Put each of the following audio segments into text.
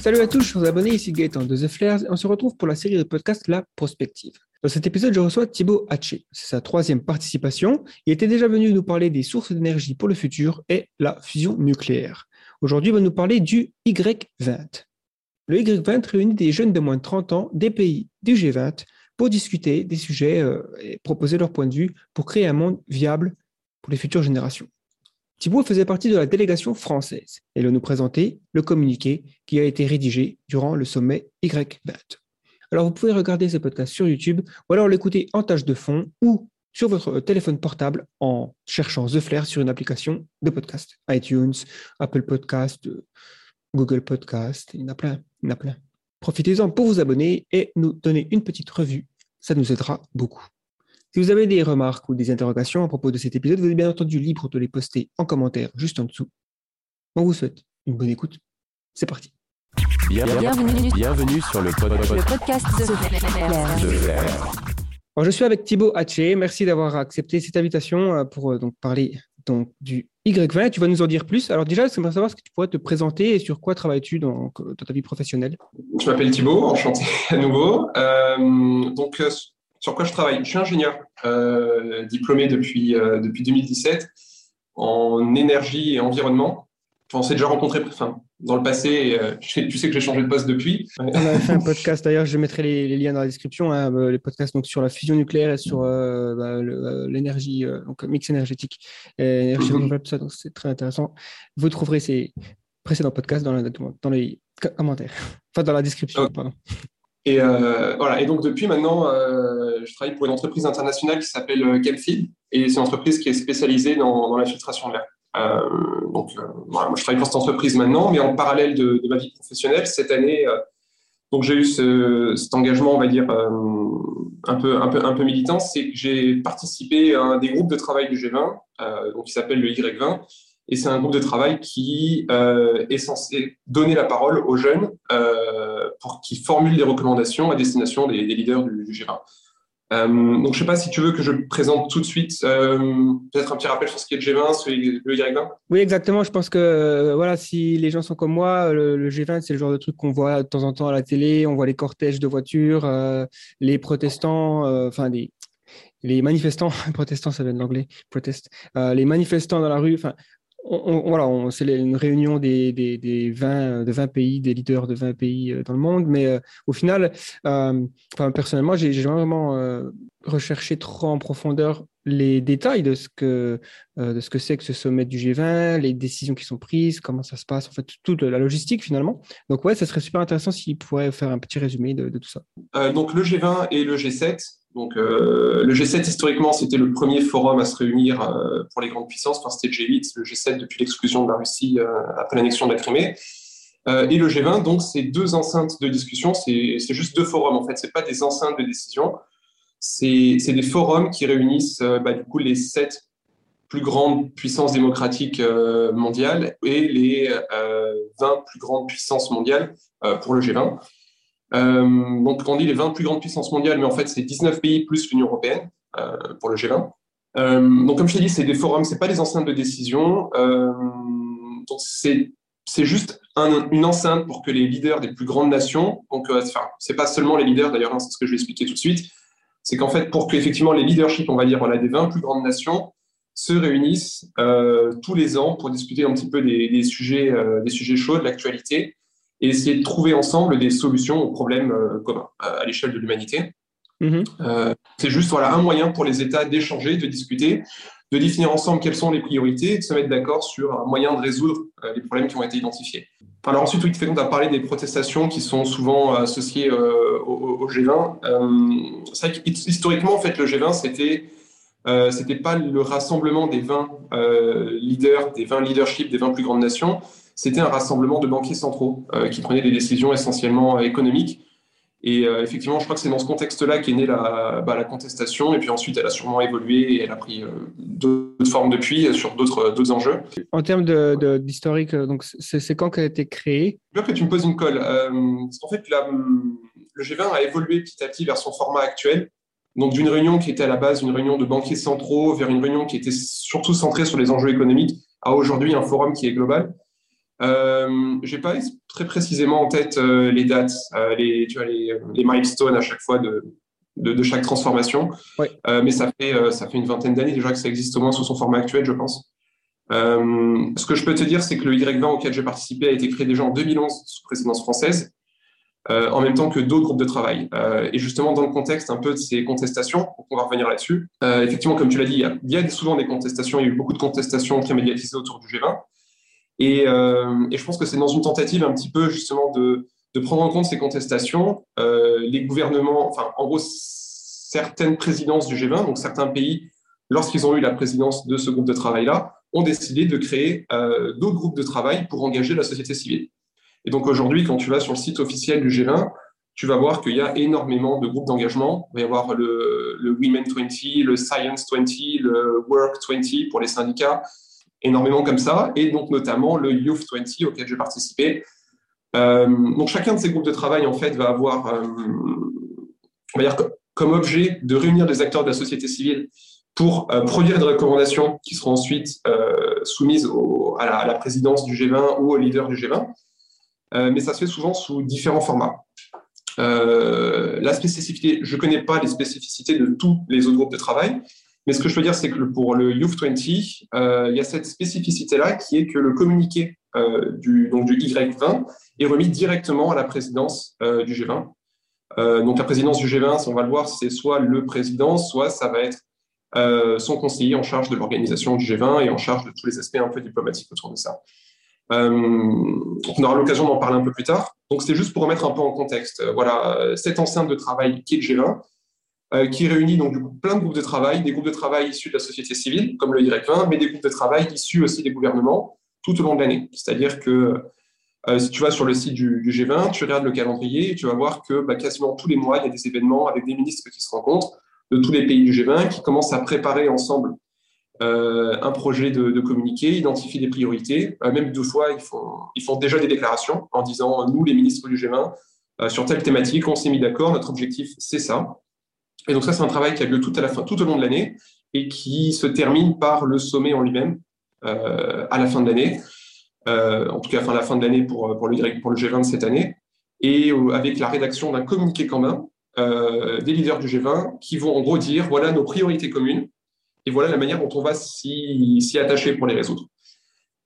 Salut à tous, chers abonnés, ici Gaëtan de The Flares. On se retrouve pour la série de podcasts La Prospective. Dans cet épisode, je reçois Thibaut Hatché. C'est sa troisième participation. Il était déjà venu nous parler des sources d'énergie pour le futur et la fusion nucléaire. Aujourd'hui, il va nous parler du Y20. Le Y20 réunit des jeunes de moins de 30 ans des pays du G20 pour discuter des sujets euh, et proposer leur point de vue pour créer un monde viable pour les futures générations. Thibault faisait partie de la délégation française et il nous présenter le communiqué qui a été rédigé durant le sommet Y20. Alors vous pouvez regarder ce podcast sur YouTube ou alors l'écouter en tâche de fond ou sur votre téléphone portable en cherchant The Flair sur une application de podcast. iTunes, Apple Podcast, Google Podcast, il y il y en a plein. Profitez-en pour vous abonner et nous donner une petite revue. Ça nous aidera beaucoup. Si vous avez des remarques ou des interrogations à propos de cet épisode, vous êtes bien entendu libre de les poster en commentaire juste en dessous. On vous souhaite une bonne écoute. C'est parti. Bienvenue, bienvenue sur le, podcast de, Alors, je suis avec Thibaut Hatché. Merci d'avoir accepté cette invitation euh, pour euh, donc, parler donc, du Y20. Tu vas nous en dire plus. Alors déjà, j'aimerais savoir ce que tu pourrais te présenter et sur quoi travailles-tu dans, ta vie professionnelle? Je m'appelle Thibaut, enchanté à nouveau. Euh, donc, sur quoi je travaille Je suis ingénieur, euh, diplômé depuis, euh, depuis 2017 en énergie et environnement. on s'est déjà rencontré enfin, dans le passé. Euh, tu sais que j'ai changé de poste depuis. On a fait un podcast d'ailleurs, je mettrai les, liens dans la description, hein, les podcasts donc, sur la fusion nucléaire et sur bah, l'énergie, donc mix énergétique et énergie renouvelable, tout ça. Donc c'est très intéressant. Vous trouverez ces précédents podcasts dans, dans les commentaires, enfin dans la description. Pardon. Et euh, voilà. Et donc depuis maintenant, euh, je travaille pour une entreprise internationale qui s'appelle euh, Gelfield, et c'est une entreprise qui est spécialisée dans, la filtration de l'air. donc moi je travaille pour cette entreprise maintenant, mais en parallèle de, ma vie professionnelle, cette année, donc j'ai eu cet engagement, on va dire un peu un peu un peu militant, c'est que j'ai participé à un des groupes de travail du G20, donc qui s'appelle le Y20 et c'est un groupe de travail qui euh, est censé donner la parole aux jeunes euh, pour qu'ils formulent des recommandations à destination des, leaders du, du G20. Euh, donc, je ne sais pas si tu veux que je présente tout de suite peut-être un petit rappel sur ce qui est le G20, sur le Y20. Oui, exactement. Je pense que voilà, si les gens sont comme moi, le, G20, c'est le genre de truc qu'on voit de temps en temps à la télé. On voit les cortèges de voitures, les protestants, enfin des, les manifestants, protestants, ça vient de l'anglais, protest, les manifestants dans la rue. Enfin, voilà, c'est une réunion des, des, 20, de 20 pays, des leaders de 20 pays euh, dans le monde, mais euh, au final, euh, personnellement, j'ai vraiment recherché trop en profondeur les détails de ce que de ce que c'est que ce sommet du G20, les décisions qui sont prises, comment ça se passe, en fait, toute la logistique finalement. Donc ouais, ça serait super intéressant s'il pourrait faire un petit résumé de, de tout ça. donc le G20 et le G7, donc, euh, le G7, historiquement, c'était le premier forum à se réunir euh, pour les grandes puissances. Enfin, c'était le G8, le G7 depuis l'exclusion de la Russie euh, après l'annexion de la Crimée. et le G20, donc, c'est deux enceintes de discussion. C'est juste deux forums, en fait. Ce pas des enceintes de décision. C'est des forums qui réunissent, bah, du coup, les sept plus grandes puissances démocratiques mondiales et les 20 plus grandes puissances mondiales pour le G20. Euh, donc, on dit les 20 plus grandes puissances mondiales, mais en fait, c'est 19 pays plus l'Union européenne euh, pour le G20. Euh, donc, comme je t'ai dit, c'est des forums, c'est pas des enceintes de décision. donc, c'est c'est juste une enceinte pour que les leaders des plus grandes nations, donc enfin, c'est pas seulement les leaders d'ailleurs, hein, c'est ce que je vais expliquer tout de suite, c'est qu'en fait pour que effectivement les leaderships, on va dire voilà, des 20 plus grandes nations, se réunissent tous les ans pour discuter un petit peu des sujets, des sujets chauds de l'actualité et essayer de trouver ensemble des solutions aux problèmes euh, communs à l'échelle de l'humanité. Mm-hmm. Euh, c'est juste voilà, un moyen pour les États d'échanger, de discuter, de définir ensemble quelles sont les priorités et de se mettre d'accord sur un moyen de résoudre euh, les problèmes qui ont été identifiés. Alors ensuite, oui, tu as parlé des protestations qui sont souvent associées au, G20. c'est vrai qu'historiquement, en fait, le G20, c'était euh, c'était pas le rassemblement des 20 leaders, des 20 leaderships des 20 plus grandes nations, c'était un rassemblement de banquiers centraux euh, qui prenaient des décisions essentiellement économiques. Et euh, effectivement, je crois que c'est dans ce contexte-là qu'est née la, bah, la, contestation. Et puis ensuite, elle a sûrement évolué et elle a pris euh, d'autres formes depuis sur d'autres enjeux. En termes d'historique, donc c'est quand qu'elle a été créée? Je veux que tu me poses une colle. parce qu'en fait, le G20 a évolué petit à petit vers son format actuel. Donc d'une réunion qui était à la base une réunion de banquiers centraux vers une réunion qui était surtout centrée sur les enjeux économiques à aujourd'hui un forum qui est global. Euh, j'ai pas très précisément en tête euh, les dates, euh, les, tu vois, les, les, milestones à chaque fois de, de, de chaque transformation. Mais ça fait, ça fait une vingtaine d'années déjà que ça existe au moins sous son format actuel, je pense. ce que je peux te dire, c'est que le Y20 auquel j'ai participé a été créé déjà en 2011 sous présidence française, en même temps que d'autres groupes de travail. et justement, dans le contexte un peu de ces contestations, on va revenir là-dessus. effectivement, comme tu l'as dit, il y, a, il y a souvent des contestations, il y a eu beaucoup de contestations très médiatisées autour du G20. Et, euh, et, je pense que c'est dans une tentative un petit peu justement de, de prendre en compte ces contestations. Euh, les gouvernements, enfin en gros, certaines présidences du G20, donc certains pays, lorsqu'ils ont eu la présidence de ce groupe de travail-là, ont décidé de créer euh, d'autres groupes de travail pour engager la société civile. Et donc aujourd'hui, quand tu vas sur le site officiel du G20, tu vas voir qu'il y a énormément de groupes d'engagement. Il va y avoir le, le Women 20, le Science 20, le Work 20 pour les syndicats, énormément comme ça, et donc notamment le Youth 20 auquel j'ai participé. Euh, donc chacun de ces groupes de travail en fait va avoir, euh, comme objet de réunir des acteurs de la société civile pour euh, produire des recommandations qui seront ensuite soumises à, la, présidence du G20 ou au leader du G20. Euh, mais ça se fait souvent sous différents formats. la spécificité, je ne connais pas les spécificités de tous les autres groupes de travail, mais ce que je peux dire, c'est que pour le Youth 20, euh, il y a cette spécificité-là qui est que le communiqué euh, du, donc du Y20 est remis directement à la présidence euh, du G20. Euh, donc la présidence du G20, on va le voir, c'est soit le président, soit ça va être son conseiller en charge de l'organisation du G20 et en charge de tous les aspects un peu diplomatiques autour de ça. On aura l'occasion d'en parler un peu plus tard. Donc c'est juste pour remettre un peu en contexte. Voilà, cette enceinte de travail qui est le G20, euh, qui réunit donc du coup plein de groupes de travail, des groupes de travail issus de la société civile, comme le Y20, mais des groupes de travail issus aussi des gouvernements tout au long de l'année. C'est-à-dire que euh, si tu vas sur le site du, du, G20, tu regardes le calendrier, tu vas voir que bah, quasiment tous les mois, il y a des événements avec des ministres qui se rencontrent de tous les pays du G20 qui commencent à préparer ensemble euh, un projet de, communiqué, identifier des priorités. Euh, même deux fois, ils font, déjà des déclarations en disant, nous, les ministres du G20, euh, sur telle thématique, on s'est mis d'accord, notre objectif, c'est ça. Et donc ça, c'est un travail qui a lieu tout, au long de l'année et qui se termine par le sommet en lui-même euh, à la fin de l'année, euh, en tout cas à la fin de l'année pour, le, pour le G20 de cette année, et euh, avec la rédaction d'un communiqué commun des leaders du G20 qui vont en gros dire voilà nos priorités communes et voilà la manière dont on va s'y attacher pour les résoudre.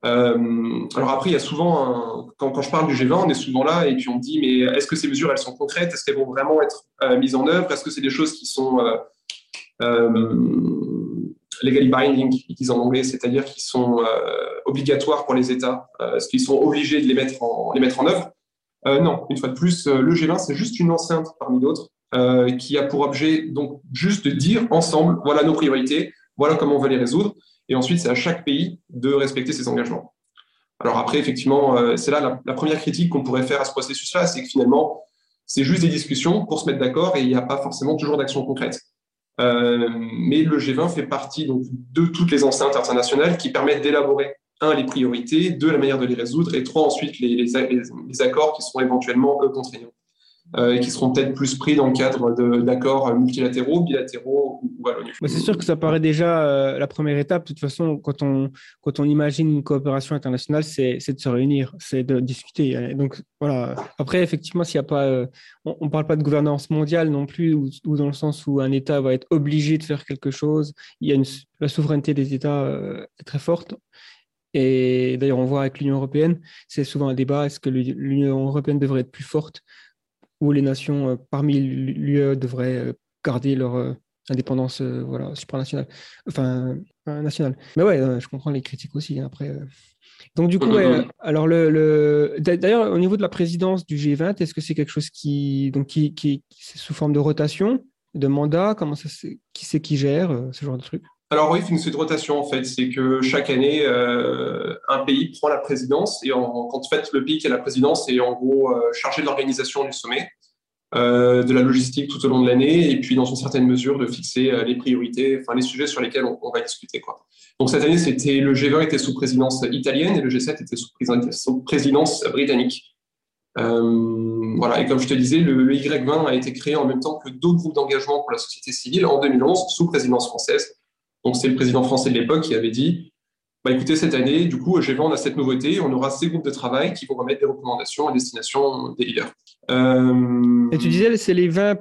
Euh, alors après, il y a souvent, quand, je parle du G20, on est souvent là et puis on dit, mais est-ce que ces mesures, elles sont concrètes? Est-ce qu'elles vont vraiment être euh, mises en œuvre? Est-ce que c'est des choses qui sont euh, euh legally binding, ils disent en anglais, c'est-à-dire qui sont obligatoires pour les États Est-ce qu'ils sont obligés de les mettre en, les mettre en œuvre? Non, une fois de plus, le G20, c'est juste une enceinte parmi d'autres qui a pour objet donc juste de dire ensemble, voilà nos priorités, voilà comment on va les résoudre. Et ensuite, c'est à chaque pays de respecter ses engagements. Alors après, effectivement, euh, c'est là la, première critique qu'on pourrait faire à ce processus-là, c'est que finalement, c'est juste des discussions pour se mettre d'accord et il n'y a pas forcément toujours d'action concrète. Euh, mais le G20 fait partie donc, de toutes les enceintes internationales qui permettent d'élaborer, un, les priorités, deux, la manière de les résoudre, et trois, ensuite, les, les, les accords qui seront éventuellement contraignants et qui seront peut-être plus pris dans le cadre d'accords multilatéraux, bilatéraux ou à l'ONU. C'est sûr que ça paraît déjà euh, la première étape. De toute façon, quand on, quand on imagine une coopération internationale, c'est de se réunir, c'est de discuter. Donc voilà. Après, effectivement, s'il a pas, euh, on ne parle pas de gouvernance mondiale non plus, ou, dans le sens où un État va être obligé de faire quelque chose. Il y a la souveraineté des États euh, est très forte. Et d'ailleurs, on voit avec l'Union européenne, c'est souvent un débat est-ce que l'Union européenne devrait être plus forte où les nations euh, parmi l'UE devraient euh, garder leur euh, indépendance voilà, supranationale, enfin nationale. Mais ouais, je comprends les critiques aussi hein, après. Donc du coup, ouais, alors le, le... d'ailleurs au niveau de la présidence du G20, est-ce que c'est quelque chose qui donc qui, qui c'est sous forme de rotation, de mandat, comment ça qui c'est qui gère ce genre de truc? Alors oui, c'est une rotation en fait. C'est que chaque année, euh, un pays prend la présidence et en, quand fait le pays qui a la présidence est en gros euh, chargé de l'organisation du sommet, euh, de la logistique tout au long de l'année et puis dans une certaine mesure de fixer les priorités, enfin les sujets sur lesquels on, va discuter. Donc cette année, c'était le G20 était sous présidence italienne et le G7 était sous, sous présidence britannique. Voilà, et comme je te disais, le, le Y20 a été créé en même temps que d'autres groupes d'engagement pour la société civile en 2011 sous présidence française donc c'est le président français de l'époque qui avait dit bah, écoutez, cette année, du coup, G20, on a cette nouveauté, on aura ces groupes de travail qui vont remettre des recommandations à destination des leaders. Euh, Et tu disais, c'est les 20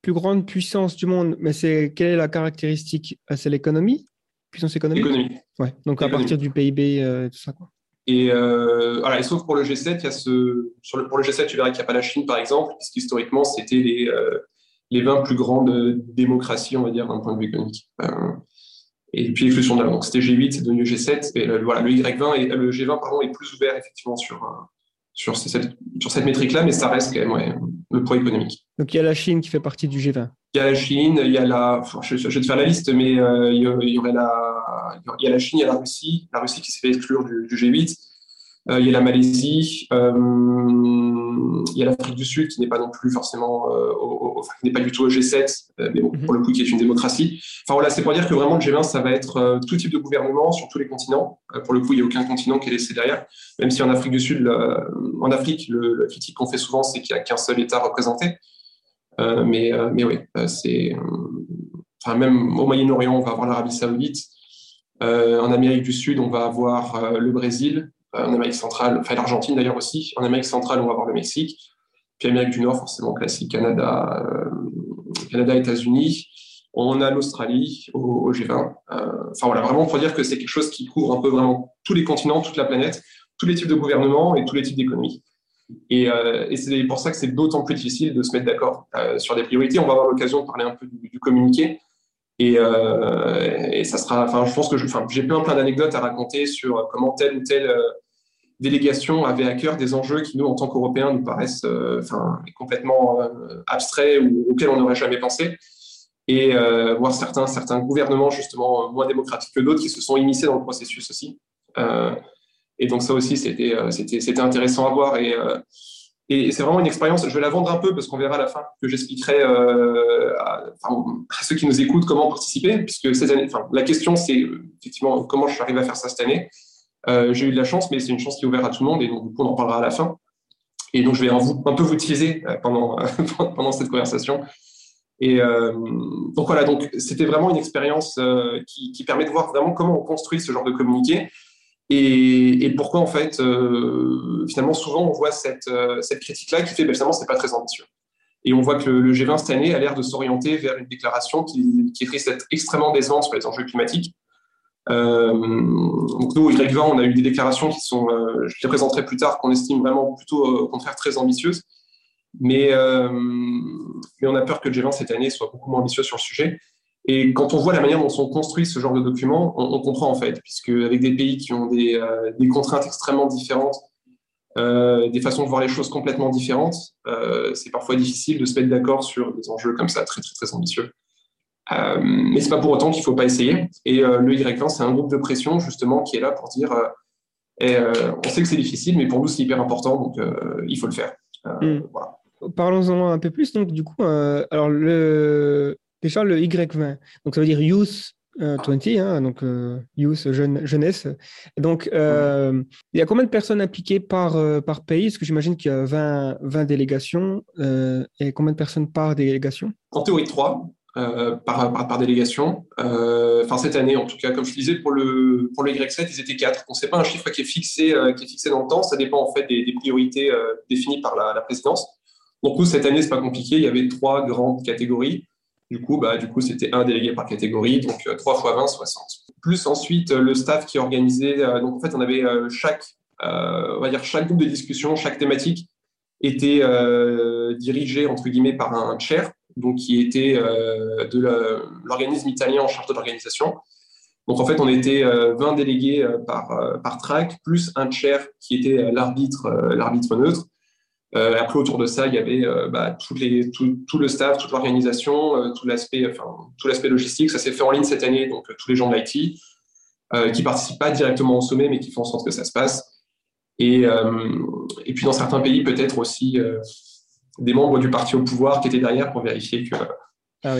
plus grandes puissances du monde, mais c'est quelle est la caractéristique? Ah, C'est l'économie? Puissance économique? Économie. Ouais, donc à partir du PIB, euh, tout ça. Quoi. Et, euh, voilà, et sauf pour le G7, il y a ce, sur le, pour le G7, tu verras qu'il n'y a pas la Chine, par exemple, puisqu'historiquement, c'était les, euh, les 20 plus grandes démocraties, on va dire, d'un point de vue économique. Euh, et depuis l'exclusion de la Donc c'était G8, c'est devenu G7. Et le, voilà, le Y20 et le G20 pardon, est plus ouvert effectivement sur, euh, sur, cette, sur cette métrique-là, mais ça reste quand même ouais, le poids économique. Donc il y a la Chine qui fait partie du G20. Il y a la Chine, il y a la. Je, je, vais te faire la liste, mais euh, il, y aurait la. Il y a la Chine, il y a la Russie. La Russie qui s'est fait exclure du, du G8. Euh, il y a la Malaisie, euh, il y a l'Afrique du Sud qui n'est pas non plus forcément, euh, au, enfin, qui n'est pas du tout au G7, mais bon, pour le coup qui est une démocratie. Enfin voilà, c'est pour dire que vraiment le G20 ça va être tout type de gouvernement sur tous les continents. pour le coup, il n'y a aucun continent qui est laissé derrière, même si en Afrique du Sud, en Afrique, le, la critique qu'on fait souvent c'est qu'il n'y a qu'un seul État représenté. mais mais oui, c'est, enfin même au Moyen-Orient, on va avoir l'Arabie Saoudite. en Amérique du Sud, on va avoir le Brésil, en Amérique centrale, enfin l'Argentine d'ailleurs aussi. En Amérique centrale, on va voir le Mexique. Puis Amérique du Nord, forcément classique, Canada, euh, Canada, États-Unis. On a l'Australie au, G20. Euh, enfin voilà, vraiment pour dire que c'est quelque chose qui couvre un peu vraiment tous les continents, toute la planète, tous les types de gouvernements et tous les types d'économies. Et, et c'est pour ça que c'est d'autant plus difficile de se mettre d'accord sur des priorités. On va avoir l'occasion de parler un peu du, communiqué. Et, et, ça sera, enfin, je pense que j'ai plein plein d'anecdotes à raconter sur comment tel ou tel délégation avait à cœur des enjeux qui, nous, en tant qu'Européens, nous paraissent euh, enfin, complètement euh, abstraits ou auxquels on n'aurait jamais pensé. Et euh, voir certains, certains gouvernements, justement, moins démocratiques que d'autres, qui se sont immiscés dans le processus aussi. et donc, ça aussi, c'était, intéressant à voir. Et, et c'est vraiment une expérience, je vais la vendre un peu parce qu'on verra à la fin que j'expliquerai à, ceux qui nous écoutent comment participer, puisque cette année, la question c'est effectivement comment je suis arrivé à faire ça cette année. Euh, j'ai eu de la chance, mais c'est une chance qui est ouverte à tout le monde et donc on en parlera à la fin. Et donc je vais un, peu vous teaser euh, pendant, pendant cette conversation. Et euh, donc voilà, donc c'était vraiment une expérience qui, permet de voir vraiment comment on construit ce genre de communiqué et, pourquoi en fait finalement souvent on voit cette, cette critique-là qui fait ben, finalement c'est pas très ambitieux. Et on voit que le, le G20 cette année a l'air de s'orienter vers une déclaration qui, qui risque d'être extrêmement décevante sur les enjeux climatiques euh, donc nous, au Y20, on a eu des déclarations qui sont, euh, je les présenterai plus tard, qu'on estime vraiment plutôt euh, au contraire très ambitieuses. Mais, mais on a peur que le G20 cette année soit beaucoup moins ambitieux sur le sujet. Et quand on voit la manière dont sont construits ce genre de documents, on, comprend en fait, puisque avec des pays qui ont des, des contraintes extrêmement différentes, des façons de voir les choses complètement différentes, c'est parfois difficile de se mettre d'accord sur des enjeux comme ça très très très ambitieux. Euh, mais c'est pas pour autant qu'il faut pas essayer. Et euh, le Y20, c'est un groupe de pression justement qui est là pour dire euh, et, on sait que c'est difficile, mais pour nous c'est hyper important, donc il faut le faire. Hmm. Voilà. Parlons-en un peu plus. Donc du coup, alors le déjà le Y20, donc ça veut dire Youth 20, hein, donc Youth jeune, jeunesse. Donc il y a combien de personnes impliquées par par pays? Parce que j'imagine qu'il y a 20, 20 délégations. et combien de personnes par délégation? En théorie 3. Euh, par, par, par, délégation. Euh, enfin, cette année, en tout cas, comme je disais, pour le, pour le Y7, ils étaient quatre. On sait pas un chiffre qui est, fixé, euh, qui est fixé dans le temps. Ça dépend en fait des, des priorités euh, définies par la, la, présidence. Donc, nous, cette année, c'est pas compliqué. Il y avait trois grandes catégories. Du coup, bah, du coup, c'était un délégué par catégorie, donc 3 fois 20, 60. Plus ensuite le staff qui organisait. donc, en fait, on avait chaque, on va dire chaque groupe de discussion, chaque thématique était dirigé entre guillemets par un chair donc qui était euh, de l'organisme italien en charge de l'organisation. Donc en fait, on était 20 euh, délégués euh, par, par track, plus un chair qui était l'arbitre neutre. après, autour de ça, il y avait bah, tout, le staff, toute l'organisation, tout l'aspect enfin, logistique. Ça s'est fait en ligne cette année, donc tous les gens de l'IT qui participent pas directement au sommet, mais qui font en sorte que ça se passe. Et puis dans certains pays, peut-être aussi des membres du parti au pouvoir qui étaient derrière pour vérifier que, ah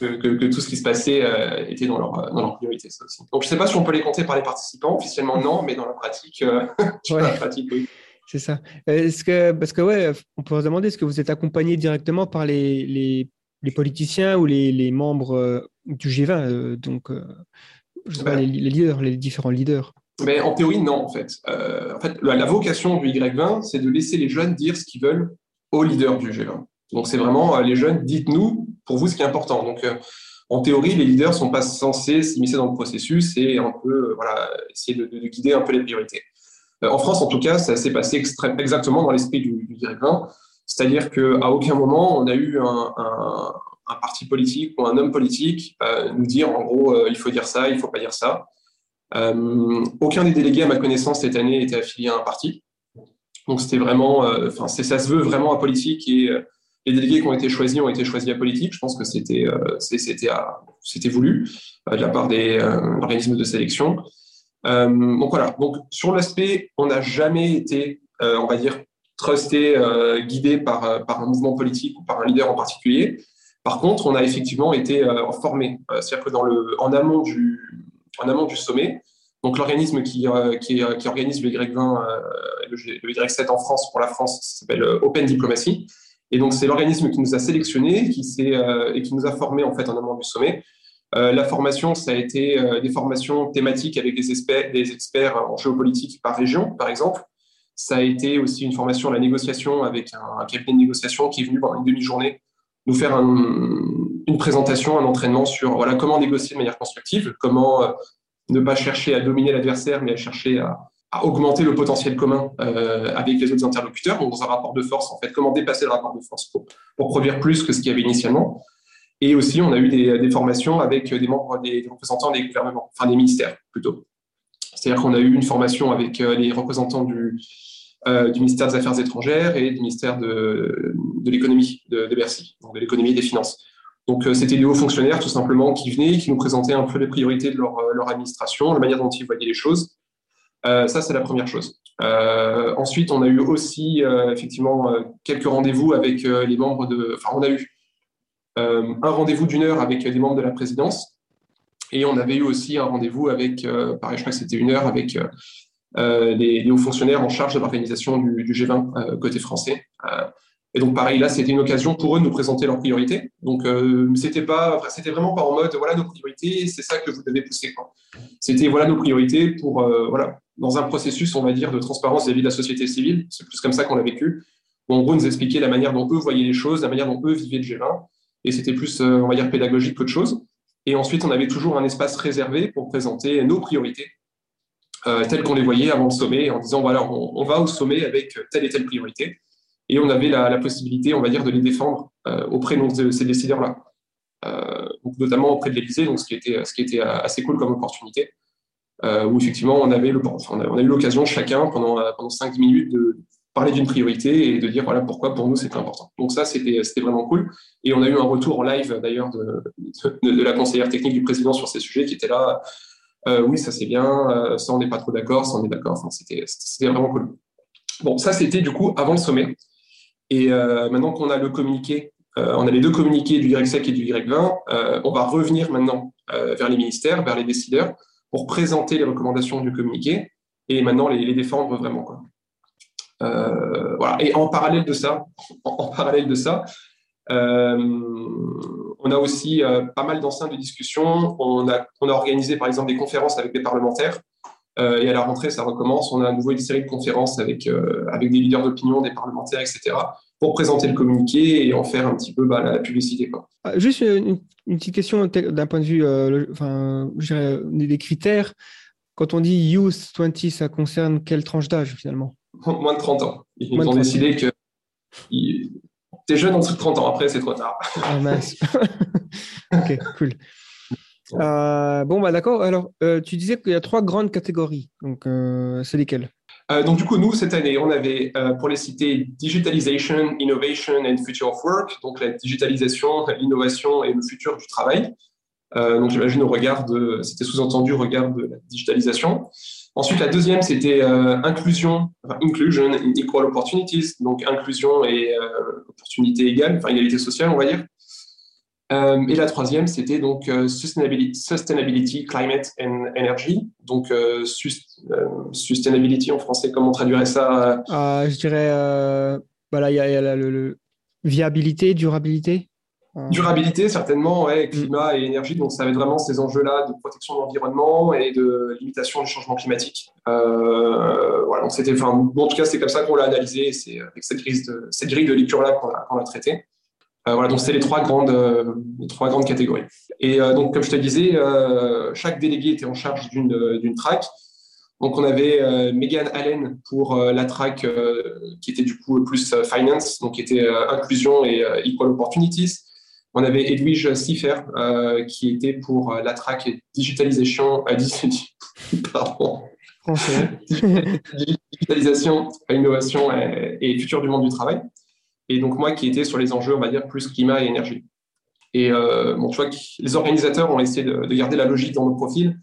que, tout ce qui se passait euh, était dans leur, dans leur priorité. Donc, je ne sais pas si on peut les compter par les participants. Officiellement, non, mais dans la pratique, euh, la pratique oui. C'est ça. Est-ce que, parce que, ouais, on peut se demander, est-ce que vous êtes accompagné directement par les, les, les politiciens ou les, les membres euh, du G20 Donc, je sais pas, les, les leaders, les différents leaders? Mais en théorie, non, en fait. Euh, en fait, la, la vocation du Y20, c'est de laisser les jeunes dire ce qu'ils veulent aux leaders du G20. Donc, c'est vraiment euh, les jeunes, dites-nous pour vous ce qui est important. Donc, euh, en théorie, les leaders sont pas censés s'immiscer dans le processus et un peu, euh, voilà, essayer de, de- de guider un peu les priorités. En France, en tout cas, ça s'est passé exactement dans l'esprit du, du Y20. C'est-à-dire qu'à aucun moment, on a eu un, parti politique ou un homme politique nous dire, en gros, il faut dire ça, il faut pas dire ça. Aucun des délégués, à ma connaissance, cette année était affilié à un parti. Donc c'était vraiment, euh, enfin, ça se veut vraiment apolitique et euh, les délégués qui ont été choisis ont été choisis apolitiques. Je pense que c'était, euh, c'était, voulu de la part des organismes de sélection. Donc voilà. Donc sur l'aspect, on n'a jamais été, on va dire, trusté, guidé par, par un mouvement politique ou par un leader en particulier. Par contre, on a effectivement été formé. C'est-à-dire que en amont du, en amont du sommet, donc l'organisme qui, euh, euh, organise le Y20, euh, le, G- le Y7 en France pour la France, s'appelle Open Diplomacy. Et donc c'est l'organisme qui nous a sélectionnés, qui et qui nous a formés en fait en amont du sommet. La formation, ça a été des formations thématiques avec des experts, en géopolitique par région, par exemple. Ça a été aussi une formation à la négociation avec un, cabinet de négociation qui est venu pendant une demi-journée nous faire un- une présentation, un entraînement sur voilà comment négocier de manière constructive, comment ne pas chercher à dominer l'adversaire, mais à chercher à, augmenter le potentiel commun euh, avec les autres interlocuteurs, donc dans un rapport de force, en fait, comment dépasser le rapport de force pour, produire plus que ce qu'il y avait initialement? Et aussi, on a eu des, formations avec des membres, des, représentants des gouvernements, enfin des ministères plutôt. C'est-à-dire qu'on a eu une formation avec euh, les représentants du, euh, du ministère des Affaires étrangères et du ministère de, de l'économie de, de Bercy, donc de l'économie et des finances. Donc, euh, c'était des hauts fonctionnaires, tout simplement, qui venaient, qui nous présentaient un peu les priorités de leur, euh, administration, la manière dont ils voyaient les choses. Euh, ça, c'est la première chose. Ensuite, on a eu aussi, effectivement, quelques rendez-vous avec les membres de... Enfin, on a eu un rendez-vous d'une heure avec des membres de la présidence. Et on avait eu aussi un rendez-vous avec, pareil, je crois que c'était une heure avec les, hauts fonctionnaires en charge de l'organisation du, du G20 euh, côté français. Et donc pareil, là, c'était une occasion pour eux de nous présenter leurs priorités. Donc euh, c'était pas, c'était vraiment pas en mode voilà nos priorités, c'est ça que vous devez pousser. C'était voilà nos priorités pour euh, voilà dans un processus, on va dire, de transparence vis-à-vis de la société civile. C'est plus comme ça qu'on l'a vécu. Où, en gros, nous expliquer la manière dont eux voyaient les choses, la manière dont eux vivaient le G20. Et c'était plus, euh, on va dire, pédagogique qu'autre chose. Et ensuite, on avait toujours un espace réservé pour présenter nos priorités telles qu'on les voyait avant le sommet, en disant voilà, on va au sommet avec telle et telle priorité. Et on avait la, possibilité, on va dire, de les défendre euh, auprès de, ces décideurs-là, euh, notamment auprès de l'Élysée, donc ce qui était, assez cool comme opportunité, euh, où effectivement on avait le, a, on a eu l'occasion chacun pendant pendant 5-10 minutes de parler d'une priorité et de dire voilà pourquoi pour nous c'était important. Donc ça c'était vraiment cool. Et on a eu un retour en live d'ailleurs de, la conseillère technique du président sur ces sujets qui était là. Oui, ça c'est bien, ça on n'est pas trop d'accord, ça on est d'accord. Enfin, c'était vraiment cool. Bon, ça c'était du coup avant le sommet. Et euh, maintenant qu'on a le communiqué, euh, on a les deux communiqués du Y5 et du Y20, euh, on va revenir maintenant vers les ministères, vers les décideurs, pour présenter les recommandations du communiqué et maintenant les, défendre vraiment. Voilà. Et en parallèle de ça, en, parallèle de ça, on a aussi pas mal d'enceintes de discussion. On a, on a organisé par exemple des conférences avec des parlementaires. Euh, et à la rentrée, ça recommence. On a à nouveau une série de conférences avec, euh, avec des leaders d'opinion, des parlementaires, etc., pour présenter le communiqué et en faire un petit peu bah, la, publicité. Quoi. Ah, juste une, une, petite question d'un point de vue euh, le, enfin, des critères. Quand on dit Youth 20, ça concerne quelle tranche d'âge finalement? Moins de 30 ans. Ils Moins ont décidé que ils... t'es jeune en dessous de 30 ans. Après, c'est trop tard. Ah mince. ok, cool. Euh, bon, bah d'accord. Alors, euh, tu disais qu'il y a trois grandes catégories. Donc, euh, c'est lesquelles? Donc, du coup, nous, cette année, on avait, pour les citer, Digitalization, Innovation and Future of Work. Donc, la digitalisation, l'innovation et le futur du travail. Donc, j'imagine au regard de, c'était sous-entendu au regard de la digitalisation. Ensuite, la deuxième, c'était inclusion, enfin, inclusion, equal opportunities, donc inclusion et opportunité égale, enfin égalité sociale, on va dire. Euh, et la troisième, c'était donc euh, sustainability, sustainability, climate and energy. Donc euh, sus, sustainability en français, comment on traduirait ça Je dirais, voilà, il y a, y a la, le, le, viabilité, durabilité. Durabilité, certainement, ouais, climat et énergie. Donc, ça va être vraiment ces enjeux-là de protection de l'environnement et de limitation du changement climatique. voilà, donc c'était, enfin, bon, en tout cas, c'est comme ça qu'on l'a analysé. C'est avec cette grille de, cette grille de lecture-là qu'on a, qu'on a traité. Voilà, donc c'est les trois grandes, les trois grandes catégories. Et donc, comme je te disais, chaque délégué était en charge d'une, track. Donc, on avait euh, Megan Allen pour euh, la track euh, qui était du coup plus finance, donc qui était inclusion et equal opportunities. On avait Edwige Siffer qui était pour la track digitalisation, pardon, digitalisation, innovation et, futur du monde du travail. Et donc moi qui étais sur les enjeux, on va dire, plus climat et énergie. Et bon, tu vois les organisateurs ont essayé de, de garder la logique dans nos profils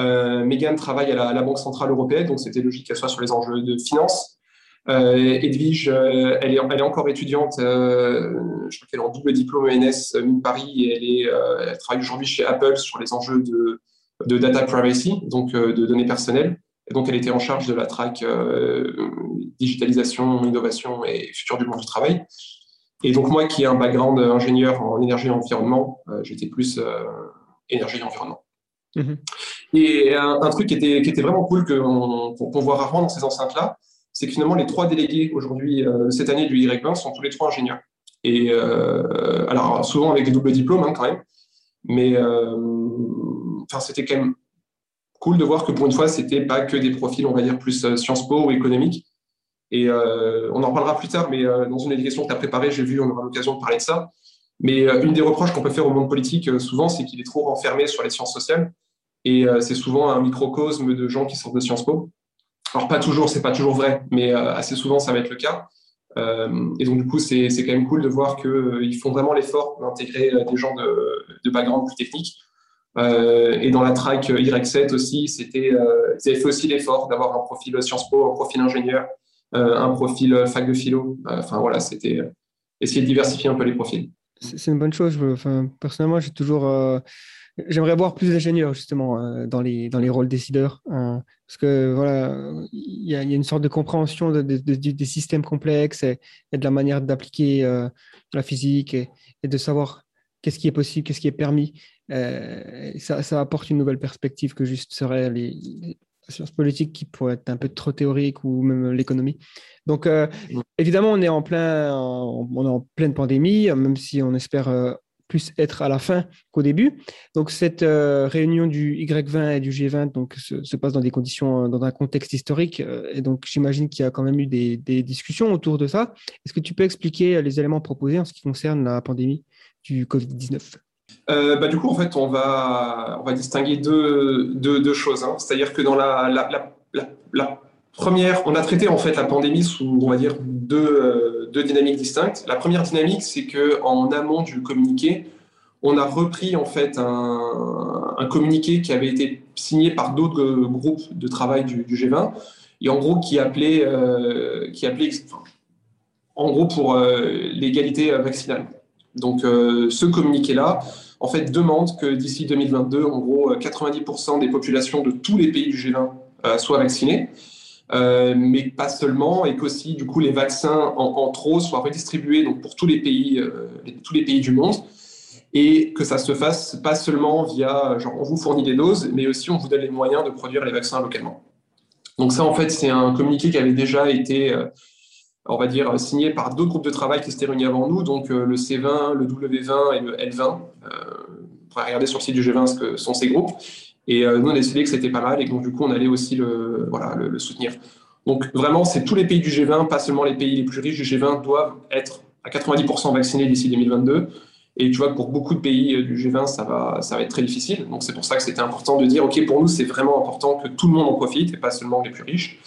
euh, Megan travaille à la, Banque Centrale Européenne, donc c'était logique qu'elle soit sur les enjeux de finance. Euh, Edwige, euh, elle, est, encore étudiante, euh, je crois qu'elle est en double diplôme ENS Mine Paris, et elle, travaille aujourd'hui chez Apple sur les enjeux de data privacy, donc de données personnelles. Et donc, elle était en charge de la track digitalisation, innovation et futur du monde du travail. Et donc, moi qui ai un background ingénieur en énergie et environnement, j'étais plus énergie et environnement. Mhm. Et un, truc qui était, qui était, vraiment cool qu'on voit rarement dans ces enceintes-là, c'est que finalement, les trois délégués aujourd'hui, euh, cette année du Y20, sont tous les trois ingénieurs. Et euh, alors, souvent avec des doubles diplômes hein, quand même, mais euh, enfin, c'était quand même cool de voir que pour une fois, c'était pas que des profils, on va dire, plus Sciences Po ou économiques. Et on en parlera plus tard, mais dans une éducation que tu as préparée, j'ai vu, on aura l'occasion de parler de ça. Mais une des reproches qu'on peut faire au monde politique souvent, c'est qu'il est trop renfermé sur les sciences sociales et euh, c'est souvent un microcosme de gens qui sortent de Sciences Po. Alors pas toujours, c'est pas toujours vrai, mais euh, assez souvent ça va être le cas. Euh, et donc du coup, c'est quand même cool de voir qu'ils font vraiment l'effort d'intégrer des gens de, de, background plus technique. Et dans la track Y7 aussi, c'était, ils avaient fait aussi l'effort d'avoir un profil Sciences Po, un profil ingénieur, un profil fac de philo. Enfin voilà, c'était essayer de diversifier un peu les profils. C'est une bonne chose. Enfin, personnellement, j'ai toujours J'aimerais voir plus d'ingénieurs justement euh, dans, les, dans les rôles décideurs, hein, parce que voilà, il y, a une sorte de compréhension des systèmes complexes et, de la manière d'appliquer euh, la physique et, de savoir qu'est-ce qui est possible, qu'est-ce qui est permis. Euh, ça, ça, apporte une nouvelle perspective que juste seraient les, sciences politiques qui pourraient être un peu trop théoriques ou même l'économie. Donc, évidemment, on est en plein, on est en pleine pandémie, même si on espère plus être à la fin qu'au début. Donc cette euh, réunion du Y20 et du G20 donc, se, passe dans des conditions, euh, dans un contexte historique. Euh, et donc j'imagine qu'il y a quand même eu des, discussions autour de ça. Est-ce que tu peux expliquer les éléments proposés en ce qui concerne la pandémie du Covid-19 bah, du coup, en fait, on va, on va distinguer deux, deux, choses. Hein. C'est-à-dire que dans la, la, la, première, on a traité en fait la pandémie sous, on va dire, deux, deux dynamiques distinctes. La première dynamique, c'est que en amont du communiqué, on a repris en fait un, communiqué qui avait été signé par d'autres groupes de travail du, G20 et en gros qui appelait, euh, qui appelait en gros pour euh, l'égalité vaccinale. Donc euh, ce communiqué-là, en fait, demande que d'ici 2022, en gros, 90% des populations de tous les pays du G20 soient vaccinées. Euh, mais pas seulement, et qu'aussi, du coup, les vaccins en, trop soient redistribués donc, pour tous les, pays, euh, tous les pays du monde, et que ça se fasse pas seulement via, genre, on vous fournit des doses, mais aussi on vous donne les moyens de produire les vaccins localement. Donc ça, en fait, c'est un communiqué qui avait déjà été, euh, on va dire, signé par d'autres groupes de travail qui s'étaient réunis avant nous, donc le C20, le W20 et le L20. on pourrait regarder sur le site du G20 ce que sont ces groupes. Et euh, nous, on a décidé que c'était pas mal et donc, du coup, on allait aussi le, soutenir. Donc, vraiment, c'est tous les pays du G20, pas seulement les pays les plus riches du G20, doivent être à 90% vaccinés d'ici 2022. Et tu vois, pour beaucoup de pays euh, du G20, ça va, ça va être très difficile. Donc, c'est pour ça que c'était important de dire, OK, pour nous, c'est vraiment important que tout le monde en profite et pas seulement les plus riches.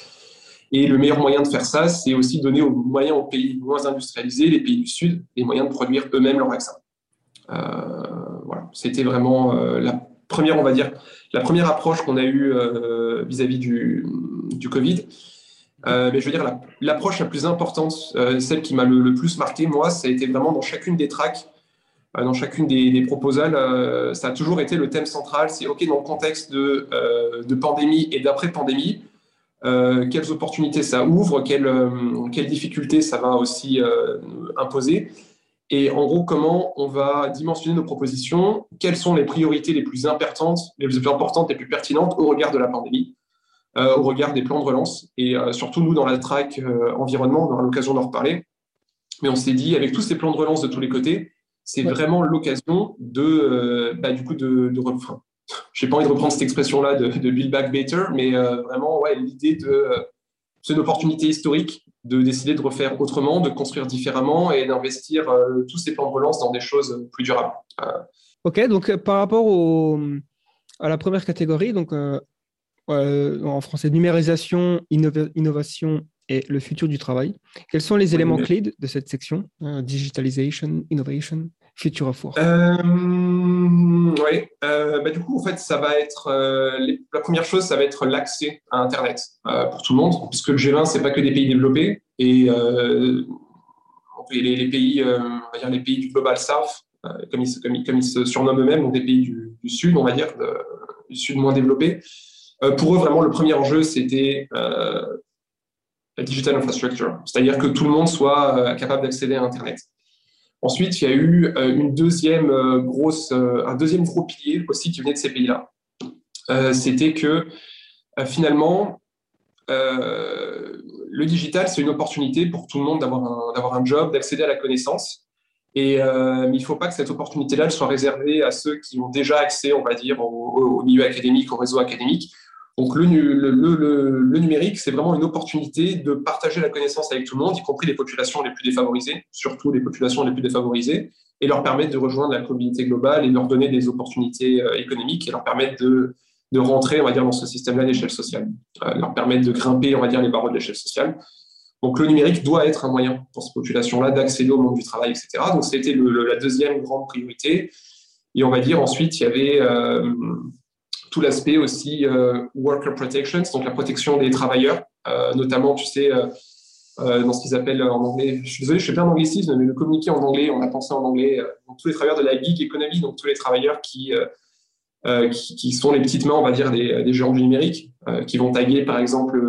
Et le meilleur moyen de faire ça, c'est aussi donner aux moyens aux pays moins industrialisés, les pays du Sud, les moyens de produire eux-mêmes leurs vaccins. Euh, voilà, c'était vraiment la première, on va dire, la première approche qu'on a eue euh, vis-à-vis du, Covid. Euh, mais je veux dire, l'approche la, plus importante, euh, celle qui m'a le, plus marqué, moi, ça a été vraiment dans chacune des tracks, dans chacune des, des ça a toujours été le thème central, c'est OK, dans le contexte de pandémie et d'après-pandémie, quelles opportunités ça ouvre, quelles, quelles, difficultés ça va aussi imposer. Et en gros, comment on va dimensionner nos propositions Quelles sont les priorités les plus importantes, les plus importantes, les plus pertinentes au regard de la pandémie, au regard des plans de relance Et surtout, nous, dans la track environnement, on aura l'occasion d'en reparler. Mais on s'est dit, avec tous ces plans de relance de tous les côtés, c'est vraiment l'occasion de, bah, du coup, de, n'ai pas envie de reprendre cette expression-là de, de, build back better, mais euh, vraiment, ouais, l'idée de. Euh, c'est une opportunité historique de décider de refaire autrement, de construire différemment et d'investir euh, tous ces plans de relance dans des choses plus durables. Ok, donc par rapport au, à la première catégorie, donc en français, numérisation, innovation et le futur du travail, quels sont les éléments clés de cette section Digitalization, innovation? Future of euh, Oui, euh, du coup, en fait, ça va être euh, la première chose, ça va être l'accès à Internet pour tout le monde, puisque le G20, c'est pas que des pays développés et les, pays, on va dire les pays du global South, comme ils, se surnomment eux-mêmes, donc des pays du Sud, on va dire, du Sud moins développé. pour eux, vraiment, le premier enjeu, c'était la digital infrastructure, c'est-à-dire que tout le monde soit capable d'accéder à Internet. Ensuite, il y a eu euh, une deuxième euh, grosse, euh, un deuxième gros pilier aussi qui venait de ces pays-là. C'était que finalement, le digital, c'est une opportunité pour tout le monde d'avoir un, un, job, d'accéder à la connaissance. Et, il ne faut pas que cette opportunité-là soit réservée à ceux qui ont déjà accès, on va dire, au milieu académique, au réseau académique. Donc le, le, numérique, c'est vraiment une opportunité de partager la connaissance avec tout le monde, y compris les populations les plus défavorisées, surtout les populations les plus défavorisées, et leur permettre de rejoindre la communauté globale et leur donner des opportunités euh, économiques et leur permettre de, de rentrer, on va dire, dans ce système-là d'échelle sociale, euh, leur permettre de grimper, on va dire, les barreaux de l'échelle sociale. Donc le numérique doit être un moyen pour ces populations-là d'accéder au monde du travail, etc. Donc c'était la deuxième grande priorité. Et on va dire ensuite, il y avait euh, tout l'aspect aussi euh, worker protections, donc la protection des travailleurs, euh, notamment, tu sais, euh, dans ce qu'ils appellent en anglais, je suis désolé, je fais plein d'anglicisme, mais le communiqué en anglais, on a pensé en anglais, donc tous les travailleurs de la gig economy, donc tous les travailleurs qui, qui, sont les petites mains, on va dire, des, des géants du numérique, qui vont taguer, par exemple,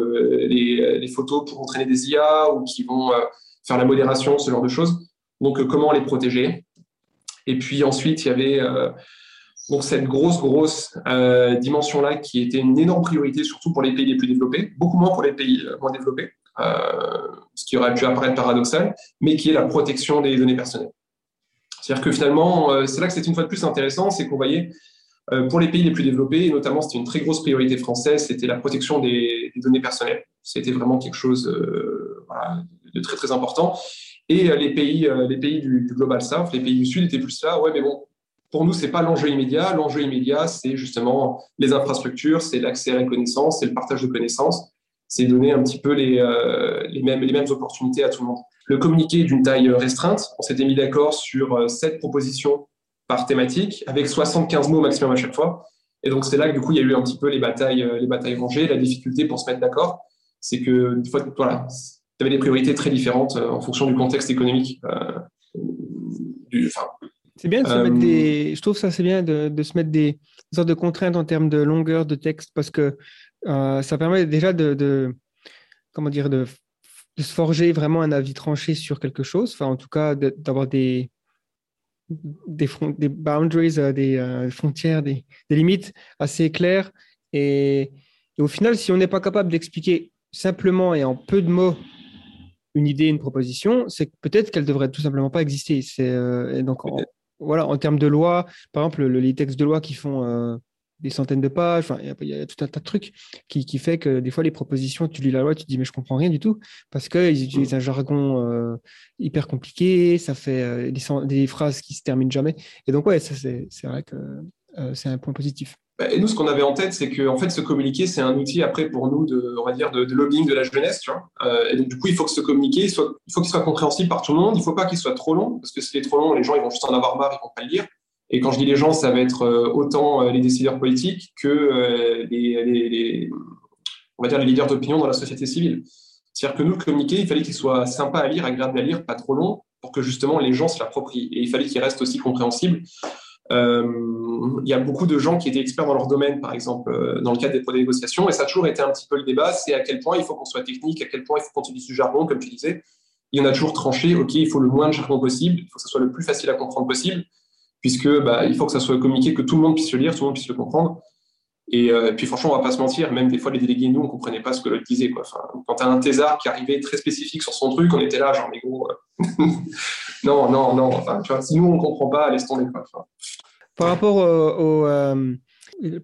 les, photos pour entraîner des IA ou qui vont faire la modération, ce genre de choses. Donc, comment les protéger? Et puis ensuite, il y avait donc cette grosse, grosse euh, dimension-là qui était une énorme priorité, surtout pour les pays les plus développés, beaucoup moins pour les pays euh, moins développés, euh, ce qui aurait pu apparaître paradoxal, mais qui est la protection des données personnelles. C'est-à-dire que finalement, c'est là que c'est une fois de plus intéressant, c'est qu'on voyait pour les pays les plus développés, et notamment c'était une très grosse priorité française, c'était la protection des, données personnelles. C'était vraiment quelque chose de très très important. Et les pays, les pays du, du, Global South, les pays du Sud étaient plus là, ouais, mais bon, pour nous, ce n'est pas l'enjeu immédiat. L'enjeu immédiat, c'est justement les infrastructures, c'est l'accès à la connaissance, c'est le partage de connaissances, c'est donner un petit peu les, euh, mêmes, opportunités à tout le monde. Le communiqué est d'une taille restreinte. On s'était mis d'accord sur euh, sept propositions par thématique, avec 75 mots maximum à chaque fois. Et donc, c'est là que du coup, il y a eu un petit peu les batailles, euh, les batailles rangées, la difficulté pour se mettre d'accord. C'est que, des fois, voilà, tu avais des priorités très différentes en fonction du contexte économique. C'est bien de se mettre des. Euh, je trouve ça c'est bien de, de, se mettre des sortes de contraintes en termes de longueur de texte parce que euh, ça permet déjà de, de comment dire de, de, se forger vraiment un avis tranché sur quelque chose. Enfin, en tout cas, d'avoir des des, des boundaries, euh, des frontières, des, des, limites assez claires. Et, et au final, si on n'est pas capable d'expliquer simplement et en peu de mots une idée, une proposition, c'est peut-être qu'elle devrait tout simplement pas exister. C'est donc voilà, en termes de loi, par exemple, les textes de loi qui font euh, des centaines de pages, il y, a tout un tas de trucs qui, qui, fait que des fois, les propositions, tu lis la loi, tu te dis, mais je comprends rien du tout, parce qu'ils utilisent un jargon euh, hyper compliqué, ça fait euh, des, des, phrases qui se terminent jamais. Et donc, ouais, ça, c'est vrai que c'est un point positif. Bah, et nous, ce qu'on avait en tête, c'est que fait, se communiquer, c'est un outil après pour nous de, on va dire, de, lobbying de la jeunesse. Euh, et donc, du coup, il faut que ce communiquer, il, faut qu'il soit compréhensible par tout le monde. Il ne faut pas qu'il soit trop long, parce que s'il est trop long, les gens ils vont juste en avoir marre, ils vont pas le lire. Et quand je dis les gens, ça va être euh, autant euh, les décideurs politiques que les, on va dire, les leaders d'opinion dans la société civile. C'est-à-dire que nous, le communiquer, il fallait qu'il soit sympa à lire, agréable à lire, pas trop long, pour que justement les gens se l'approprient. Et il fallait qu'il reste aussi compréhensible. Euh, il y a beaucoup de gens qui étaient experts dans leur domaine, par exemple, euh, dans le cadre des négociations, et ça a toujours été un petit peu le débat, c'est à quel point il faut qu'on soit technique, à quel point il faut qu'on utilise du jargon, comme tu disais. il y en a toujours tranché, OK, il faut le moins de jargon possible, il faut que ce soit le plus facile à comprendre possible, puisque bah, il faut que ça soit communiqué, que tout le monde puisse le lire, tout le monde puisse le comprendre. Et euh, puis franchement, on va pas se mentir, même des fois les délégués, nous, on comprenait pas ce que l'autre disait. Quoi. Enfin, quand tu as un thésard qui arrivait très spécifique sur son truc, on était là, genre, mais gros, euh, non, non, non. Enfin, tu vois, si nous, on comprend pas, laisse tomber. Quoi. Enfin, Par rapport au, euh,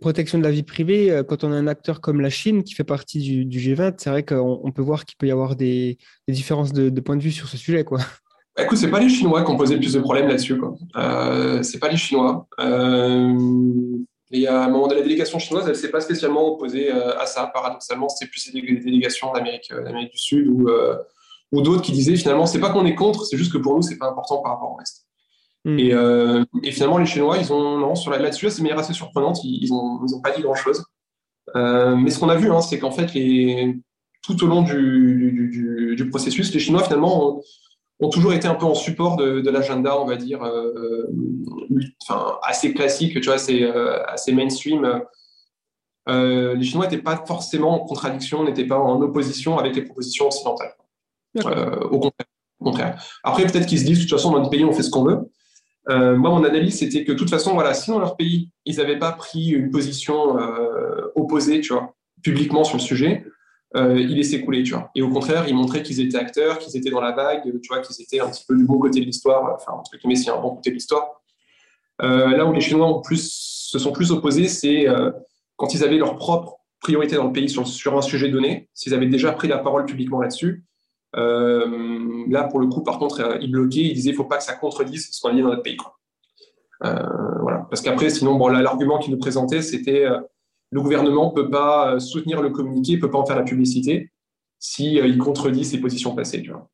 protection de la vie privée, quand on a un acteur comme la Chine qui fait partie du, du G20, c'est vrai qu'on on peut voir qu'il peut y avoir des, des différences de, de, point de vue sur ce sujet. Quoi. Bah, écoute, c'est pas les Chinois qui ont posé le plus de problèmes là-dessus. Euh, c'est pas les Chinois. Euh, et à un moment de la délégation chinoise, elle ne s'est pas spécialement opposée euh, à ça. Paradoxalement, c'était plus des délégations d'Amérique, euh, du Sud ou, euh, ou d'autres qui disaient finalement, c'est pas qu'on est contre, c'est juste que pour nous, c'est pas important par rapport au reste. Mm. Et, euh, et, finalement, les Chinois, ils ont, non, sur là-dessus, c'est manière assez surprenante, ils n'ont ils ont pas dit grand-chose. Euh, mais ce qu'on a vu, hein, c'est qu'en fait, les, tout au long du, du, du, du, processus, les Chinois, finalement, ont, ont toujours été un peu en support de, de l'agenda, on va dire, euh, enfin, assez classique, tu vois, assez, euh, assez mainstream. Euh, les Chinois n'étaient pas forcément en contradiction, n'étaient pas en opposition avec les propositions occidentales. Euh, au contraire. Au contraire. Après, peut-être qu'ils se disent, de toute façon, dans notre pays, on fait ce qu'on veut. Euh, moi, mon analyse, c'était que de toute façon, voilà, si dans leur pays, ils n'avaient pas pris une position opposée, tu vois, publiquement sur le sujet, euh, il laissait couler, tu vois. Et au contraire, il montrait qu'ils étaient acteurs, qu'ils étaient dans la vague, tu vois, qu'ils étaient un petit peu du bon côté de l'histoire, enfin, entre guillemets, s'il y a un bon côté de l'histoire. Euh, là où les Chinois ont plus, se sont plus opposés, c'est euh, quand ils avaient leur propre priorité dans le pays sur, un sujet donné, s'ils avaient déjà pris la parole publiquement là-dessus. Euh, là, pour le coup, par contre, ils bloquaient, ils disaient il ne faut pas que ça contredise ce qu'on a dit dans notre pays. Voilà. Parce qu'après, sinon, l'argument qu'ils nous présentaient, c'était le gouvernement ne peut pas euh, soutenir le communiqué, ne peut pas en faire la publicité si euh, il contredit ses positions passées. Tu vois.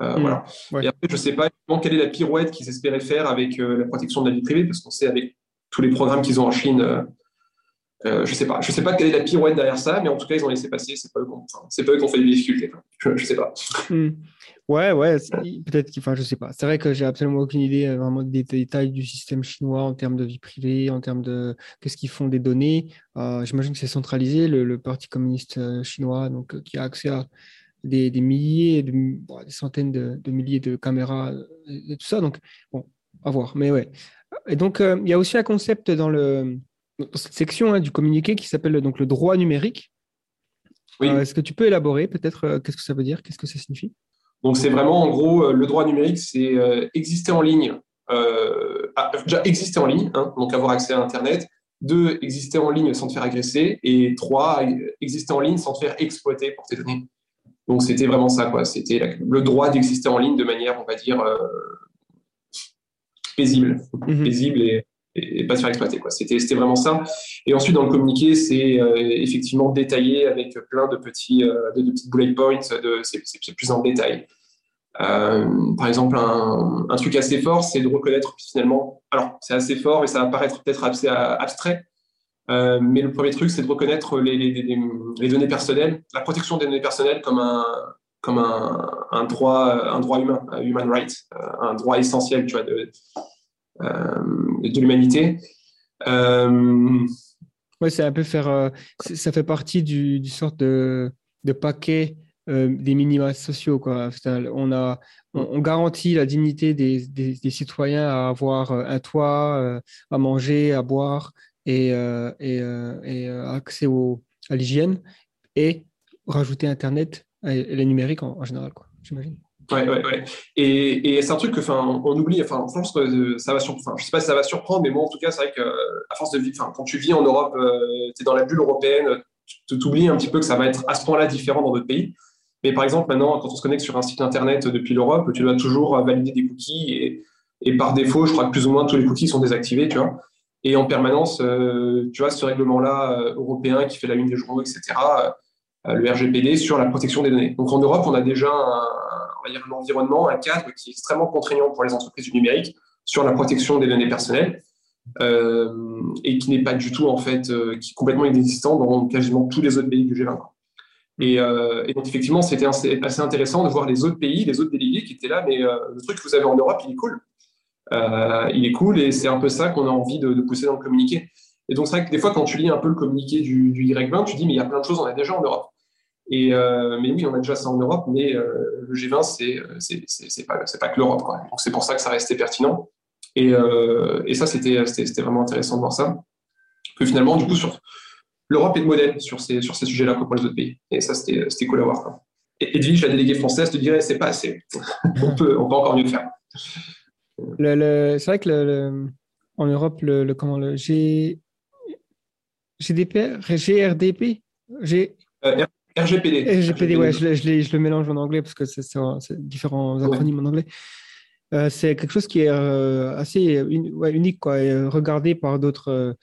Euh, mmh, voilà. Ouais. Et après, je ne sais pas quelle est la pirouette qu'ils espéraient faire avec euh, la protection de la vie privée, parce qu'on sait avec tous les programmes qu'ils ont en Chine, euh, je ne sais pas. Je sais pas quelle est la pirouette derrière ça, mais en tout cas, ils ont laissé passer. C'est pas eux qui ont, ont fait des difficultés. Je ne sais pas. Mmh. Ouais, ouais, peut-être enfin, je sais pas. C'est vrai que j'ai absolument aucune idée euh, vraiment des détails du système chinois en termes de vie privée, en termes de qu'est-ce qu'ils font des données. Euh, J'imagine que c'est centralisé, le, le, Parti communiste euh, chinois, donc qui a accès à des, des milliers, de, bon, des centaines de, de, milliers de caméras et tout ça. Donc, bon, à voir. Mais ouais. Et donc, il y a aussi un concept dans, le, dans cette section hein, du communiqué qui s'appelle donc le droit numérique. Oui. Est-ce que tu peux élaborer peut-être qu'est-ce que ça veut dire, qu'est-ce que ça signifie? Donc c'est vraiment en gros euh, le droit numérique, c'est euh, exister en ligne, euh, déjà exister en ligne, hein, donc avoir accès à Internet. Deux, exister en ligne sans te faire agresser. Et trois, exister en ligne sans te faire exploiter pour tes données. Donc c'était vraiment ça, quoi. C'était le droit d'exister en ligne de manière, on va dire, euh, paisible, mm-hmm. paisible et, et, pas se faire exploiter. C'était vraiment ça. Et ensuite dans le communiqué, c'est euh, effectivement détaillé avec plein de petits, euh, de, petites bullet points. C'est plus en détail. Euh, par exemple, un, truc assez fort, c'est de reconnaître finalement. Alors, c'est assez fort et ça va paraître peut-être assez abstrait, mais le premier truc, c'est de reconnaître les, les, données personnelles, la protection des données personnelles comme un, comme un, un droit, un droit humain, un human right, un droit essentiel, tu vois, de l'humanité. Euh, oui, c'est un peu faire. ça fait partie du, sorte de, de paquet euh, des minima sociaux. Quoi. On, a, on, garantit la dignité des, des, citoyens à avoir euh, un toit, euh, à manger, à boire et, euh, et, euh, et accès au, à l'hygiène et rajouter Internet et, et le numérique en, en général, j'imagine. Ouais, ouais, ouais. Et, et c'est un truc que, enfin, on oublie. Enfin, je pense que ça va surprendre. Je sais pas si ça va surprendre, mais moi, en tout cas, c'est vrai que à force de vivre, enfin, quand tu vis en Europe, euh, tu es dans la bulle européenne, tu t'oublies un petit peu que ça va être à ce point-là différent dans d'autres pays. Mais par exemple, maintenant, quand on se connecte sur un site internet depuis l'Europe, tu dois toujours valider des cookies et, et, par défaut, je crois que plus ou moins tous les cookies sont désactivés, tu vois. Et en permanence, euh, tu vois, ce règlement-là euh, européen qui fait la une des journaux, etc., euh, le RGPD sur la protection des données. Donc en Europe, on a déjà un, on va dire un environnement, un cadre qui est extrêmement contraignant pour les entreprises du numérique sur la protection des données personnelles. Euh, et qui n'est pas du tout en fait, euh, qui est complètement inexistant dans quasiment tous les autres pays du G20. Et, euh, et, donc, effectivement, c'était assez, intéressant de voir les autres pays, les autres délégués qui étaient là, mais le truc que vous avez en Europe, il est cool. Il est cool et c'est un peu ça qu'on a envie de, de, pousser dans le communiqué. Et donc, c'est vrai que des fois, quand tu lis un peu le communiqué du, du Y20, tu dis, mais il y a plein de choses, on a déjà en Europe. Et, mais oui, on a déjà ça en Europe, mais le G20, c'est c'est pas, pas que l'Europe. Donc c'est pour ça que ça restait pertinent. Et, et ça, c'était vraiment intéressant de voir ça. Que finalement, du coup, sur l'Europe est le modèle sur ces, sur ces sujets-là pour les autres pays. Et ça, c'était cool à voir. Quoi. Et Edwige, la déléguée française, te dirait c'est pas assez. on, peut, on peut encore mieux faire. c'est vrai que le, en Europe, le, comment le G, GDP, GRDP, G, euh, RGPD. RGPD, ouais, je, je, le mélange en anglais parce que c'est différents acronymes en anglais. Euh, c'est quelque chose qui est euh, assez unique, quoi, et regardé par d'autres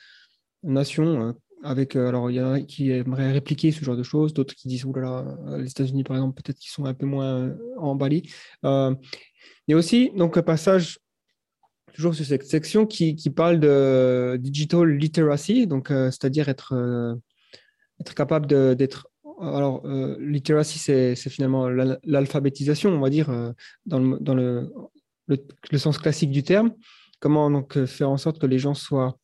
nations avec, euh, alors, il y en a qui aimeraient répliquer ce genre de choses, d'autres qui disent, oulala, euh, les États-Unis, par exemple, peut-être qu'ils sont un peu moins euh, emballés. il y a aussi donc, un passage, toujours sur cette section, qui, qui parle de digital literacy, donc c'est-à-dire être, être capable d'être. Alors, literacy, c'est finalement l'alphabétisation, on va dire, dans, le, dans le, sens classique du terme. Comment donc faire en sorte que les gens soient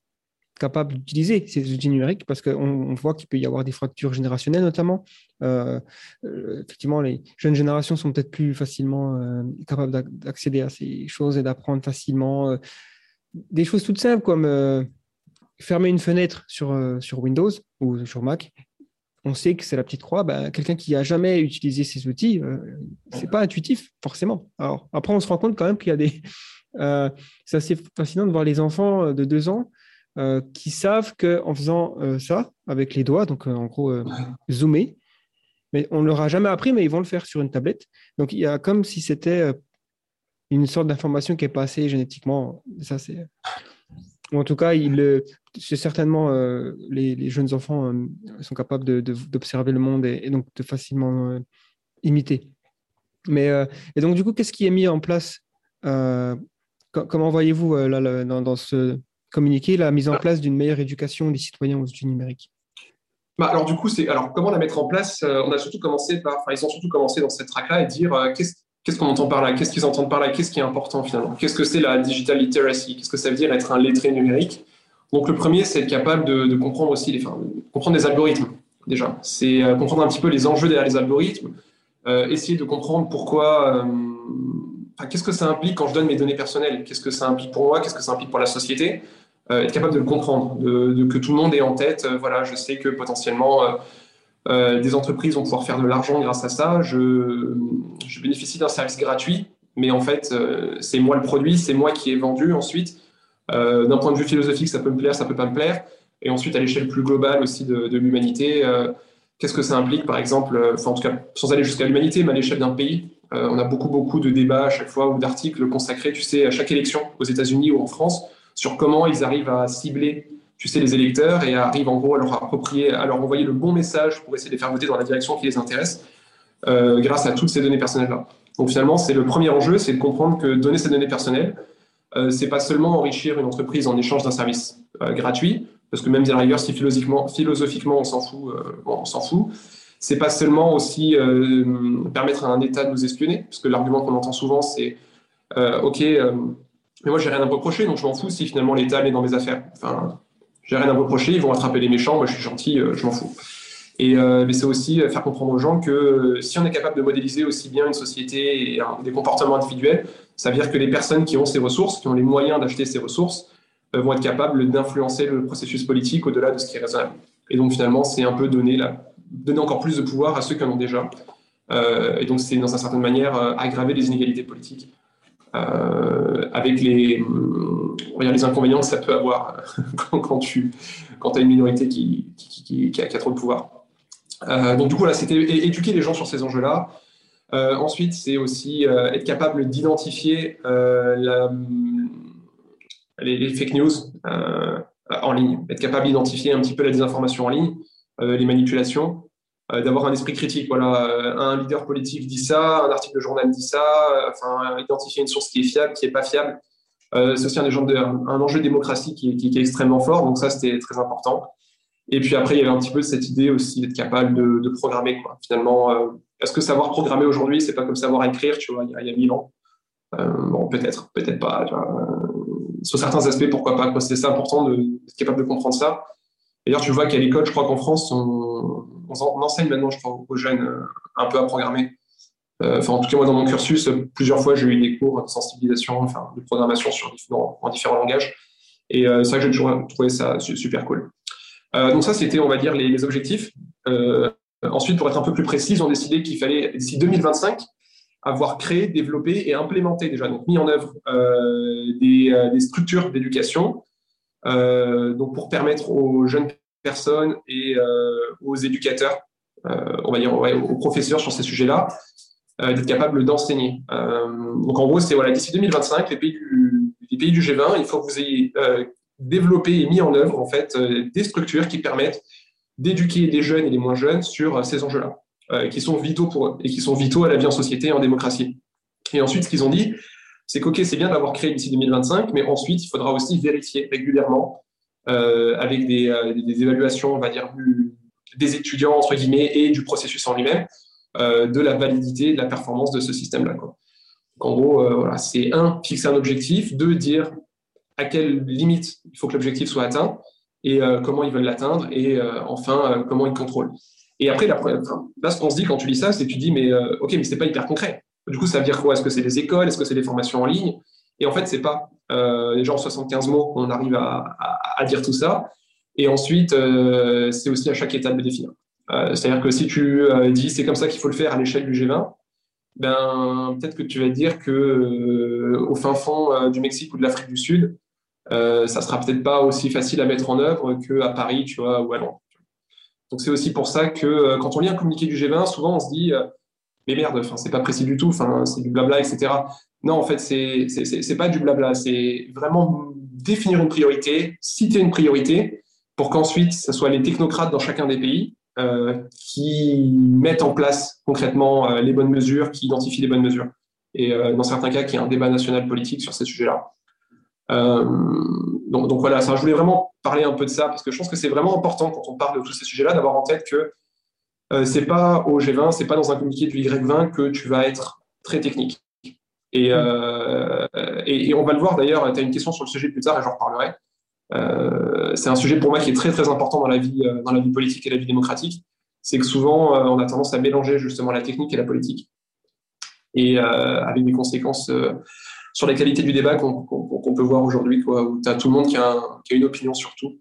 capable d'utiliser ces outils numériques? Parce qu'on voit qu'il peut y avoir des fractures générationnelles notamment. Euh, euh, effectivement, les jeunes générations sont peut-être plus facilement euh, capables d'accéder à ces choses et d'apprendre facilement des choses toutes simples comme fermer une fenêtre sur Windows ou sur Mac. On sait que c'est la petite croix. Ben, Quelqu'un qui n'a jamais utilisé ces outils, c'est pas intuitif forcément. Alors après, on se rend compte quand même qu'il y a des c'est assez fascinant de voir les enfants de deux ans euh, qui savent qu'en faisant euh, ça avec les doigts, donc euh, en gros zoomer, mais on ne leur a jamais appris, mais ils vont le faire sur une tablette. Donc il y a comme si c'était une sorte d'information qui est passée génétiquement. Ça, c'est. En tout cas, il, c'est certainement les, jeunes enfants sont capables d'observer le monde et, donc de facilement imiter. Mais, et donc, du coup, qu'est-ce qui est mis en place Comment voyez-vous là, dans, ce, communiquer la mise en place d'une meilleure éducation des citoyens aux outils numériques bah, alors du coup, c'est alors comment la mettre en place? Euh, On a surtout commencé par, enfin ils ont surtout commencé dans cette track-là et dire euh, qu'est-ce qu'on entend par là, qu'est-ce qu'ils entendent par là, qu'est-ce qui est important finalement, qu'est-ce que c'est la digital literacy, qu'est-ce que ça veut dire être un lettré numérique? Donc le premier, c'est être capable de, comprendre aussi les, comprendre les algorithmes déjà. C'est euh, comprendre un petit peu les enjeux derrière les algorithmes, essayer de comprendre pourquoi. Qu'est-ce que ça implique quand je donne mes données personnelles? Qu'est-ce que ça implique pour moi? Qu'est-ce que ça implique pour la société? Euh, être capable de le comprendre, de, que tout le monde ait en tête, euh, voilà, je sais que potentiellement euh, des entreprises vont pouvoir faire de l'argent grâce à ça, je, bénéficie d'un service gratuit, mais en fait, c'est moi le produit, c'est moi qui ai vendu ensuite. D'un point de vue philosophique, ça peut me plaire, ça peut pas me plaire. Et ensuite, à l'échelle plus globale aussi de, l'humanité, qu'est-ce que ça implique, par exemple, en tout cas, sans aller jusqu'à l'humanité, mais à l'échelle d'un pays. on a beaucoup, beaucoup de débats à chaque fois ou d'articles consacrés, tu sais, à chaque élection aux États-Unis ou en France sur comment ils arrivent à cibler tu sais, les électeurs et arrivent en gros à leur approprier, à leur envoyer le bon message pour essayer de les faire voter dans la direction qui les intéresse euh, grâce à toutes ces données personnelles-là. Donc finalement, c'est le premier enjeu, c'est de comprendre que donner ces données personnelles, euh, c'est pas seulement enrichir une entreprise en échange d'un service euh, gratuit, parce que même à la rigueur, si philosophiquement, philosophiquement on s'en fout, euh, on s'en fout. C'est pas seulement aussi permettre à un État de nous espionner, parce que l'argument qu'on entend souvent, c'est OK, mais moi, j'ai rien à me reprocher, donc je m'en fous si finalement l'État est dans mes affaires. Enfin, j'ai rien à reprocher, ils vont attraper les méchants, moi je suis gentil, euh, je m'en fous. Et euh, mais c'est aussi faire comprendre aux gens que euh, si on est capable de modéliser aussi bien une société et des comportements individuels, ça veut dire que les personnes qui ont ces ressources, qui ont les moyens d'acheter ces ressources, vont être capables d'influencer le processus politique au-delà de ce qui est raisonnable. Et donc finalement, c'est un peu donner, donner encore plus de pouvoir à ceux qui en ont déjà. et donc c'est dans une certaine manière aggraver les inégalités politiques. Euh, avec les, les inconvénients que ça peut avoir quand, tu quand as une minorité qui, qui, a, trop de pouvoir. Euh, donc du coup, là, c'était éduquer les gens sur ces enjeux-là. Euh, ensuite, c'est aussi être capable d'identifier les, fake news en ligne, être capable d'identifier un petit peu la désinformation en ligne, les manipulations, euh, d'avoir un esprit critique. Voilà, euh, un leader politique dit ça, un article de journal dit ça, euh, identifier une source qui est fiable, qui n'est pas fiable. c'est aussi un, enjeu démocratique qui, qui, est extrêmement fort, donc ça, c'était très important. Et puis après, il y avait un petit peu cette idée aussi d'être capable de, programmer. Quoi. Finalement, est-ce que savoir programmer aujourd'hui, c'est pas comme savoir écrire, tu vois, il y a, mille ans? Peut-être, peut-être pas. sur certains aspects, pourquoi pas C'est important d'être capable de comprendre ça. D'ailleurs, tu vois qu'à l'école, je crois qu'en France, on, on, enseigne maintenant, je crois, aux jeunes un peu à programmer. Enfin, en tout cas, moi, dans mon cursus, plusieurs fois, j'ai eu des cours de sensibilisation, enfin, de programmation en différents langages. Et vrai que j'ai toujours trouvé ça super cool. donc ça, c'était, on va dire, les, objectifs. ensuite, pour être un peu plus précis, ils ont décidé qu'il fallait, d'ici 2025, avoir créé, développé et implémenté déjà, donc mis en œuvre euh, des, euh, des, structures d'éducation euh, donc pour permettre aux jeunes personnes et aux éducateurs, on va dire aux professeurs sur ces sujets-là, d'être capables d'enseigner. donc en gros, c'est voilà, d'ici 2025, les pays, du, les pays du G20, il faut que vous ayez développé et mis en œuvre en fait des structures qui permettent d'éduquer les jeunes et les moins jeunes sur ces enjeux-là. Euh, qui sont vitaux pour eux et qui sont vitaux à la vie en société et en démocratie. Et ensuite, ce qu'ils ont dit, c'est qu'OK, c'est bien d'avoir créé d'ici 2025, mais ensuite, il faudra aussi vérifier régulièrement euh, avec des, euh, des, évaluations, on va dire, des étudiants, entre guillemets, et du processus en lui-même, euh, de la validité, de la performance de ce système-là. En gros, euh, voilà, c'est un, fixer un objectif, deux, dire à quelle limite il faut que l'objectif soit atteint et comment ils veulent l'atteindre, et enfin, comment ils contrôlent. Et après, là, ce qu'on se dit quand tu lis ça, c'est que tu dis, mais euh, ok, mais c'est pas hyper concret. Du coup, ça veut dire quoi? Est-ce que c'est des écoles? Est-ce que c'est des formations en ligne? Et en fait, c'est pas euh, genre 75 mots qu'on arrive à, dire tout ça. Et ensuite, euh, c'est aussi à chaque étape de définir. Euh, c'est-à-dire que si tu dis c'est comme ça qu'il faut le faire à l'échelle du G20, ben peut-être que tu vas dire que au fin fond du Mexique ou de l'Afrique du Sud, ça sera peut-être pas aussi facile à mettre en œuvre qu'à Paris, tu vois, ou à Londres. Donc c'est aussi pour ça que euh, quand on lit un communiqué du G20, souvent on se dit euh, mais merde, enfin c'est pas précis du tout, c'est du blabla, etc. Non, en fait c'est c'est pas du blabla, c'est vraiment définir une priorité, citer une priorité, pour qu'ensuite ce soit les technocrates dans chacun des pays euh, qui mettent en place concrètement euh, les bonnes mesures, qui identifient les bonnes mesures. Et euh, dans certains cas, qu'il y ait un débat national politique sur ces sujets-là. Donc, voilà, ça, je voulais vraiment parler un peu de ça parce que je pense que c'est vraiment important quand on parle de tous ces sujets-là d'avoir en tête que euh, c'est pas au G20, c'est pas dans un communiqué du Y20 que tu vas être très technique. Et, euh, et, on va le voir d'ailleurs, tu as une question sur le sujet plus tard et j'en reparlerai. Euh, c'est un sujet pour moi qui est très très important dans la vie, euh, dans la vie politique et la vie démocratique. C'est que souvent on a tendance à mélanger justement la technique et la politique. Et avec des conséquences sur la qualité du débat qu'on peut voir aujourd'hui, où tu as tout le monde qui a, qui a une opinion sur tout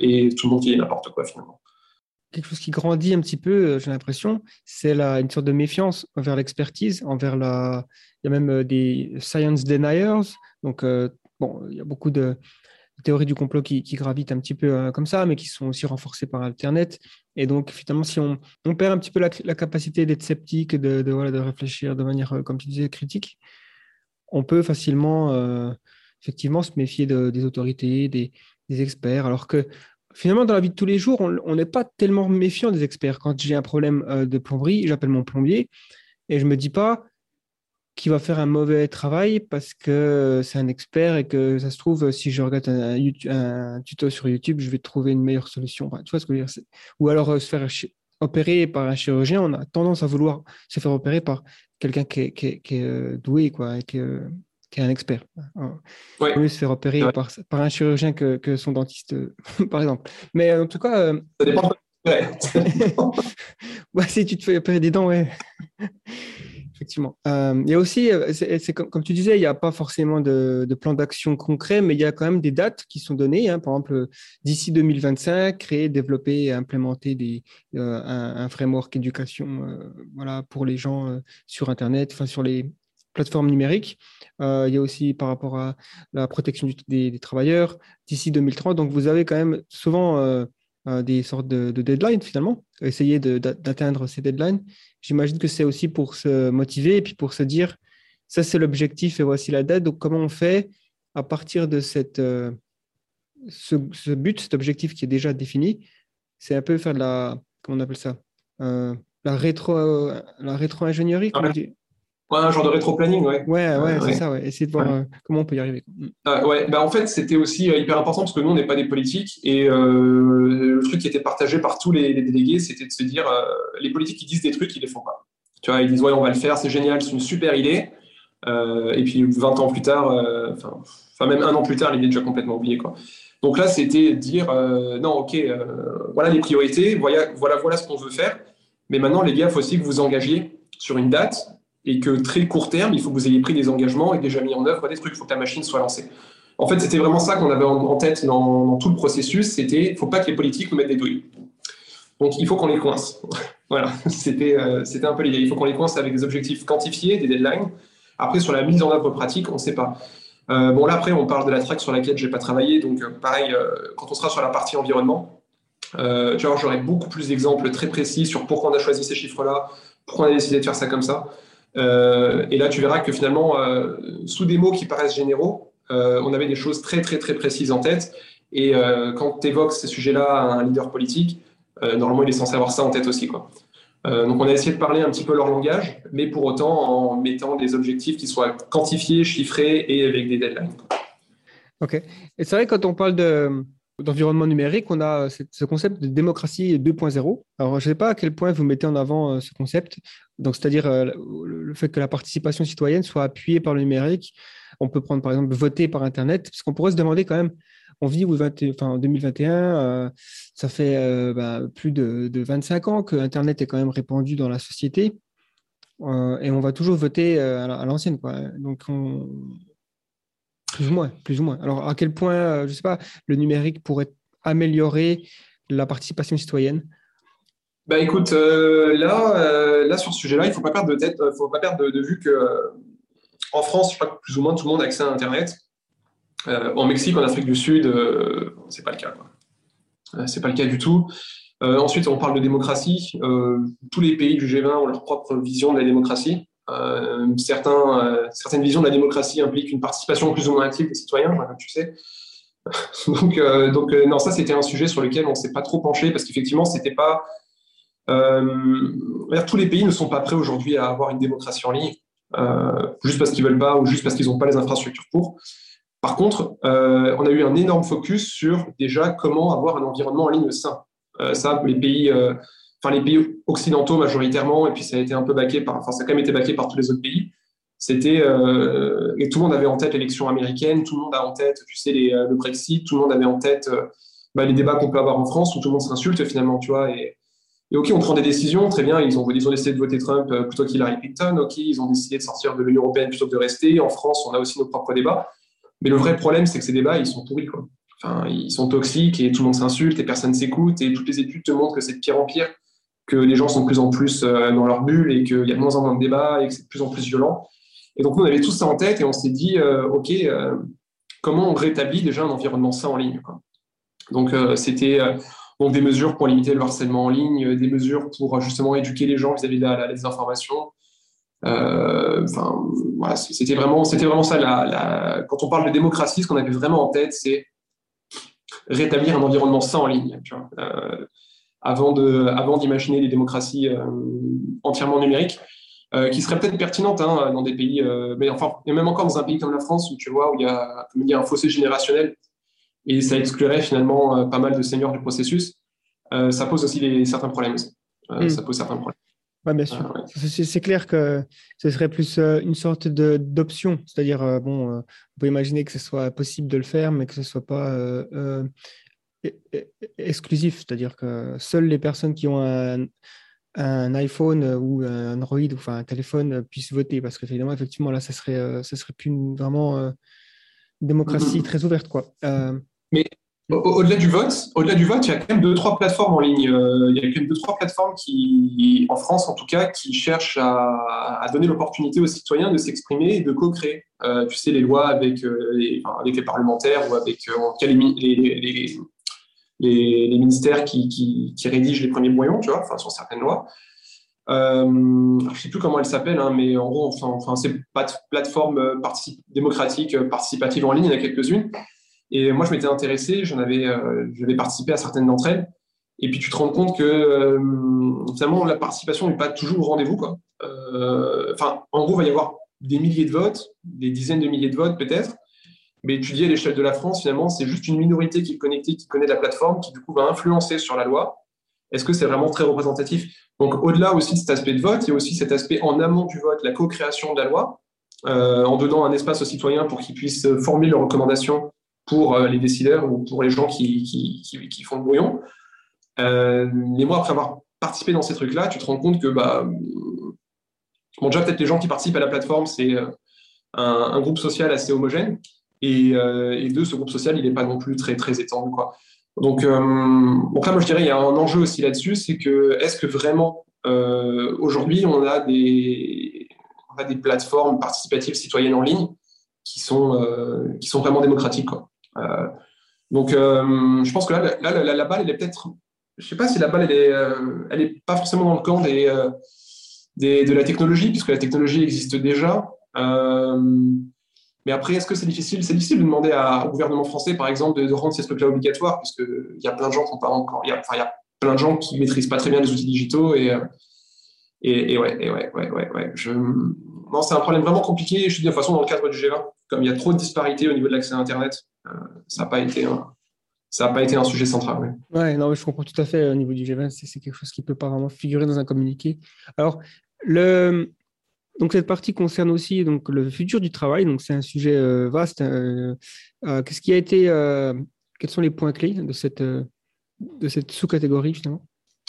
et tout le monde qui est n'importe quoi finalement. Quelque chose qui grandit un petit peu, euh, j'ai l'impression, c'est une sorte de méfiance envers l'expertise, envers la. Il y a même euh, des science deniers. Donc, euh, bon, il y a beaucoup de théories du complot qui, gravitent un petit peu euh, comme ça, mais qui sont aussi renforcées par Internet. Et donc, finalement, si on, perd un petit peu la, capacité d'être sceptique, de, voilà, de réfléchir de manière, comme tu disais, critique, on peut facilement effectivement se méfier de, des autorités, des, experts, alors que finalement dans la vie de tous les jours, on n'est pas tellement méfiant des experts. Quand j'ai un problème euh, de plomberie, j'appelle mon plombier et je me dis pas qu'il va faire un mauvais travail parce que c'est un expert et que ça se trouve, si je regarde un, tuto sur YouTube, je vais trouver une meilleure solution. Ou alors euh, se faire opérer par un chirurgien, on a tendance à vouloir se faire opérer par quelqu'un qui est, euh, doué, quoi, qui est un expert. Ouais. mieux se faire opérer ouais. par, par, un chirurgien que, que son dentiste, par exemple. Mais en tout cas. Euh... Ça dépend. Ouais. ouais, si tu te fais opérer des dents, ouais. Effectivement. Euh, il y a aussi, euh, c'est comme, comme, tu disais, il n'y a pas forcément de, de plan d'action concret, mais il y a quand même des dates qui sont données. Hein. Par exemple, d'ici 2025, créer, développer et implémenter des, euh, un, un, framework éducation euh, voilà, pour les gens euh, sur Internet, enfin sur les plateformes numériques. il y a aussi par rapport à la protection du, des, des, travailleurs d'ici 2030. Donc, vous avez quand même souvent des sortes de, de deadlines finalement, essayer d'atteindre ces deadlines. J'imagine que c'est aussi pour se motiver et puis pour se dire, ça c'est l'objectif et voici la date. Donc comment on fait à partir de cette, euh, ce, ce, but, cet objectif qui est déjà défini? C'est un peu faire de la, comment on appelle ça? Euh, La rétro, euh, la rétro-ingénierie ah, Ouais, un genre de rétro-planning, ouais. Ouais, ouais, ouais c'est ça, ouais. Essayer de voir ouais. euh, comment on peut y arriver. Ah, ouais, bah en fait, c'était aussi euh, hyper important parce que nous, on n'est pas des politiques et euh, le truc qui était partagé par tous les, les délégués, c'était de se dire euh, les politiques qui disent des trucs, ils les font pas. Tu vois, ils disent ouais, on va le faire, c'est génial, c'est une super idée. Euh, et puis 20 ans plus tard, enfin même un an plus tard, l'idée est déjà complètement oubliée, quoi. Donc là, c'était dire euh, non, ok, euh, voilà les priorités, voilà, voilà, voilà ce qu'on veut faire. Mais maintenant, les gars, il faut aussi que vous engagiez sur une date et que très court terme, il faut que vous ayez pris des engagements et déjà mis en œuvre des trucs. Il faut que la machine soit lancée. En fait, c'était vraiment ça qu'on avait en tête dans, tout le processus. C'était, il ne faut pas que les politiques nous mettent des douilles. Donc, il faut qu'on les coince. voilà, c'était, euh, c'était un peu l'idée. Il faut qu'on les coince avec des objectifs quantifiés, des deadlines. Après, sur la mise en œuvre pratique, on ne sait pas. Euh, bon, là, après, on parle de la track sur laquelle je n'ai pas travaillé. Donc, euh, pareil, quand on sera sur la partie environnement, j'aurai beaucoup plus d'exemples très précis sur pourquoi on a choisi ces chiffres-là, pourquoi on a décidé de faire ça comme ça. Et là, tu verras que finalement, sous des mots qui paraissent généraux, on avait des choses très, très, très précises en tête. Et quand tu évoques ces sujets-là à un leader politique, normalement, il est censé avoir ça en tête aussi. Quoi. Euh, donc on a essayé de parler un petit peu leur langage, mais pour autant en mettant des objectifs qui soient quantifiés, chiffrés et avec des deadlines. Ok. Et c'est vrai quand on parle de, d'environnement numérique, on a ce concept de démocratie 2.0. Alors, je ne sais pas à quel point vous mettez en avant euh, ce concept. Donc, c'est-à-dire euh, le fait que la participation citoyenne soit appuyée par le numérique. On peut prendre, par exemple, voter par Internet, parce qu'on pourrait se demander quand même, on vit en 2021, euh, ça fait euh, bah, plus de, 25 ans que Internet est quand même répandu dans la société. Euh, et on va toujours voter à l'ancienne. Donc, plus ou moins, plus ou moins. Alors, à quel point, je ne sais pas, le numérique pourrait améliorer la participation citoyenne? Bah écoute, là, là sur ce sujet-là, il ne faut pas perdre de tête, faut pas perdre de, vue que en France, je crois que plus ou moins tout le monde a accès à Internet. Euh, en Mexique, en Afrique du Sud, euh, c'est pas le cas. Euh, c'est pas le cas du tout. ensuite, on parle de démocratie. tous les pays du G20 ont leur propre vision de la démocratie. Certains, certaines visions de la démocratie impliquent une participation plus ou moins active des citoyens, tu sais. donc, donc non, ça c'était un sujet sur lequel on s'est pas trop penché parce qu'effectivement, c'était pas. tous les pays ne sont pas prêts aujourd'hui à avoir une démocratie en ligne, juste parce qu'ils veulent pas ou juste parce qu'ils n'ont pas les infrastructures pour. Par contre, euh, on a eu un énorme focus sur déjà comment avoir un environnement en ligne sain. Euh, ça, les pays, euh, enfin les pays occidentaux majoritairement, et puis ça a été un peu baqué par, enfin ça a quand même été baqué par tous les autres pays. C'était et tout le monde avait en tête l'élection américaine, tout le monde a en tête, tu sais, le Brexit, tout le monde avait en tête bah, les débats qu'on peut avoir en France où tout le monde s'insulte finalement, tu vois. Et, ok, on prend des décisions, très bien. Ils ont, ils ont décidé de voter Trump plutôt qu'Hillary Clinton. Ok, ils ont décidé de sortir de l'Union européenne plutôt que de rester. En France, on a aussi nos propres débats. Mais le vrai problème, c'est que ces débats, ils sont pourris. Quoi. Enfin, ils sont toxiques et tout le monde s'insulte et personne s'écoute. Et toutes les études te montrent que c'est de pire en pire, que les gens sont de plus en plus euh, dans leur bulle et qu'il y a de moins en moins de débats et que c'est de plus en plus violent. Et donc, nous, on avait tout ça en tête et on s'est dit, euh, OK, euh, comment on rétablit déjà un environnement sain en ligne. Donc, c'était des mesures pour limiter le harcèlement en ligne, des mesures pour justement éduquer les gens vis-à-vis de la, la, désinformation, euh, enfin, voilà, c'était vraiment, vraiment ça. Quand on parle de démocratie, ce qu'on avait vraiment en tête, c'est rétablir un environnement sain en ligne. Avant de, avant d'imaginer des démocraties euh, entièrement numériques, qui seraient peut-être pertinentes hein, dans des pays, mais enfin, et même encore dans un pays comme la France où tu vois où il y a, un fossé générationnel et ça exclurait finalement pas mal de seniors du processus. ça pose aussi des, certains problèmes. Hmm. Ça pose certains problèmes. Oui, bien sûr. Ah, c'est clair que ce serait plus euh, une sorte d'option. C'est-à-dire, euh, bon, euh, on peut imaginer que ce soit possible de le faire, mais que ce ne soit pas exclusif. C'est-à-dire que seules les personnes qui ont un, un iPhone ou un Android ou enfin, un téléphone puissent voter. Parce que, évidemment, effectivement, là, ce serait, ça serait plus vraiment une démocratie mm-hmm. très ouverte. Quoi. mais au-delà du vote, au-delà du vote, il y a quand même deux trois plateformes en ligne. Euh, il y a quand même deux trois plateformes qui, en France en tout cas, qui cherchent à, donner l'opportunité aux citoyens de s'exprimer et de co-créer. Euh, tu sais les lois avec euh, les, avec les parlementaires ou avec les, les, les, ministères qui, rédigent les premiers moyens, tu vois, sur certaines lois. je ne sais plus comment elles s'appellent, hein, mais en gros, enfin, enfin c'est plateforme démocratique participative en ligne, il y en a quelques-unes. Et moi, je m'étais intéressé, j'en euh, j'avais participé à certaines d'entre elles. Et puis, tu te rends compte que euh, finalement, la participation n'est pas toujours au rendez-vous. Quoi. Euh, enfin, en gros, il va y avoir des milliers de votes, des dizaines de milliers de votes peut-être. Mais tu dis à l'échelle de la France, finalement, c'est juste une minorité qui est connectée, qui connaît la plateforme, qui du coup va influencer sur la loi. Est-ce que c'est vraiment très représentatif? Donc, au-delà aussi de cet aspect de vote, il y a aussi cet aspect en amont du vote, la co-création de la loi, en donnant un espace aux citoyens pour qu'ils puissent former leurs recommandations pour les décideurs ou pour les gens qui, qui, font le brouillon. mais moi, après avoir participé dans ces trucs-là, tu te rends compte que, bah, déjà, peut-être les gens qui participent à la plateforme, c'est un, groupe social assez homogène. Et, et deux, ce groupe social, il n'est pas non plus très, très étendu. Quoi. Donc, euh, donc là, moi, je dirais, il y a un enjeu aussi là-dessus, c'est que est-ce que vraiment, euh, aujourd'hui, on, a des, on a des plateformes participatives citoyennes en ligne qui sont, euh, qui sont vraiment démocratiques donc, je pense que là, là la, balle, elle est peut-être, je sais pas si la balle, elle est, elle pas forcément dans le camp des, des, de la technologie, puisque la technologie existe déjà. Mais après, est-ce que c'est difficile? C'est difficile de demander au gouvernement français, par exemple, de, rendre ces trucs-là obligatoires, puisqu'il y a plein de gens qui n'ont pas encore. Il il plein de gens qui maîtrisent pas très bien les outils digitaux et, euh, ouais, ouais, ouais, ouais, non, c'est un problème vraiment compliqué. je suis de toute façon dans le cadre du G20, comme il y a trop de disparités au niveau de l'accès à Internet, euh, ça n'a pas été un, sujet central. Ouais, non, je comprends tout à fait au niveau du G20, c'est quelque chose qui peut pas vraiment figurer dans un communiqué. Alors, le, donc cette partie concerne aussi donc le futur du travail. Donc c'est un sujet euh, vaste. Hein. Euh, qu'est-ce qui a été euh, Quels sont les points clés de cette de cette sous-catégorie finalement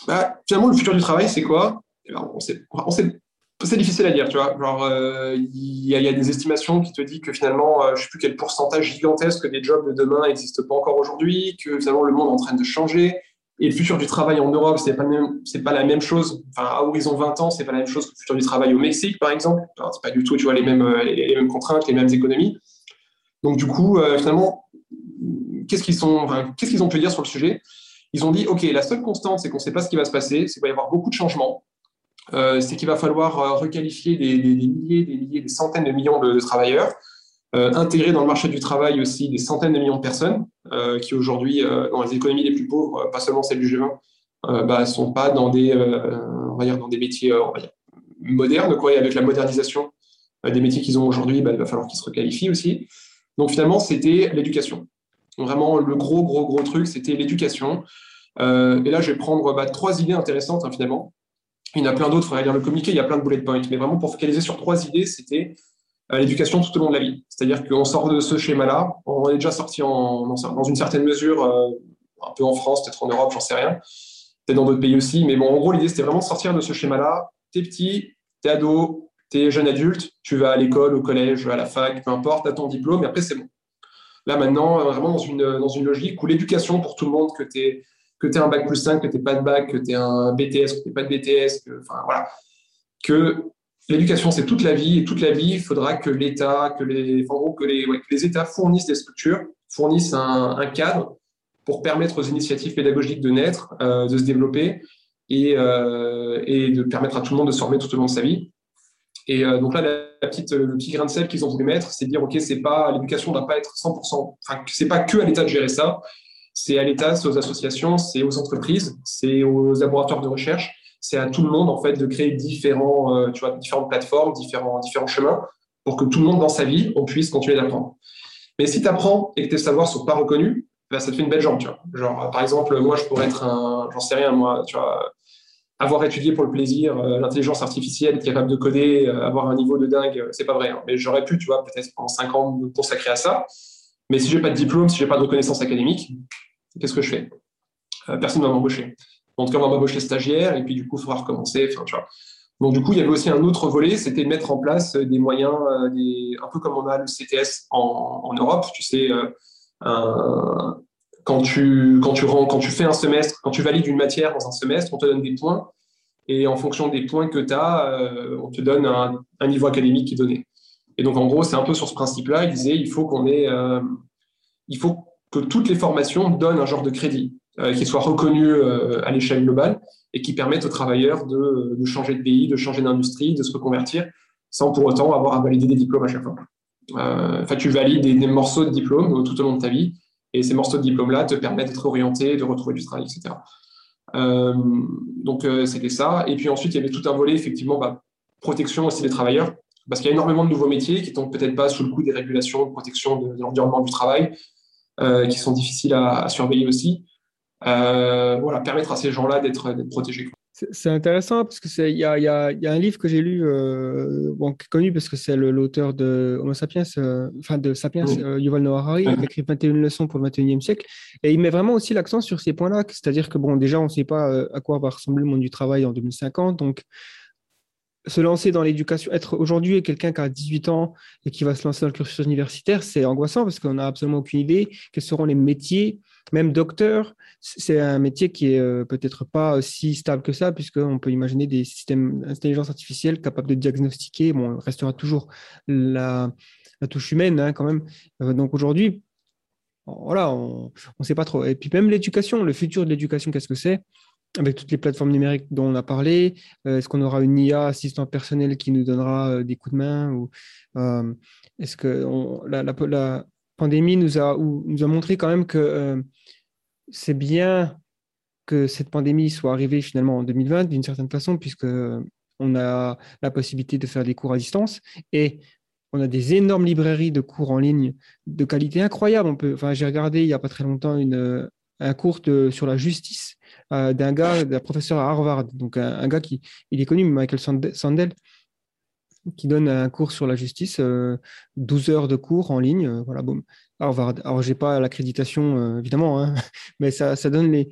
bah, Finalement, le futur du travail, c'est quoi? Eh ben, on sait, on sait, c'est difficile à dire, tu vois. Genre, il y, y, a des estimations qui te disent que finalement, je ne sais plus quel pourcentage gigantesque des jobs de demain n'existent pas encore aujourd'hui, que finalement le monde est en train de changer, et le futur du travail en Europe, c'est pas pas la même chose. Enfin, à horizon 20 ans, c'est pas la même chose que le futur du travail au Mexique, par exemple. C'est pas du tout, tu vois, les mêmes, euh, contraintes, les mêmes économies. Donc, du coup, euh, finalement, qu'est-ce qu'ils sont, qu'est-ce qu'ils ont pu dire sur le sujet? Ils ont dit, ok, la seule constante, c'est qu'on ne sait pas ce qui va se passer, c'est qu'il va y avoir beaucoup de changements. Euh, c'est qu'il va falloir requalifier des, milliers, des milliers, des centaines de millions de travailleurs. Euh, intégrer dans le marché du travail aussi des centaines de millions de personnes euh, qui aujourd'hui, euh, dans les économies les plus pauvres, pas seulement celles du G20, bah, sont pas dans des, on va dire, dans des métiers modernes, quoi, avec la modernisation des métiers qu'ils ont aujourd'hui, bah, il va falloir qu'ils se requalifient aussi. Donc finalement, c'était l'éducation. Vraiment, le gros, gros, gros truc, c'était l'éducation. et là, je vais prendre bah, trois idées intéressantes, hein, finalement. Il y en a plein d'autres, il faudrait lire le communiqué, il y a plein de bullet points. Mais vraiment, pour focaliser sur trois idées, c'était l'éducation tout au long de la vie. C'est-à-dire qu'on sort de ce schéma-là, on est déjà sorti en, dans une certaine mesure, euh, un peu en France, peut-être en Europe, j'en sais rien, peut-être dans d'autres pays aussi, mais bon, en gros, l'idée, c'était vraiment de sortir de ce schéma-là. T'es petit, t'es ado, t'es jeune adulte, tu vas à l'école, au collège, à la fac, peu importe, t'as ton diplôme, et après, c'est bon. Là, maintenant, euh, vraiment dans une, dans une logique où l'éducation pour tout le monde, que t'es que tu un bac plus 5, que tu pas de bac, que tu un BTS, que tu pas de BTS, que, enfin, voilà, que L'éducation, c'est toute la vie, et toute la vie, il faudra que l'État, que les, que les, les États fournissent des structures, fournissent un, cadre pour permettre aux initiatives pédagogiques de naître, euh, de se développer et, euh, et, de permettre à tout le monde de se former tout au long de sa vie. Et euh, donc là, le petit grain de sel qu'ils ont voulu mettre, c'est de dire, OK, c'est pas, l'éducation ne doit pas être 100%, enfin, c'est pas que à l'État de gérer ça, c'est à l'État, c'est aux associations, c'est aux entreprises, c'est aux laboratoires de recherche, c'est à tout le monde en fait de créer différents, euh, tu vois, différentes plateformes, différents, différents chemins pour que tout le monde dans sa vie, on puisse continuer d'apprendre. Mais si tu apprends et que tes savoirs sont pas reconnus, bah, ça te fait une belle jambe, tu vois. Genre, par exemple, moi, je pourrais être un, j'en sais rien, moi, tu vois, avoir étudié pour le plaisir euh, l'intelligence artificielle, être capable de coder, euh, avoir un niveau de dingue, c'est pas vrai. Hein. Mais j'aurais pu, tu vois, peut-être pendant cinq ans me consacrer à ça. Mais si j'ai pas de diplôme, si j'ai pas de reconnaissance académique, qu'est-ce que je fais? Personne ne va m'embaucher en tout cas, on va m'embaucher stagiaire, et puis du coup, il faudra recommencer. Enfin, tu vois. Donc, du coup, il y avait aussi un autre volet, c'était de mettre en place des moyens, euh, un peu comme on a le CTS en, Europe. Tu sais, euh, quand, tu, quand, tu quand tu fais un semestre, quand tu valides une matière dans un semestre, on te donne des points. Et en fonction des points que tu as, euh, on te donne un, niveau académique qui est donné. Et donc, en gros, c'est un peu sur ce principe-là. Il disait il faut qu'on ait. il faut que toutes les formations donnent un genre de crédit. Euh, qui soient reconnus euh, à l'échelle globale et qui permettent aux travailleurs de, changer de pays, de changer d'industrie, de se reconvertir, sans pour autant avoir à valider des diplômes à chaque fois. Euh, enfin, tu valides des, morceaux de diplômes tout au long de ta vie, et ces morceaux de diplômes-là te permettent d'être orienté, de retrouver du travail, etc. donc, c'était ça. Et puis ensuite, il y avait tout un volet, effectivement, bah, protection aussi des travailleurs, parce qu'il y a énormément de nouveaux métiers qui tombent peut-être pas sous le coup des régulations de protection de, l'environnement du travail, qui sont difficiles à surveiller aussi. Euh, voilà, permettre à ces gens-là d'être protégés. C'est intéressant parce que il y a, y, a, y a, un livre que j'ai lu euh, bon, connu parce que c'est l'auteur de Homo sapiens, euh, enfin de Sapiens, euh, Yuval Noah Harari, qui a écrit 21 leçons pour le 21e siècle, et il met vraiment aussi l'accent sur ces points-là, c'est-à-dire que bon déjà on ne sait pas à quoi va ressembler le monde du travail en 2050, donc se lancer dans l'éducation, être aujourd'hui quelqu'un qui a 18 ans et qui va se lancer dans le cursus universitaire, c'est angoissant parce qu'on n'a absolument aucune idée quels seront les métiers. Même docteur, c'est un métier qui est euh, peut-être pas si stable que ça, puisqu'on peut imaginer des systèmes d'intelligence artificielle capables de diagnostiquer. Bon, restera toujours la, touche humaine hein, quand même. Euh, donc aujourd'hui, on ne sait pas trop. Et puis même l'éducation, le futur de l'éducation, qu'est-ce que c'est? Avec toutes les plateformes numériques dont on a parlé euh, Est-ce qu'on aura une IA assistant personnel qui nous donnera des coups de main Est-ce que la, pandémie nous a, montré quand même que c'est bien que cette pandémie soit arrivée finalement en 2020 d'une certaine façon, puisque on a la possibilité de faire des cours à distance et on a des énormes librairies de cours en ligne de qualité incroyable. Enfin, j'ai regardé il n'y a pas très longtemps une, un cours sur la justice euh, d'un gars, d'un professeur à Harvard, donc un, gars qui il est connu, Michael Sandel, qui donne un cours sur la justice, 12 euh, heures de cours en ligne, euh, voilà, boum, Harvard. Alors, j'ai pas l'accréditation, évidemment, hein, mais ça, ça donne les.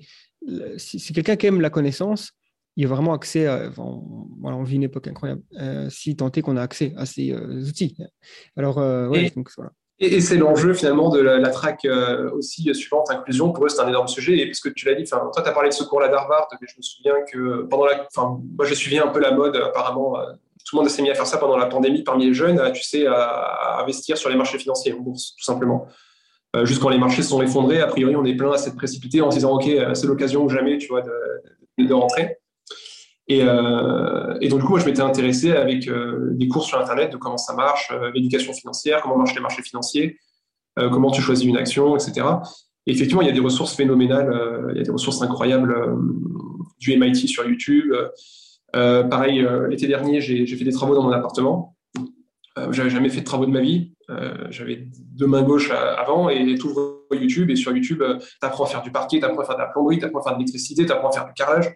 Si, quelqu'un qui aime la connaissance, il a vraiment accès à. voilà, on vit une époque incroyable. si tant est qu'on a accès à ces outils. Alors, ouais, donc voilà. Et, c'est l'enjeu finalement de la, track euh, aussi suivante, inclusion. Pour eux, c'est un énorme sujet. Et parce que tu l'as dit, toi, tu as parlé de ce cours-là d'Harvard, mais je me souviens que pendant la. Enfin, moi, j'ai suivi un peu la mode, apparemment. Euh, tout le monde s'est mis à faire ça pendant la pandémie parmi les jeunes, tu sais, à, investir sur les marchés financiers, en bourse, tout simplement. Euh, juste quand les marchés se sont effondrés, a priori, on est plein à s'être précipité en se disant, OK, c'est l'occasion ou jamais, tu vois, de, de rentrer. Et, euh, et, donc, du coup, moi, je m'étais intéressé avec euh, des cours sur Internet de comment ça marche, euh, l'éducation financière, comment marchent les marchés financiers, euh, comment tu choisis une action, etc. Et effectivement, il y a des ressources phénoménales, euh, il y a des ressources incroyables du MIT sur YouTube. Pareil, l'été dernier, j'ai fait des travaux dans mon appartement. J'avais jamais fait de travaux de ma vie. J'avais deux mains gauches avant et tout YouTube. Et sur YouTube, tu apprends à faire du parquet, tu apprends à faire de la plomberie, tu apprends à faire de l'électricité, tu apprends à faire du carrelage.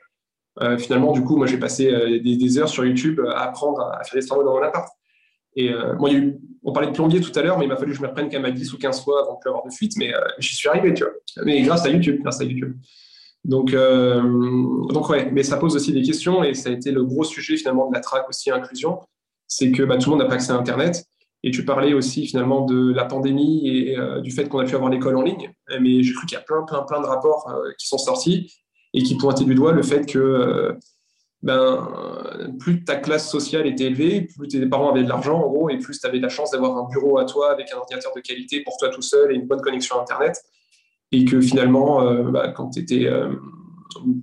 Euh, finalement, du coup, moi, j'ai passé euh, des, heures sur YouTube à apprendre à, faire des travaux dans mon appart. Et euh, moi, on parlait de plombier tout à l'heure, mais il m'a fallu que je me reprenne quand même à 10 ou 15 fois avant de plus avoir de fuite, mais j'y suis arrivé, tu vois. Mais grâce à YouTube, grâce à YouTube. Donc, donc ouais, mais ça pose aussi des questions et ça a été le gros sujet finalement de la track aussi inclusion, c'est que bah, tout le monde n'a pas accès à Internet. Et tu parlais aussi finalement de la pandémie et du fait qu'on a pu avoir l'école en ligne. Mais j'ai cru qu'il y a plein, plein, plein de rapports qui sont sortis et qui pointait du doigt le fait que euh, ben, plus ta classe sociale était élevée, plus tes parents avaient de l'argent, en gros, et plus tu avais la chance d'avoir un bureau à toi avec un ordinateur de qualité pour toi tout seul et une bonne connexion Internet. Et que finalement, euh, bah, quand tu étais euh,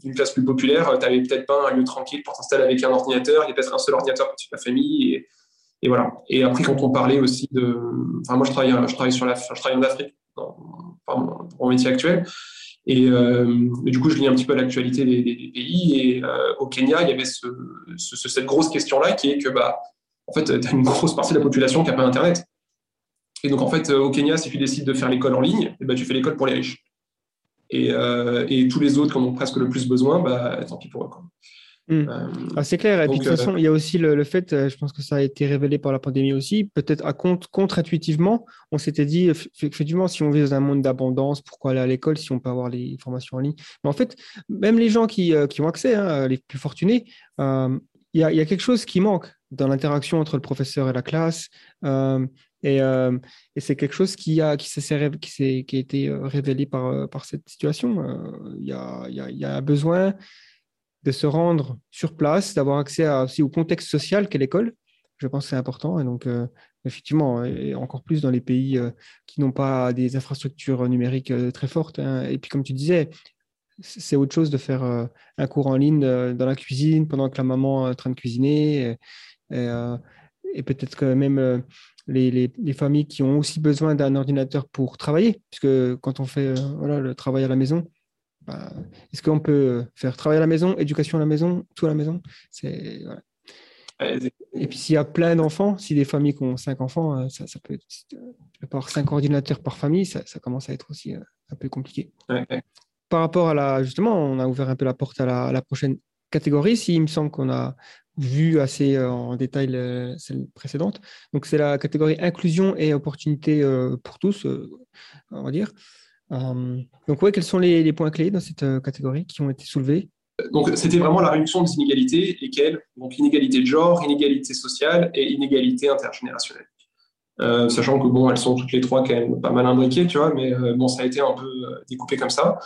une classe plus populaire, tu n'avais peut-être pas un lieu tranquille pour t'installer avec un ordinateur, il y a peut-être un seul ordinateur pour toute la famille. Et, voilà. Et après, quand on parlait aussi de. Enfin, moi, je travaille, je travaille, sur la, en Afrique, dans mon métier actuel. Euh, et, du coup, je lis un petit peu l'actualité des, pays. Et euh, au Kenya, il y avait cette grosse question-là qui est que, bah, en fait, tu as une grosse partie de la population qui n'a pas Internet. Et donc, en fait, au Kenya, si tu décides de faire l'école en ligne, eh ben, tu fais l'école pour les riches. Et, euh, et, tous les autres qui en ont presque le plus besoin, bah, tant pis pour eux. Hmm. Euh, ah, c'est clair. Et puis, de toute façon, il y a aussi le, fait, euh, je pense que ça a été révélé par la pandémie aussi, peut-être à contre-intuitivement, on s'était dit, effectivement, si on vit dans un monde d'abondance, pourquoi aller à l'école si on peut avoir les formations en ligne? Mais en fait, même les gens qui, euh, qui ont accès, hein, les plus fortunés, il y, a, y, a, quelque chose qui manque dans l'interaction entre le professeur et la classe. Et, et c'est quelque chose qui a, qui, qui, qui a été révélé par, par cette situation. Il y, a, y, a, y a un besoin de se rendre sur place, d'avoir accès aussi au contexte social qu'est l'école. Je pense que c'est important. Et donc, euh, effectivement, et encore plus dans les pays euh, qui n'ont pas des infrastructures numériques euh, très fortes. Hein. Et puis, comme tu disais, c'est autre chose de faire un cours en ligne dans la cuisine pendant que la maman est en train de cuisiner. Et, peut-être que même les, les, familles qui ont aussi besoin d'un ordinateur pour travailler, puisque quand on fait voilà, le travail à la maison, bah, est-ce qu'on peut faire travailler à la maison, éducation à la maison, tout à la maison? C'est Et puis s'il y a plein d'enfants, si des familles qui ont cinq enfants, euh, ça, peut être, avoir cinq ordinateurs par famille, ça, commence à être aussi euh, un peu compliqué. Par rapport à la, justement, on a ouvert un peu la porte à la, prochaine catégorie, si il me semble qu'on a vu assez euh, en détail celle précédente. Donc, c'est la catégorie inclusion et opportunité pour tous, on va dire. donc, ouais, quels sont les, points clés dans cette catégorie qui ont été soulevés? Donc, c'était vraiment la réduction des inégalités, lesquelles Donc, inégalité de genre, inégalité sociale et inégalité intergénérationnelle. Euh, sachant que bon, elles sont toutes les trois quand même pas mal imbriquées, tu vois, mais euh, bon, ça a été un peu euh, découpé comme ça.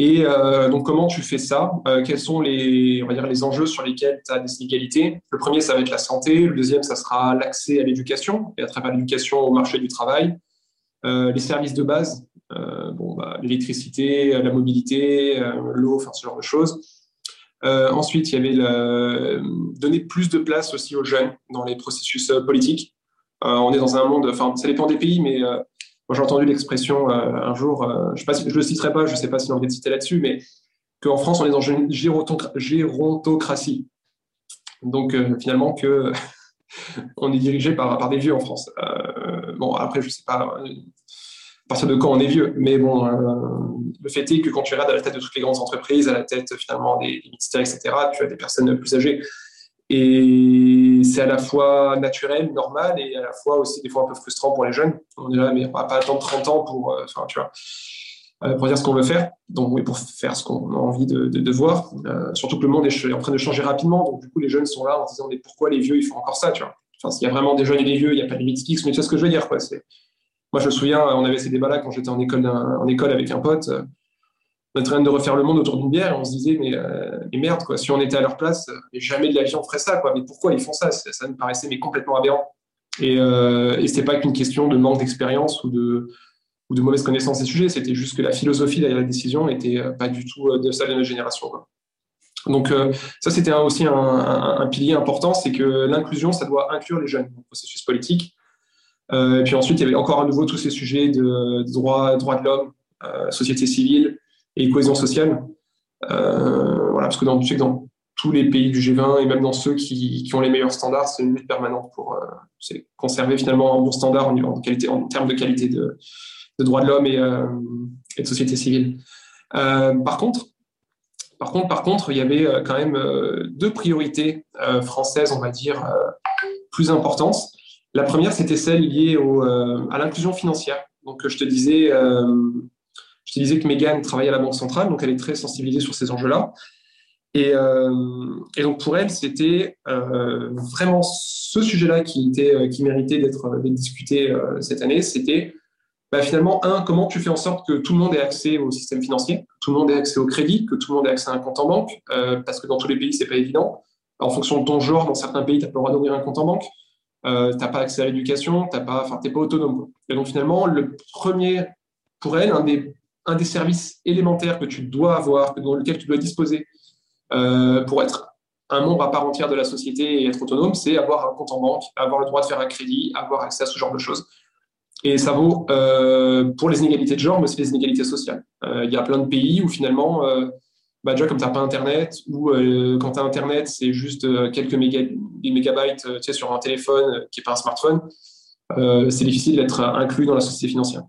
Et donc, comment tu fais ça? Quels sont les, enjeux sur lesquels tu as des inégalités? Le premier, ça va être la santé. Le deuxième, ça sera l'accès à l'éducation et à travers l'éducation au marché du travail. les services de base, bon, bah, l'électricité, la mobilité, l'eau, ce genre de choses. ensuite, il y avait donner plus de place aussi aux jeunes dans les processus politiques. Euh, on est dans un monde, enfin, ça dépend des pays, mais euh, moi j'ai entendu l'expression euh, un jour, je ne le citerai pas, je ne sais pas si on envie de citer là-dessus, mais qu'en France, on est dans une gérontocratie. Donc finalement, que on est dirigé par, des vieux en France. bon, après, je ne sais pas à partir de quand on est vieux, mais bon, le fait est que quand tu regardes à la tête de toutes les grandes entreprises, à la tête finalement des ministères, etc., tu as des personnes plus âgées. Et c'est à la fois naturel, normal, et à la fois aussi des fois un peu frustrant pour les jeunes. On est là, mais on va pas attendre 30 ans pour, euh, tu vois, euh, pour dire ce qu'on veut faire, donc oui, pour faire ce qu'on a envie de, voir. Euh, surtout que le monde est en train de changer rapidement, donc du coup les jeunes sont là en se disant mais pourquoi les vieux ils font encore ça, tu vois? Enfin, s'il y a vraiment des jeunes et des vieux, il n'y a pas de limite fixe, mais tu sais ce que je veux dire, quoi. Moi, je me souviens, on avait ces débats-là quand j'étais en école, en école avec un pote on train de refaire le monde autour d'une bière et on se disait mais, euh, merde quoi si on était à leur place euh, jamais de la vie on ferait ça quoi. Mais pourquoi ils font ça? Ça, me paraissait mais complètement aberrant. Et, euh, et c'était pas qu'une question de manque d'expérience ou de ou de mauvaise connaissance des sujets. C'était juste que la philosophie derrière la décision n'était pas du tout de celle de notre génération donc ça c'était aussi un, pilier important c'est que l'inclusion ça doit inclure les jeunes dans le processus politique. Et puis ensuite il y avait encore à nouveau tous ces sujets de, de droits droit de l'homme société civile et cohésion sociale. Euh, voilà, parce que dans, tous les pays du G20 et même dans ceux qui, ont les meilleurs standards, c'est une lutte permanente pour euh, conserver finalement un bon standard en, termes de qualité de, de droits de l'homme et, euh, de société civile. par contre, par contre, par contre, il y avait quand même deux priorités françaises, on va dire, plus importantes. La première, c'était celle liée à l'inclusion financière. Donc, je te disais, je te disais que Megan travaille à la Banque centrale, donc elle est très sensibilisée sur ces enjeux-là. Et, euh, donc pour elle, c'était euh, vraiment ce sujet-là qui, était, euh, qui méritait d'être discuté cette année. C'était bah, finalement, un, comment tu fais en sorte que tout le monde ait accès au système financier, que tout le monde ait accès au crédit, que tout le monde ait accès à un compte en banque, parce que dans tous les pays, c'est pas évident. En fonction de ton genre, dans certains pays, tu n'as pas le droit d'ouvrir un compte en banque. tu n'as pas accès à l'éducation, tu n'es pas autonome. Et donc finalement, le premier, pour elle, un des un des services élémentaires que tu dois avoir, dans lequel tu dois disposer euh, pour être un membre à part entière de la société et être autonome, c'est avoir un compte en banque, avoir le droit de faire un crédit, avoir accès à ce genre de choses. Et ça vaut euh, pour les inégalités de genre, mais aussi les inégalités sociales. Euh, il y a plein de pays où finalement, bah déjà comme tu n'as pas Internet, ou quand tu as Internet, c'est juste quelques mégabytes sur un téléphone qui n'est pas un smartphone, c'est difficile d'être inclus dans la société financière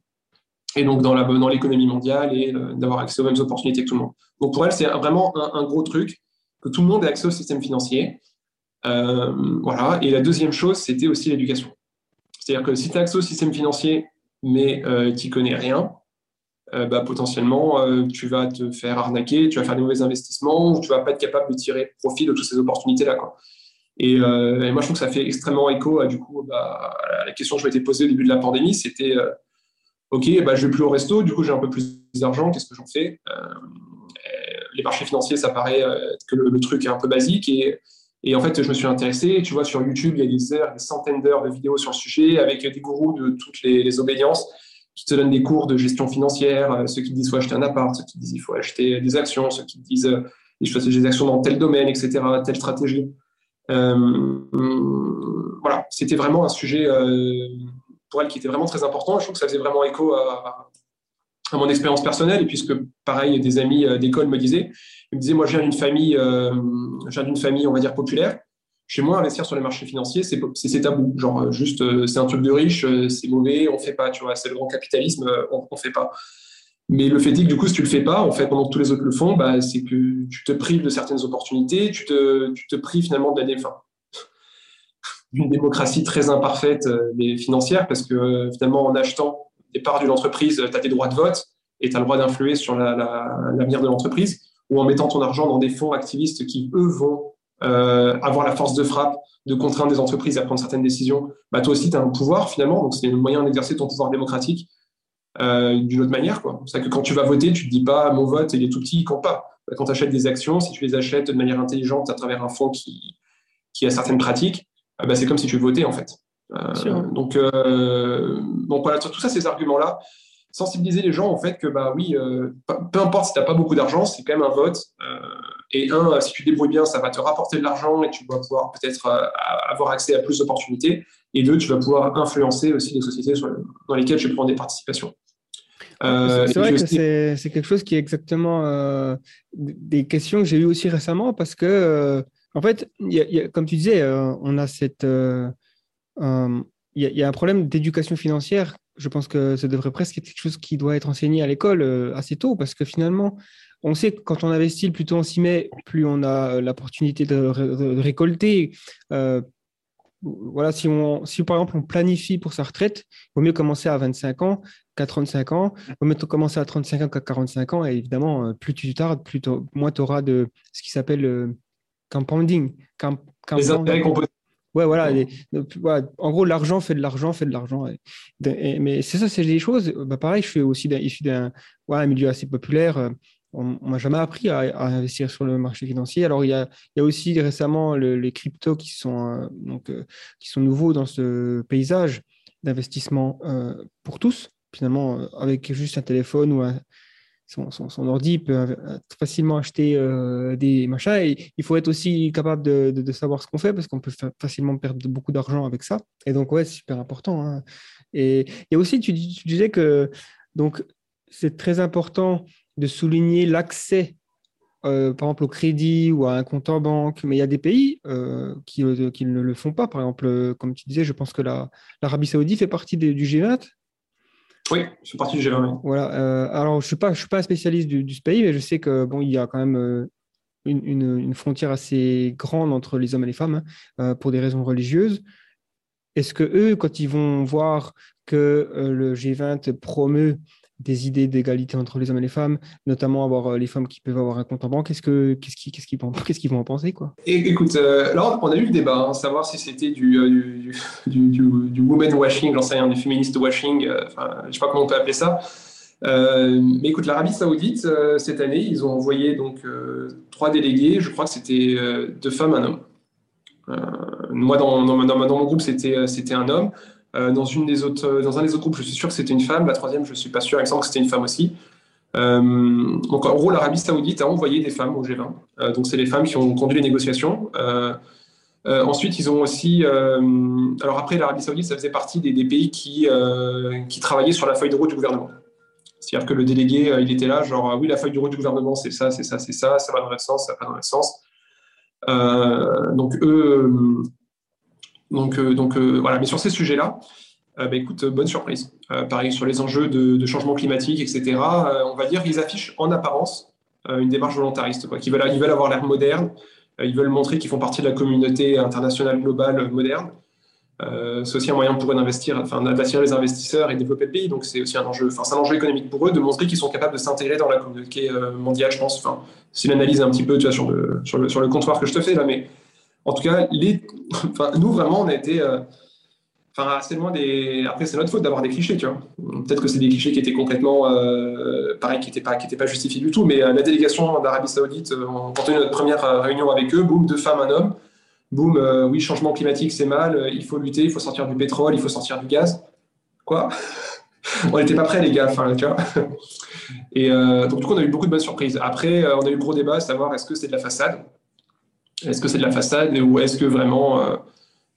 et donc dans, l'économie mondiale et euh, d'avoir accès aux mêmes opportunités que tout le monde. Donc pour elle, c'est vraiment un, gros truc, que tout le monde ait accès au système financier. Euh, voilà. Et la deuxième chose, c'était aussi l'éducation. C'est-à-dire que si tu as accès au système financier, mais euh, tu n'y connais rien, bah, potentiellement, tu vas te faire arnaquer, tu vas faire des mauvais investissements, ou tu vas pas être capable de tirer profit de toutes ces opportunités-là. Et, et, moi, je trouve que ça fait extrêmement écho à, du coup, bah, à la question que je m'étais posée au début de la pandémie, c'était ok, bah, je vais plus au resto, du coup j'ai un peu plus d'argent, qu'est-ce que j'en fais? Euh, Les marchés financiers, ça paraît euh, que le, truc est un peu basique et, et, en fait je me suis intéressé. Tu vois sur YouTube, il y a des heures, des centaines d'heures de vidéos sur le sujet avec des gourous de toutes les, obédiences qui te donnent des cours de gestion financière, euh, ceux qui disent qu'il faut acheter un appart, ceux qui disent qu'il faut acheter des actions, ceux qui disent il faut acheter des actions dans tel domaine, etc., telle stratégie. voilà, c'était vraiment un sujet pour elle qui était vraiment très important. Je trouve que ça faisait vraiment écho à, mon expérience personnelle. Et puisque, pareil, des amis euh, d'école me disaient, ils me disaient, moi, je viens d'une famille, euh, d'une famille, on va dire, populaire. Chez moi, investir sur les marchés financiers, c'est tabou. Genre, euh, juste, c'est un truc de riche, c'est mauvais, on fait pas, tu vois, c'est le grand capitalisme, on, ne fait pas. Mais le fait est que du coup, si tu le fais pas, en fait, pendant que tous les autres le font, bah, c'est que tu te prives de certaines opportunités, tu te, tu te prives finalement de la défense d'une démocratie très imparfaite mais financière, parce que finalement, en achetant des parts d'une entreprise, tu as des droits de vote et tu as le droit d'influer sur l'avenir de l'entreprise, ou en mettant ton argent dans des fonds activistes qui, eux, vont euh, avoir la force de frappe de contraindre des entreprises à prendre certaines décisions, bah, toi aussi, tu as un pouvoir finalement, donc c'est un moyen d'exercer ton pouvoir démocratique euh, d'une autre manière. C'est que quand tu vas voter, tu te dis pas mon vote il est tout petit, il compte pas. Quand tu achètes des actions, si tu les achètes de manière intelligente à travers un fonds qui, qui a certaines pratiques, euh, bah, c'est comme si tu votais en fait. Euh, donc, euh, voilà, tout ça, ces arguments-là, sensibiliser les gens en fait que bah oui, euh, peu importe si tu n'as pas beaucoup d'argent, c'est quand même un vote. Euh, et un, si tu débrouilles bien, ça va te rapporter de l'argent et tu vas pouvoir peut-être euh, avoir accès à plus d'opportunités. Et deux, tu vas pouvoir influencer aussi les sociétés dans lesquelles tu prends des participations. c'est vrai que c'est quelque chose qui est exactement des questions que j'ai eues aussi récemment parce que, en fait, comme tu disais, on a cette. Il y, a un problème d'éducation financière je pense que ça devrait presque être quelque chose qui doit être enseigné à l'école euh, assez tôt, parce que finalement, on sait que quand on investit, plus tôt on s'y met, plus on a euh, l'opportunité de, récolter. Euh, voilà, si, on, si par exemple on planifie pour sa retraite, il vaut mieux commencer à 25 ans qu'à 35 ans. Il vaut mieux commencer à 35 ans qu'à 45 ans. Et évidemment, plus tu tardes, plus moins tu auras de ce qui s'appelle compounding. Les intérêts composés. Ouais, voilà, En gros, l'argent fait de l'argent, fait de l'argent. mais c'est ça, c'est des choses. Bah, pareil, je suis aussi issu d'un ouais, milieu assez populaire. Euh, on ne m'a jamais appris à, investir sur le marché financier. Alors, il y a, il y a aussi récemment les cryptos qui sont, euh, donc, euh, qui sont nouveaux dans ce paysage d'investissement pour tous. Finalement, avec juste un téléphone ou un, son, ordi peut euh, facilement acheter euh, des machins. Il faut être aussi capable de, savoir ce qu'on fait parce qu'on peut facilement perdre beaucoup d'argent avec ça. Et donc, ouais, c'est super important. Hein. Et, et, aussi, tu, disais que donc c'est très important de souligner l'accès, euh, par exemple, au crédit ou à un compte en banque. Mais il y a des pays qui, qui, ne le font pas. Par exemple, comme tu disais, je pense que l'Arabie Saoudite fait partie du G20 oui, je suis parti du G20. Voilà. Euh, alors, je suis, suis pas spécialiste du, pays, mais je sais que bon, il y a quand même euh, une, une, frontière assez grande entre les hommes et les femmes hein, euh, pour des raisons religieuses. Est-ce que eux, quand ils vont voir que le G20 promeut des idées d'égalité entre les hommes et les femmes, notamment avoir euh, les femmes qui peuvent avoir un compte en banque. Qu'est-ce qu'ils qu'est-ce qu'ils qu'est-ce qu'ils vont en penser quoi? Écoute, euh, alors on a eu le débat, hein, savoir si c'était du, euh, du, du, du, woman washing, j'en sais rien, du féministe washing, enfin, je sais pas comment on peut appeler ça. mais écoute, l'Arabie Saoudite cette année, ils ont envoyé donc trois délégués. Je crois que c'était deux femmes, un homme. moi, dans, dans, dans, mon groupe, c'était c'était un homme. Euh, euh, dans un des autres groupes, je suis sûr que c'était une femme. La troisième, je ne suis pas sûr. Semble que c'était une femme aussi. Euh, donc, en gros, l'Arabie Saoudite a envoyé des femmes au G20. donc, c'est les femmes qui ont conduit les négociations. ensuite, ils ont aussi. alors, après, l'Arabie Saoudite, ça faisait partie des, pays qui, qui travaillaient sur la feuille de route du gouvernement. C'est-à-dire que le délégué, il était là, genre, oui, la feuille de route du gouvernement, c'est ça, c'est ça, c'est ça, ça va dans le sens, ça va dans le sens. donc, eux donc, euh, euh, voilà, mais sur ces sujets-là, euh, bah, écoute, bonne surprise. pareil, sur les enjeux de, changement climatique, etc., on va dire qu'ils affichent en apparence une démarche volontariste, quoi, ils veulent avoir l'air moderne, ils veulent montrer qu'ils font partie de la communauté internationale globale moderne. c'est aussi un moyen pour eux d'investir, enfin, d'attirer les investisseurs et développer le pays. Donc c'est aussi un enjeu, enfin, c'est un enjeu économique pour eux de montrer qu'ils sont capables de s'intégrer dans la communauté mondiale, je pense. Enfin, c'est une analyse un petit peu, tu vois, sur le, sur sur le comptoir que je te fais là, mais en tout cas, nous, vraiment, on a été euh, assez loin des. Après, c'est notre faute d'avoir des clichés, tu vois. Peut-être que c'est des clichés qui étaient complètement. Euh, pareil, qui n'étaient pas, justifiés du tout. Mais euh, la délégation d'Arabie Saoudite, quand on a eu notre première réunion avec eux, boum, deux femmes, un homme. Boum, oui, changement climatique, c'est mal, il faut lutter, il faut sortir du pétrole, il faut sortir du gaz. Quoi? On n'était pas prêts, les gars. Enfin, tu vois. Et donc, du coup, on a eu beaucoup de bonnes surprises. Après, on a eu gros débat, savoir est-ce que c'est de la façade? Est-ce que c'est de la façade ou est-ce que vraiment, euh,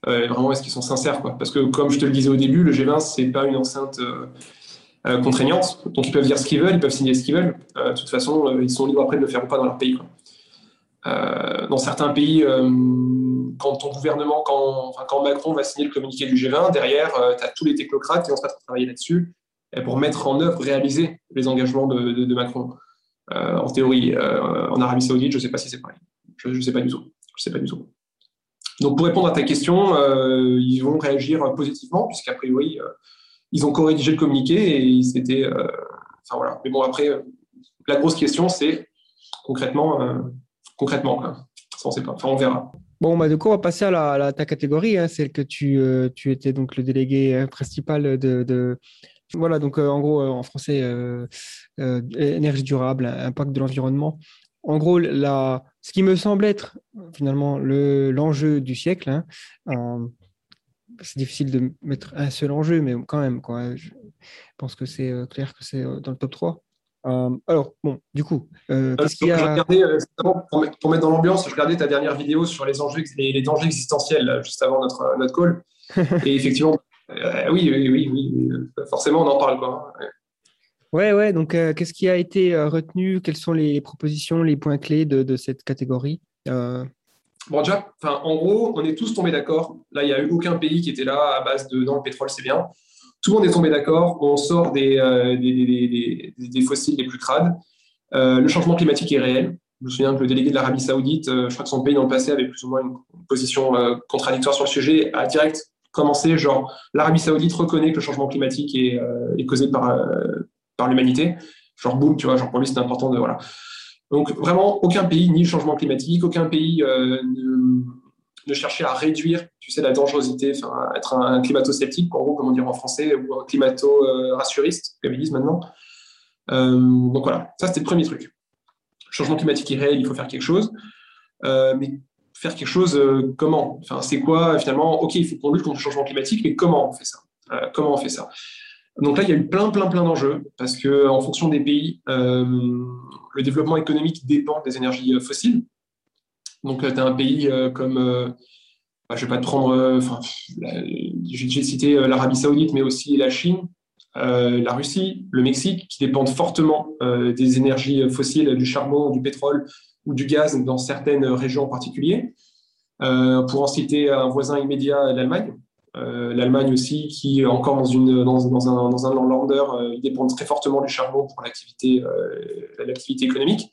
euh, vraiment est-ce qu'ils sont sincères quoi? Parce que comme je te le disais au début, le G20 c'est pas une enceinte euh, contraignante, donc ils peuvent dire ce qu'ils veulent, ils peuvent signer ce qu'ils veulent. de toute façon, ils sont libres après de le faire ou pas dans leur pays. dans certains pays, quand ton gouvernement, quand, Macron va signer le communiqué du G20, derrière, tu as tous les technocrates qui vont se mettre à travailler là-dessus pour mettre en œuvre, réaliser les engagements de, Macron. en théorie, en Arabie Saoudite, je ne sais pas si c'est pareil. Je ne sais pas du tout. Je sais pas du tout. Donc, pour répondre à ta question, ils vont réagir positivement, puisqu'a priori, ils ont co-rédigé le communiqué et c'était. enfin voilà. Mais bon, après, la grosse question, c'est concrètement, concrètement, quoi. Ça, on sait pas. Enfin, on verra. Bon, bah, du coup, on va passer à, ta catégorie, hein, celle que tu, euh, étais donc le délégué euh, principal de. Voilà, donc euh, en gros, en français, énergie durable, impact de l'environnement. En gros, la, ce qui me semble être finalement l'enjeu du siècle, hein, c'est difficile de mettre un seul enjeu, mais quand même, quoi, je pense que c'est clair que c'est dans le top 3. Euh, alors, bon, du coup, euh, qu'est-ce qu'il y a? euh, pour, mettre dans l'ambiance, je regardais ta dernière vidéo sur les, enjeux, les, dangers existentiels juste avant notre, notre call. Et effectivement, oui, oui, oui, oui, forcément, on en parle. Quoi. Ouais, ouais, donc qu'est-ce qui a été retenu? Quelles sont les propositions, les points clés de, de cette catégorie? Bon, déjà, en gros, on est tous tombés d'accord. Là, il n'y a eu aucun pays qui était là à base de non, le pétrole, c'est bien. Tout le monde est tombé d'accord. On sort des, euh, des, fossiles les plus crades. Euh, le changement climatique est réel. Je me souviens que le délégué de l'Arabie Saoudite, euh, je crois que son pays dans le passé avait plus ou moins une position contradictoire sur le sujet, a direct commencé genre l'Arabie Saoudite reconnaît que le changement climatique est, est causé par, par l'humanité. Genre boum, tu vois, genre pour lui c'est important de voilà. Donc vraiment aucun pays ni le changement climatique, aucun pays ne de chercher à réduire, tu sais, la dangerosité, être un, climato-sceptique, en gros, comment dire en français, ou un climato-rassuriste, comme ils disent maintenant. Euh, donc voilà, ça c'était le premier truc. Changement climatique est réel, il faut faire quelque chose. Euh, mais faire quelque chose, euh, comment? Enfin, c'est quoi finalement? Ok, il faut qu'on lutte contre le changement climatique, mais comment on fait ça? Comment on fait ça? Donc là, il y a eu plein, plein, plein d'enjeux parce que en fonction des pays, le développement économique dépend des énergies fossiles. Donc, tu as un pays euh, comme, euh, bah, je vais pas te prendre, euh, j'ai cité l'Arabie Saoudite, mais aussi la Chine, la Russie, le Mexique, qui dépendent fortement des énergies fossiles, du charbon, du pétrole ou du gaz dans certaines régions en particulier. pour en citer un voisin immédiat, l'Allemagne. L'Allemagne aussi, qui est encore dans, un, dans un lander, ils dépendent très fortement du charbon pour l'activité économique.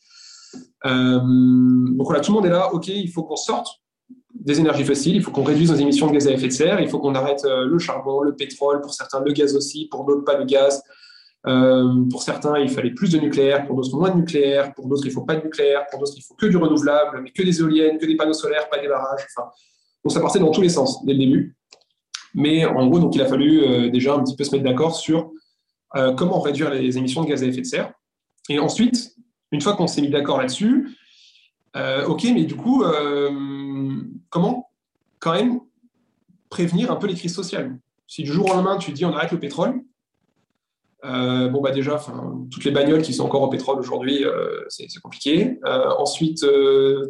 Euh, donc voilà, tout le monde est là, ok, il faut qu'on sorte des énergies fossiles, il faut qu'on réduise nos émissions de gaz à effet de serre, il faut qu'on arrête euh, le charbon, le pétrole, pour certains le gaz aussi, pour d'autres pas de gaz. Euh, pour certains, il fallait plus de nucléaire, pour d'autres moins de nucléaire, pour d'autres il faut pas de nucléaire, pour d'autres il faut que du renouvelable, mais que des éoliennes, que des panneaux solaires, pas des barrages. Enfin, ça partait dans tous les sens dès le début. Mais en gros, donc il a fallu déjà un petit peu se mettre d'accord sur comment réduire les émissions de gaz à effet de serre. Et ensuite, une fois qu'on s'est mis d'accord là-dessus, euh, ok, mais du coup, euh, comment quand même prévenir un peu les crises sociales? Si du jour au lendemain, tu dis on arrête le pétrole, euh, bon, bah déjà, toutes les bagnoles qui sont encore au pétrole aujourd'hui, c'est compliqué. ensuite,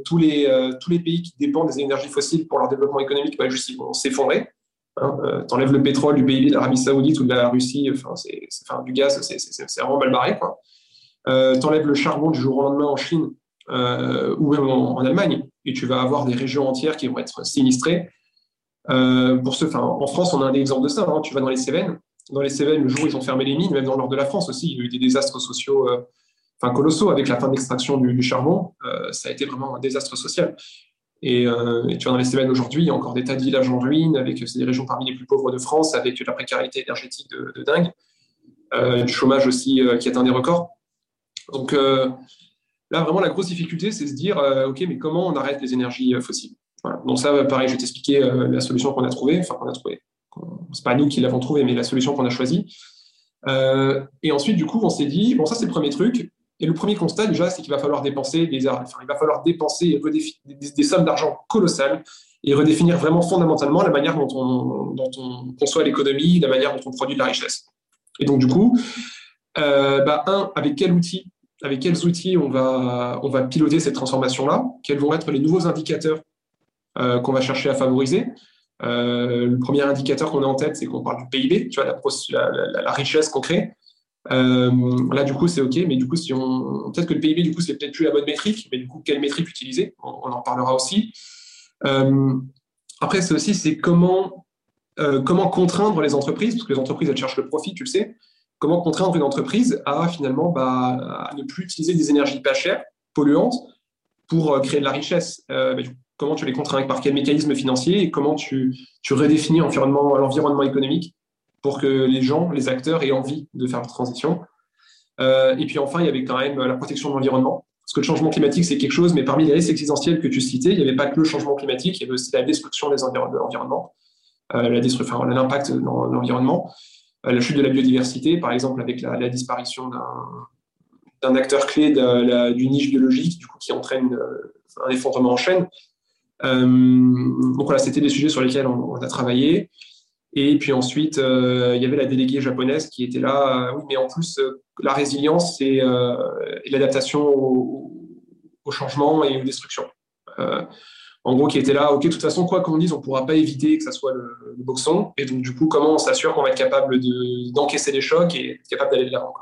tous, les, tous les pays qui dépendent des énergies fossiles pour leur développement économique, bah, ils vont s'effondrer. Hein. T'enlèves le pétrole du pays de l'Arabie Saoudite ou de la Russie, enfin, du gaz, c'est vraiment mal barré. Euh, t'enlèves le charbon du jour au lendemain en Chine euh, ou même en, Allemagne, et tu vas avoir des régions entières qui vont être sinistrées. Euh, en France, on a un exemple de ça. Hein. tu vas dans les Cévennes. Dans les Cévennes, le jour où ils ont fermé les mines, même dans nord de la France aussi, il y a eu des désastres sociaux euh, colossaux avec la fin d'extraction du, charbon. Euh, ça a été vraiment un désastre social. Et, et, tu vas dans les Cévennes aujourd'hui, il y a encore des tas de villages en ruine, avec des régions parmi les plus pauvres de France, avec la précarité énergétique de, de dingue, du chômage aussi qui atteint des records. Donc euh, là, vraiment, la grosse difficulté, c'est se dire, euh, OK, mais comment on arrête les énergies euh, fossiles? Donc ça, pareil, je vais t'expliquer la solution qu'on a trouvée, enfin qu'on a trouvée. C'est pas nous qui l'avons trouvée, mais la solution qu'on a choisie. et ensuite, du coup, on s'est dit, bon, ça, c'est le premier truc. Et le premier constat, déjà, c'est qu'il va falloir dépenser des, il va falloir dépenser des, sommes d'argent colossales et redéfinir vraiment fondamentalement la manière dont on, conçoit l'économie, la manière dont on produit de la richesse. Et donc, du coup, bah, un, avec avec quels outils on va, piloter cette transformation-là, quels vont être les nouveaux indicateurs euh, qu'on va chercher à favoriser? Euh, le premier indicateur qu'on a en tête, c'est qu'on parle du PIB, tu vois, la, richesse qu'on crée. Euh, là, du coup, c'est OK, mais du coup, si on, peut-être que le PIB, du coup, c'est peut-être plus la bonne métrique, mais du coup, quelle métrique utiliser? On, en parlera aussi. après, c'est aussi, comment, comment contraindre les entreprises, parce que les entreprises, elles cherchent le profit, tu le sais. comment contraindre une entreprise à finalement bah, à ne plus utiliser des énergies pas chères, polluantes, pour euh, créer de la richesse? Euh, comment tu les contrains? Par quel mécanisme financier? Et comment tu, tu redéfinis l'environnement économique? Pour que les gens, les acteurs aient envie de faire la transition. Euh, et puis enfin, il y avait quand même la protection de l'environnement. Parce que le changement climatique, c'est quelque chose, mais parmi les risques existentiels que tu citais, il n'y avait pas que le changement climatique, il y avait aussi la destruction des de l'environnement, euh, l'impact dans l'environnement, la chute de la biodiversité, par exemple, avec la, disparition d'un acteur clé d'une niche biologique, du coup, qui entraîne un effondrement en chaîne. Euh, donc voilà, c'était des sujets sur lesquels on, a travaillé. Et puis ensuite, euh, il y avait la déléguée japonaise qui était là. Euh, oui, mais en plus, la résilience et, l'adaptation au, changement et aux destructions. en gros, qui était là, OK, de toute façon, quoi qu'on dise, on ne pourra pas éviter que ça soit le, le, boxon. Et donc, du coup, comment on s'assure qu'on va être capable d'encaisser les chocs et capable d'aller de l'avant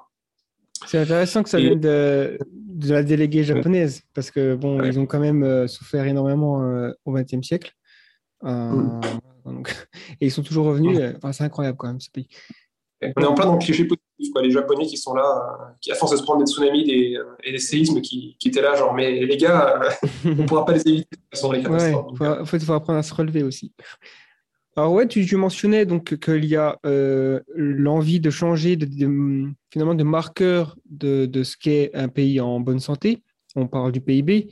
C'est intéressant que ça vienne de, de la déléguée japonaise, parce que bon, ils ont quand même euh, souffert énormément euh, au XXe siècle. Euh, et ils sont toujours revenus. Enfin, c'est incroyable quand même ce pays. On est en plein dans le cliché positif, quoi. les Japonais qui sont là, qui à force de se prendre des tsunamis des, et des séismes qui, qui, étaient là, genre, mais les gars, on ne pourra pas les éviter. Sont les catastrophes. en fait, il faut apprendre à se relever aussi. Alors ouais, tu, mentionnais donc qu'il y a l'envie de changer de, finalement de marqueur de, de ce qu'est un pays en bonne santé. On parle du PIB.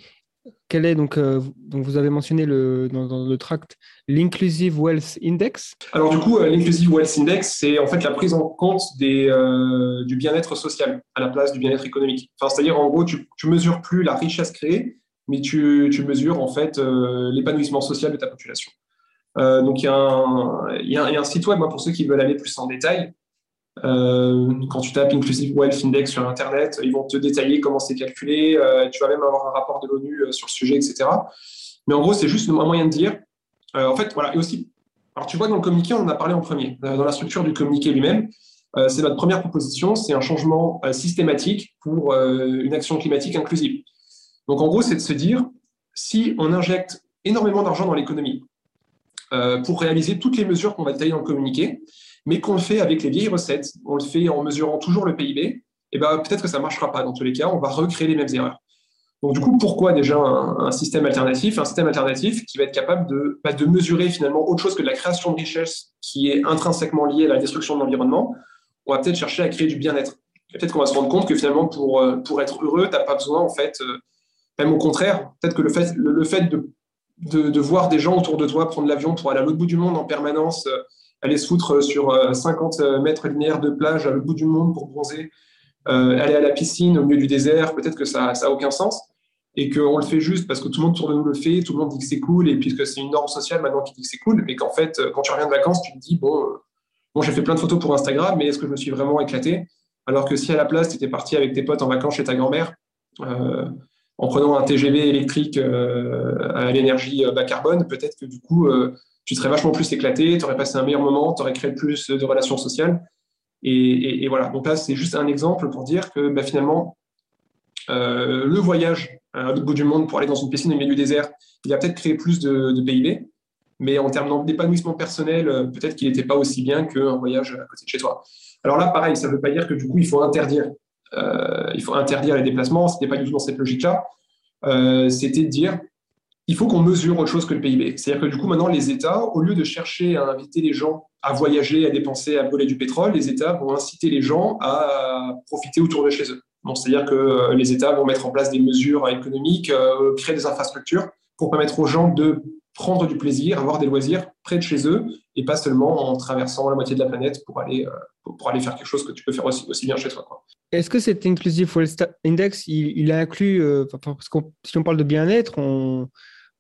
Quel est donc, euh, donc vous avez mentionné le, dans, le tract l'Inclusive Wealth Index? Alors du coup, euh, l'Inclusive Wealth Index, c'est en fait la prise en compte euh, du bien-être social à la place du bien-être économique. Enfin, c'est-à-dire en gros, tu, tu mesures plus la richesse créée, mais tu, tu mesures en fait l'épanouissement social de ta population. donc il y, a un site web, moi, pour ceux qui veulent aller plus en détail, euh, quand tu tapes Inclusive Wealth Index sur Internet, ils vont te détailler comment c'est calculé. Euh, tu vas même avoir un rapport de l'ONU euh, sur le sujet, etc. Mais en gros, c'est juste un moyen de dire. en fait, voilà. Et aussi, alors tu vois, dans le communiqué, on en a parlé en premier. Dans la structure du communiqué lui-même, c'est notre première proposition. C'est un changement systématique pour une action climatique inclusive. Donc, en gros, c'est de se dire si on injecte énormément d'argent dans l'économie pour réaliser toutes les mesures qu'on va détailler dans le communiqué, mais qu'on le fait avec les vieilles recettes, on le fait en mesurant toujours le PIB, et eh ben, peut-être que ça ne marchera pas dans tous les cas, on va recréer les mêmes erreurs. Donc du coup, pourquoi déjà un, système alternatif? Un système alternatif qui va être capable de, bah, mesurer finalement autre chose que la création de richesse qui est intrinsèquement liée à la destruction de l'environnement. On va peut-être chercher à créer du bien-être. Peut-être qu'on va se rendre compte que finalement, pour, euh, être heureux, tu n'as pas besoin, en fait, euh, même au contraire, peut-être que le fait, de, voir des gens autour de toi prendre l'avion pour aller à l'autre bout du monde en permanence, euh, aller se foutre sur 50 euh, mètres linéaires de plage à l'autre bout du monde pour bronzer, euh, aller à la piscine au milieu du désert, peut-être que ça n'a aucun sens. Et qu'on le fait juste parce que tout le monde autour de nous le fait, tout le monde dit que c'est cool, et puisque c'est une norme sociale maintenant qui dit que c'est cool, mais qu'en fait, quand tu reviens de vacances, tu te dis, bon, euh, bon j'ai fait plein de photos pour Instagram, mais est-ce que je me suis vraiment éclaté? Alors que si à la place, tu étais parti avec tes potes en vacances chez ta grand-mère, en prenant un TGV électrique à l'énergie bas carbone, peut-être que du coup, tu serais vachement plus éclaté, tu aurais passé un meilleur moment, tu aurais créé plus de relations sociales. Et, voilà, donc là, c'est juste un exemple pour dire que bah, finalement, euh, le voyage à l'autre bout du monde pour aller dans une piscine au milieu du désert, il a peut-être créé plus de, PIB, mais en termes d'épanouissement personnel, euh, peut-être qu'il n'était pas aussi bien qu'un voyage à côté de chez toi. Alors là, pareil, ça ne veut pas dire que du coup, il faut interdire, euh, il faut interdire les déplacements, ce n'était pas du tout dans cette logique-là. C'était de dire, il faut qu'on mesure autre chose que le PIB. C'est-à-dire que du coup, maintenant, les États, au lieu de chercher à inviter les gens à voyager, à dépenser, à voler du pétrole, les États vont inciter les gens à profiter autour de chez eux. C'est-à-dire que euh, les États vont mettre en place des mesures économiques, euh, créer des infrastructures pour permettre aux gens de prendre du plaisir, avoir des loisirs près de chez eux et pas seulement en traversant la moitié de la planète pour aller, euh, pour aller faire quelque chose que tu peux faire aussi, bien chez toi. Est-ce que cet Inclusive Wealth Index, il, a inclus, parce que si on parle de bien-être, on,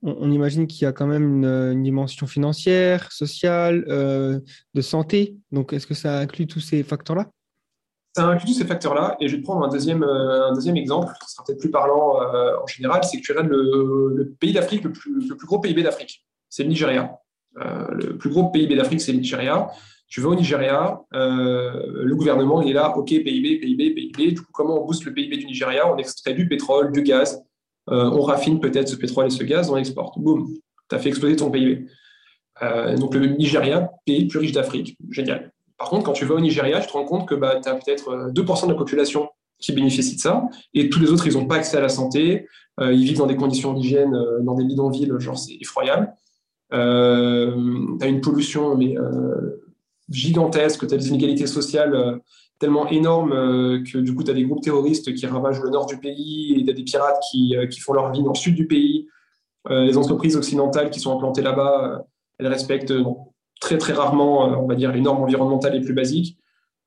on, imagine qu'il y a quand même une, dimension financière, sociale, euh, de santé. Donc, est-ce que ça inclut tous ces facteurs-là? Ça inclut tous ces facteurs-là. Et je vais te prendre un deuxième, euh, exemple, qui sera peut-être plus parlant euh, en général, c'est que tu regardes le, pays d'Afrique, le plus, gros PIB d'Afrique, c'est le Nigeria. le plus gros PIB d'Afrique, c'est le Nigeria. Tu vas au Nigeria, le gouvernement il est là, OK, PIB, PIB, PIB. Comment on booste le PIB du Nigeria? On extrait du pétrole, du gaz, euh, on raffine peut-être ce pétrole et ce gaz, on exporte. Boum, tu as fait exploser ton PIB. Euh, donc le Nigeria, pays le plus riche d'Afrique, génial. par contre, quand tu vas au Nigeria, tu te rends compte que bah, tu as peut-être 2% de la population qui bénéficient de ça, et tous les autres, ils n'ont pas accès à la santé, ils vivent dans des conditions d'hygiène, dans des bidonvilles, genre c'est effroyable. Euh, tu as une pollution mais, gigantesque, tu as des inégalités sociales tellement énormes que du coup, tu as des groupes terroristes qui ravagent le nord du pays, et tu as des pirates qui, qui, font leur vie dans le sud du pays. les entreprises occidentales qui sont implantées là-bas, elles respectent très très rarement, on dire, les normes environnementales les plus basiques.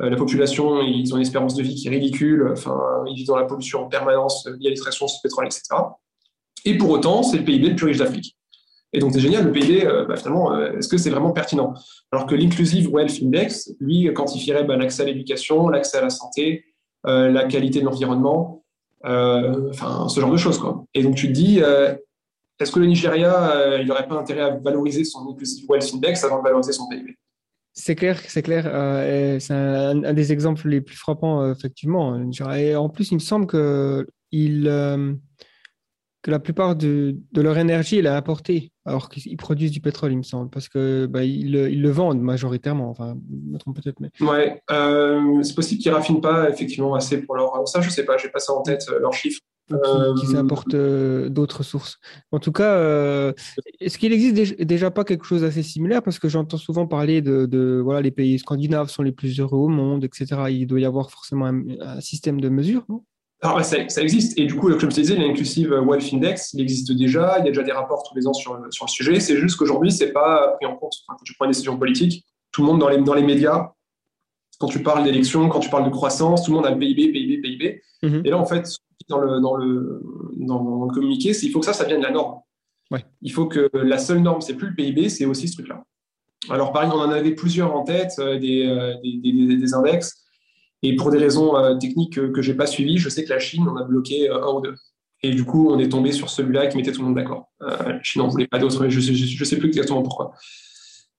Euh, la population, ils ont une espérance de vie qui est ridicule. Enfin, ils vivent dans la pollution en permanence liée à l'extraction de pétrole, etc. Et pour autant, c'est le PIB le plus riche d'Afrique. Et donc, c'est génial, le PIB, euh, bah, finalement, euh, est-ce que c'est vraiment pertinent? Alors que l'Inclusive Wealth Index, lui, quantifierait bah, l'accès à l'éducation, l'accès à la santé, la qualité de l'environnement, enfin, ce genre de choses. Quoi. Et donc, tu te dis, est-ce que le Nigeria, il n'aurait pas intérêt à valoriser son Inclusive Wealth Index avant de valoriser son PIB? C'est clair, c'est clair. Euh, c'est un, des exemples les plus frappants, euh, effectivement. Et en plus, il me semble que, il, euh, que la plupart de, leur énergie est apportée, alors qu'ils produisent du pétrole, il me semble, parce que bah, ils, le vendent majoritairement. Enfin, je me trompe peut-être, mais. Ouais, c'est possible qu'ils raffinent pas effectivement assez pour leur. Ça, je sais pas. J'ai pas ça en tête leurs chiffres qui, euh, apportent euh, d'autres sources. En tout cas, euh, est-ce qu'il existe déjà pas quelque chose d'assez similaire? Parce que j'entends souvent parler de, voilà, les pays scandinaves sont les plus heureux au monde, etc. Il doit y avoir forcément un, système de mesure, non? Alors, ça, existe. Et du coup, comme je te disais, l'Inclusive Wealth Index, il existe déjà. Il y a déjà des rapports tous les ans sur, sur le sujet. C'est juste qu'aujourd'hui, ce n'est pas pris en compte. quand tu prends une décision politique, tout le monde dans les, dans les médias, quand tu parles d'élections, quand tu parles de croissance, tout le monde a le PIB, PIB, PIB. Mm-hmm. Et là, en fait, dans le, dans le, dans le communiqué, c'est il faut que ça, ça vienne de la norme. Il faut que la seule norme, c'est plus le PIB, c'est aussi ce truc-là. Alors, pareil, on en avait plusieurs en tête, euh, euh, des, des, des, index. Et pour des raisons euh, techniques que, je n'ai pas suivies, je sais que la Chine en a bloqué un ou deux. Et du coup, on est tombé sur celui-là qui mettait tout le monde d'accord. la Chine n'en voulait pas d'autres, mais je ne sais, plus exactement pourquoi.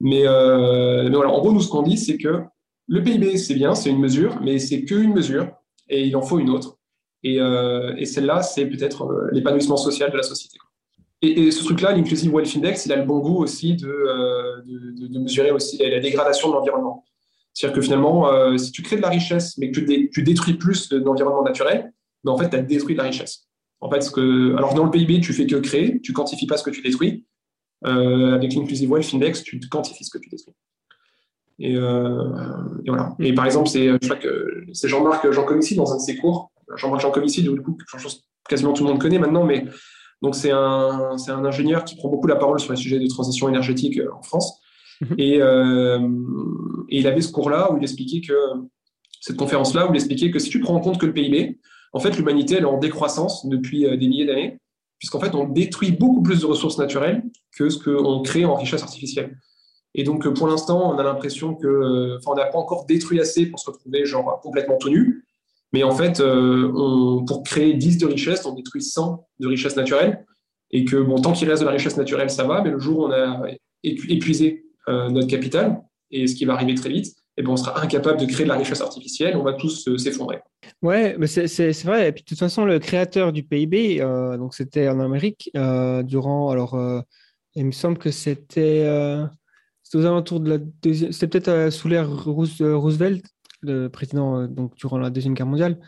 Mais, voilà, en gros, nous, ce qu'on dit, c'est que le PIB, c'est bien, c'est une mesure, mais c'est qu'une mesure, et il en faut une autre. Euh, et, celle-là, c'est peut-être euh, l'épanouissement social de la société. Et, ce truc-là, l'Inclusive Wealth Index, il a le bon goût aussi de, euh, de, mesurer aussi la, dégradation de l'environnement. C'est-à-dire que finalement, si tu crées de la richesse, mais que tu, détruis plus de, l'environnement naturel, ben en fait, tu as détruit de la richesse. En fait, que, alors dans le PIB, tu fais que créer, tu quantifies pas ce que tu détruis. avec l'Inclusive Wealth Index, tu quantifies ce que tu détruis. Et, voilà. Et par exemple, c'est, Jean-Marc Jancovici dans un de ses cours Jean-Marc Jancovici, du coup, quasiment tout le monde connaît maintenant, mais c'est un, un ingénieur qui prend beaucoup la parole sur les sujets de transition énergétique euh, en France. Mhm. Euh, et, il avait ce cours-là où il expliquait que, cette conférence-là, où il expliquait que si tu prends en compte que le PIB, en fait, l'humanité, elle est en décroissance depuis euh, des milliers d'années, puisqu'en fait, on détruit beaucoup plus de ressources naturelles que ce qu'on crée en richesse artificielle. Et donc, pour l'instant, on a l'impression que, enfin, on n'a pas encore détruit assez pour se retrouver genre complètement tout nu. Mais en fait, euh, pour créer 10 de richesse, on détruit 100 de richesse naturelle. Et que, bon, tant qu'il reste de la richesse naturelle, ça va, mais le jour où on a épuisé euh, notre capital, et ce qui va arriver très vite, eh ben, on sera incapable de créer de la richesse artificielle, on va tous euh, s'effondrer. Ouais, mais c'est vrai. Et puis de toute façon, le créateur du PIB, donc c'était en Amérique, durant, alors, il me semble que c'était aux alentours de la deuxième, c'était peut-être sous l'ère Roosevelt, le président euh, donc, durant la Deuxième Guerre mondiale.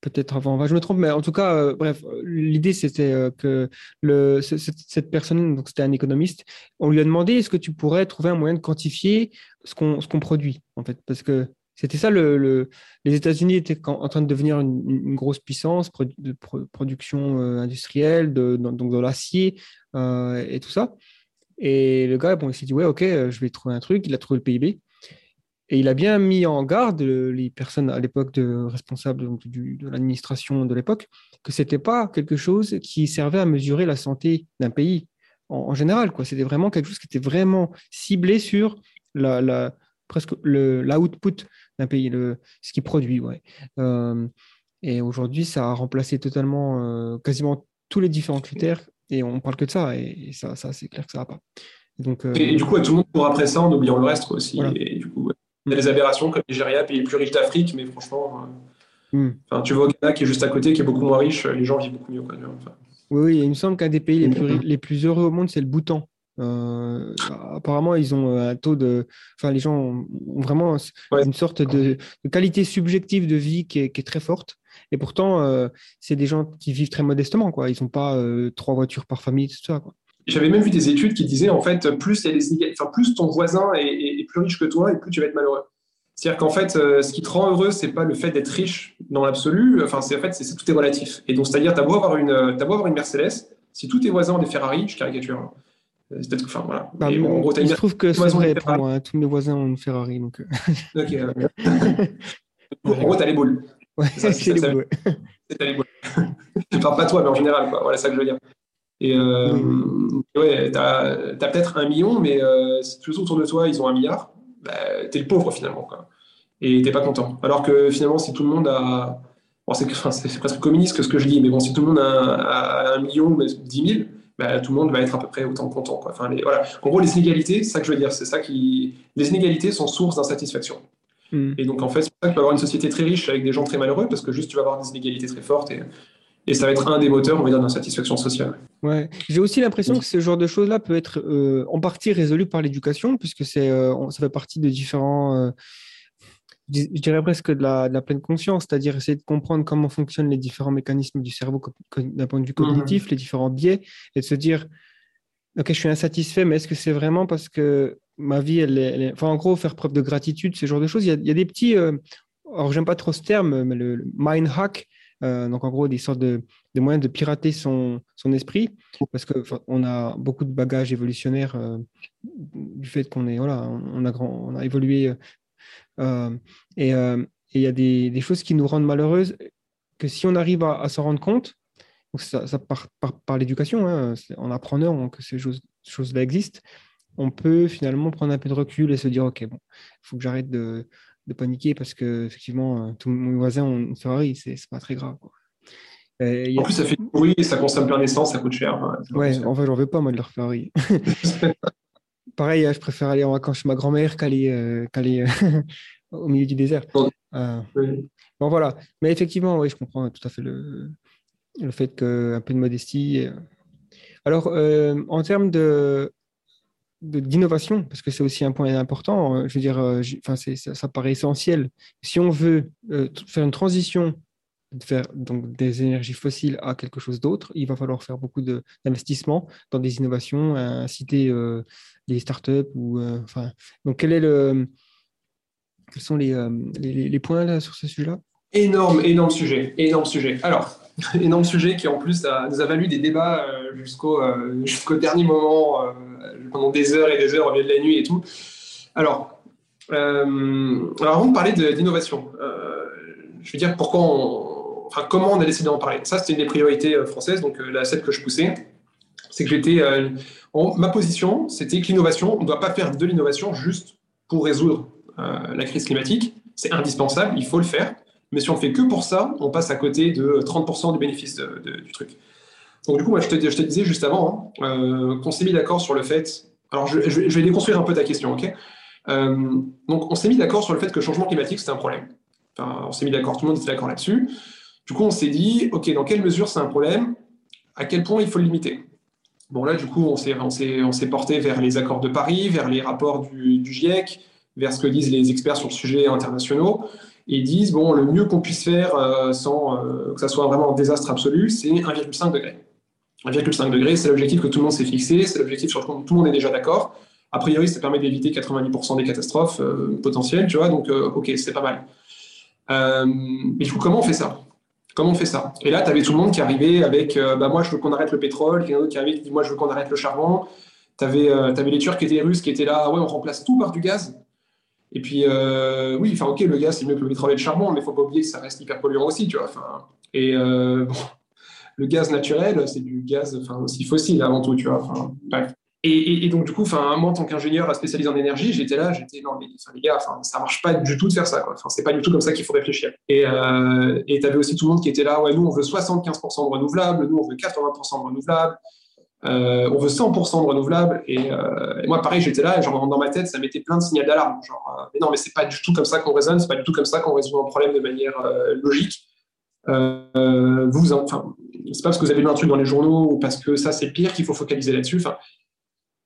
Peut-être avant, je me trompe, mais en tout cas, euh, bref, l'idée c'était euh, que le, cette, personne, donc c'était un économiste, on lui a demandé est-ce que tu pourrais trouver un moyen de quantifier ce qu'on produit, en fait, parce que c'était ça, le, les États-Unis étaient en train de devenir une, grosse puissance de production industrielle, de, donc de l'acier et tout ça. Et le gars, bon, il s'est dit, ouais, ok, je vais trouver un truc. Il a trouvé le PIB. Et il a bien mis en garde les personnes à l'époque de responsables de l'administration de l'époque que ce n'était pas quelque chose qui servait à mesurer la santé d'un pays en, général. C'était vraiment quelque chose qui était vraiment ciblé sur la, la presque l'output d'un pays, le, ce qu'il produit. Ouais. Euh, et aujourd'hui, ça a remplacé totalement euh, quasiment tous les différents critères et on parle que de ça. Et, ça, ça c'est clair que ça ne va pas. Donc, euh, et, du coup, tout le monde court après ça en oubliant le reste aussi. Et du coup, il y a des aberrations comme Nigeria, pays le plus riche d'Afrique, mais franchement, euh, hmm. tu vois au Ghana qui est juste à côté, qui est beaucoup moins riche, les gens vivent beaucoup mieux. Oui, oui, il me semble qu'un des pays les plus, les plus heureux au monde, c'est le Bhoutan. Euh, apparemment, ils ont un taux de. Enfin, les gens ont vraiment une sorte de, qualité subjective de vie qui est, très forte. Et pourtant, euh, c'est des gens qui vivent très modestement. Quoi. Ils n'ont pas euh, trois voitures par famille, tout ça. Quoi. J'avais même vu des études qui disaient en fait, plus, enfin, plus ton voisin est, plus riche que toi et plus tu vas être malheureux. C'est-à-dire qu'en fait, ce qui te rend heureux, c'est pas le fait d'être riche dans l'absolu. Enfin, c'est en fait, c'est tout est relatif. Et donc, c'est-à-dire, tu as beau avoir une, as beau avoir une Mercedes, si tous tes voisins ont des Ferrari, je caricature. Hein, c'est peut-être enfin, voilà. Bah, en gros, il se trouve que c'est vrai pour moi. Tous mes voisins ont une Ferrari. Donc... Euh. ok. en gros, t'as les boules. Ouais, c'est les boules. C'est les boules. enfin, pas toi, mais en général. Quoi. Voilà, c'est ça que je veux dire. Et euh, ouais, t'as as, peut-être un million, mais euh, si tous autour de toi, ils ont un milliard, bah, t'es le pauvre finalement. Quoi. Et t'es pas content. Alors que finalement, si tout le monde a Bon, c'est presque communiste que ce que je dis, mais bon, si tout le monde a, un million, mais 10 000, bah, tout le monde va être à peu près autant content. Quoi. Enfin, voilà. En gros, les inégalités, c'est ça que je veux dire, c'est ça qui. Les inégalités sont source d'insatisfaction. Hmm. Et donc, en fait, c'est pour ça que tu vas avoir une société très riche avec des gens très malheureux, parce que juste tu vas avoir des inégalités très fortes et, et ça va être un des moteurs, on va dire, d'insatisfaction sociale. Ouais. J'ai aussi l'impression que ce genre de choses-là peut être euh, en partie résolu par l'éducation, puisque c'est, euh, ça fait partie de différents. Euh, je dirais presque de la, pleine conscience, c'est-à-dire essayer de comprendre comment fonctionnent les différents mécanismes du cerveau d'un point de vue cognitif, mhm. les différents biais, et de se dire, ok, je suis insatisfait, mais est-ce que c'est vraiment parce que ma vie, elle est, Enfin, en gros, faire preuve de gratitude, ce genre de choses. Il y a, des petits... Euh... Alors, j'aime pas trop ce terme, mais le, mind hack, euh, donc en gros, des sortes de, moyens de pirater son, esprit, parce qu'on a beaucoup de bagages évolutionnaires euh, du fait qu'on voilà, on a, on a évolué euh, et il y a des, choses qui nous rendent malheureuses que si on arrive à, s'en rendre compte, ça, ça par, l'éducation, hein, en apprenant que ces choses-là existent, on peut finalement prendre un peu de recul et se dire ok bon, il faut que j'arrête de, paniquer parce que effectivement tous mes voisins ont une Ferrari, c'est pas très grave. en plus, ça fait du bruit, ça consomme plein d'essence, ça coûte cher. Hein, ouais, en fait, j'en veux pas moi de leur Ferrari. pareil, hein, je préfère aller en vacances chez ma grand-mère qu'aller euh, euh, au milieu du désert. Euh, bon, voilà. Mais effectivement, oui, je comprends tout à fait le, le fait qu'un peu de modestie. Alors, en termes de d'innovation, parce que c'est aussi un point important, je veux dire, enfin, ça, ça, paraît essentiel. Si on veut faire une transition de donc des énergies fossiles à quelque chose d'autre, il va falloir faire beaucoup d'investissements dans des innovations, inciter euh, les startups ou euh, enfin. Donc quel est le quels sont les, euh, les, points là sur ce sujet-là? Énorme, énorme sujet, énorme sujet. Alors, énorme sujet qui en plus a, nous a valu des débats jusqu'au jusqu'au dernier moment, pendant des heures et des heures au milieu de la nuit et tout. Alors, alors avant de parler d'innovation, je veux dire pourquoi enfin, comment on a décidé d'en parler. Ça, c'était une des priorités euh, françaises, donc euh, la celle que je poussais. C'est que j'étais. Euh, ma position, c'était que l'innovation, on ne doit pas faire de l'innovation juste pour résoudre la crise climatique. C'est indispensable, il faut le faire. Mais si on fait que pour ça, on passe à côté de 30% du bénéfice du truc. Donc, du coup, moi, je te, disais juste avant hein, qu'on s'est mis d'accord sur le fait. Alors, je, vais déconstruire un peu ta question, ok? Donc, on s'est mis d'accord sur le fait que le changement climatique, c'était un problème. On s'est mis d'accord, tout le monde était d'accord là-dessus. Du coup, on s'est dit, OK, dans quelle mesure c'est un problème? À quel point il faut le limiter? Bon, là, du coup, on s'est, porté vers les accords de Paris, vers les rapports du, GIEC, vers ce que disent les experts sur le sujet internationaux. Et disent, bon, le mieux qu'on puisse faire euh, sans euh, que ça soit vraiment un désastre absolu, c'est 1,5 degré. 1,5 degré, c'est l'objectif que tout le monde s'est fixé, c'est l'objectif sur lequel tout le monde est déjà d'accord. A priori, ça permet d'éviter 90% des catastrophes euh, potentielles, tu vois, donc ok, c'est pas mal. mais du coup, comment on fait ça? Comment on fait ça? Et là, tu avais tout le monde qui arrivait avec euh, bah, Moi, je veux qu'on arrête le pétrole. Quelqu'un d'autre qui arrivait qui dit Moi, je veux qu'on arrête le charbon. Tu avais, euh, les Turcs et les Russes qui étaient là Ouais, on remplace tout par du gaz. Et puis, euh, oui, enfin, ok, le gaz, c'est mieux que le pétrole et le charbon, mais il faut pas oublier que ça reste hyper polluant aussi, tu vois. Et bon, le gaz naturel, c'est du gaz enfin, aussi fossile avant tout, tu vois. Enfin. Et, donc, du coup, moi, en tant qu'ingénieur spécialisé en énergie, j'étais là, j'étais, non, mais les gars, ça marche pas du tout de faire ça. Quoi. c'est pas du tout comme ça qu'il faut réfléchir. Et euh, tu avais aussi tout le monde qui était là, ouais, nous, on veut 75% de renouvelables, nous, on veut 80% de renouvelables, euh, on veut 100% de renouvelables. Euh, et, moi, pareil, j'étais là, et genre, dans ma tête, ça mettait plein de signaux d'alarme. Genre, mais non, mais c'est pas du tout comme ça qu'on raisonne, c'est pas du tout comme ça qu'on résout un problème de manière logique. vous, enfin, c'est pas parce que vous avez lu un truc dans les journaux ou parce que ça, c'est pire qu'il faut focaliser là-dessus. Enfin,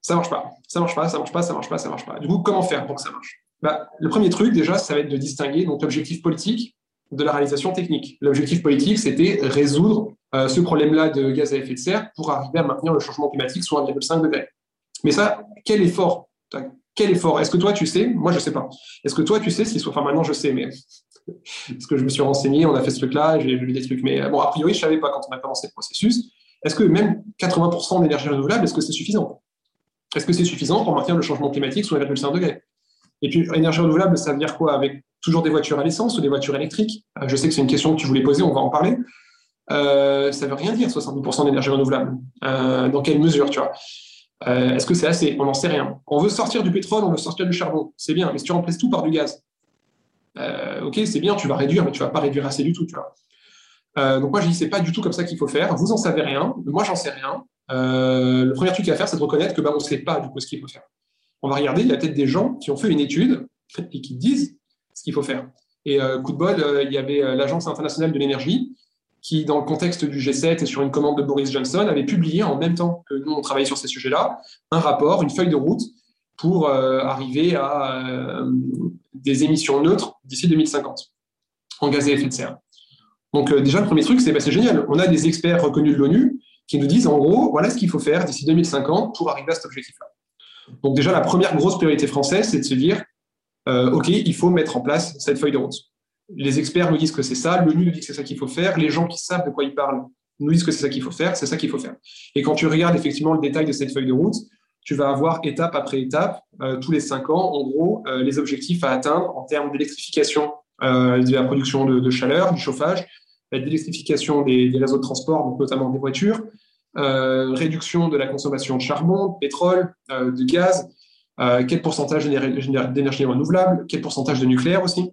Ça marche pas, ça marche pas, ça marche pas, ça marche pas, ça marche pas. Du coup, comment faire pour que ça marche? Bah, Le premier truc, déjà, ça va être de distinguer donc l'objectif politique de la réalisation technique. L'objectif politique, c'était résoudre euh, ce problème-là de gaz à effet de serre pour arriver à maintenir le changement climatique sous 1,5 degré. Mais ça, quel effort? Quel effort? Est-ce que toi, tu sais? Moi, je ne sais pas. Est-ce que toi, tu sais ce qu'il soit Enfin, maintenant, je sais, mais parce que je me suis renseigné, on a fait ce truc-là, j'ai vu des trucs. Mais bon, a priori, je ne savais pas quand on a commencé le processus. Est-ce que même 80% d'énergie renouvelable, est-ce que c'est suffisant? Est-ce que c'est suffisant pour maintenir le changement climatique sous 1,5 degré Et puis, énergie renouvelable, ça veut dire quoi? Avec toujours des voitures à l'essence ou des voitures électriques? Euh, Je sais que c'est une question que tu voulais poser, on va en parler. Euh, ça veut rien dire, 70% d'énergie renouvelable. Euh, dans quelle mesure, tu vois? Euh, Est-ce que c'est assez? On n'en sait rien. On veut sortir du pétrole, on veut sortir du charbon. C'est bien, mais si tu remplaces tout par du gaz, ok, c'est bien, tu vas réduire, mais tu vas pas réduire assez du tout, tu vois. donc moi, je dis, c'est pas du tout comme ça qu'il faut faire. Vous en savez rien, moi, j'en sais rien. le premier truc à faire, c'est de reconnaître que bah, on ne sait pas du coup ce qu'il faut faire. On va regarder, il y a peut-être des gens qui ont fait une étude et qui disent ce qu'il faut faire. Et coup de bol, il y avait l'Agence internationale de l'énergie qui, dans le contexte du G7 et sur une commande de Boris Johnson, avait publié en même temps que nous, on travaillait sur ces sujets-là, un rapport, une feuille de route pour euh, arriver à euh, des émissions neutres d'ici 2050 en gaz à effet de serre. Donc euh, déjà, le premier truc, c'est bah, génial. On a des experts reconnus de l'ONU qui nous disent, en gros, voilà ce qu'il faut faire d'ici 2050 pour arriver à cet objectif-là. Donc déjà, la première grosse priorité française, c'est de se dire, OK, il faut mettre en place cette feuille de route les experts nous disent que c'est ça, l'ONU nous dit que c'est ça qu'il faut faire, les gens qui savent de quoi ils parlent nous disent que c'est ça qu'il faut faire, c'est ça qu'il faut faire. Et quand tu regardes effectivement le détail de cette feuille de route, tu vas avoir étape après étape, euh, tous les cinq ans, en gros, euh, les objectifs à atteindre en termes d'électrification euh, de la production de, chaleur, du chauffage, d'électrification des, réseaux de transport, donc notamment des voitures, réduction de la consommation de charbon, de pétrole, de gaz, quel pourcentage d'énergie renouvelable, quel pourcentage de nucléaire aussi.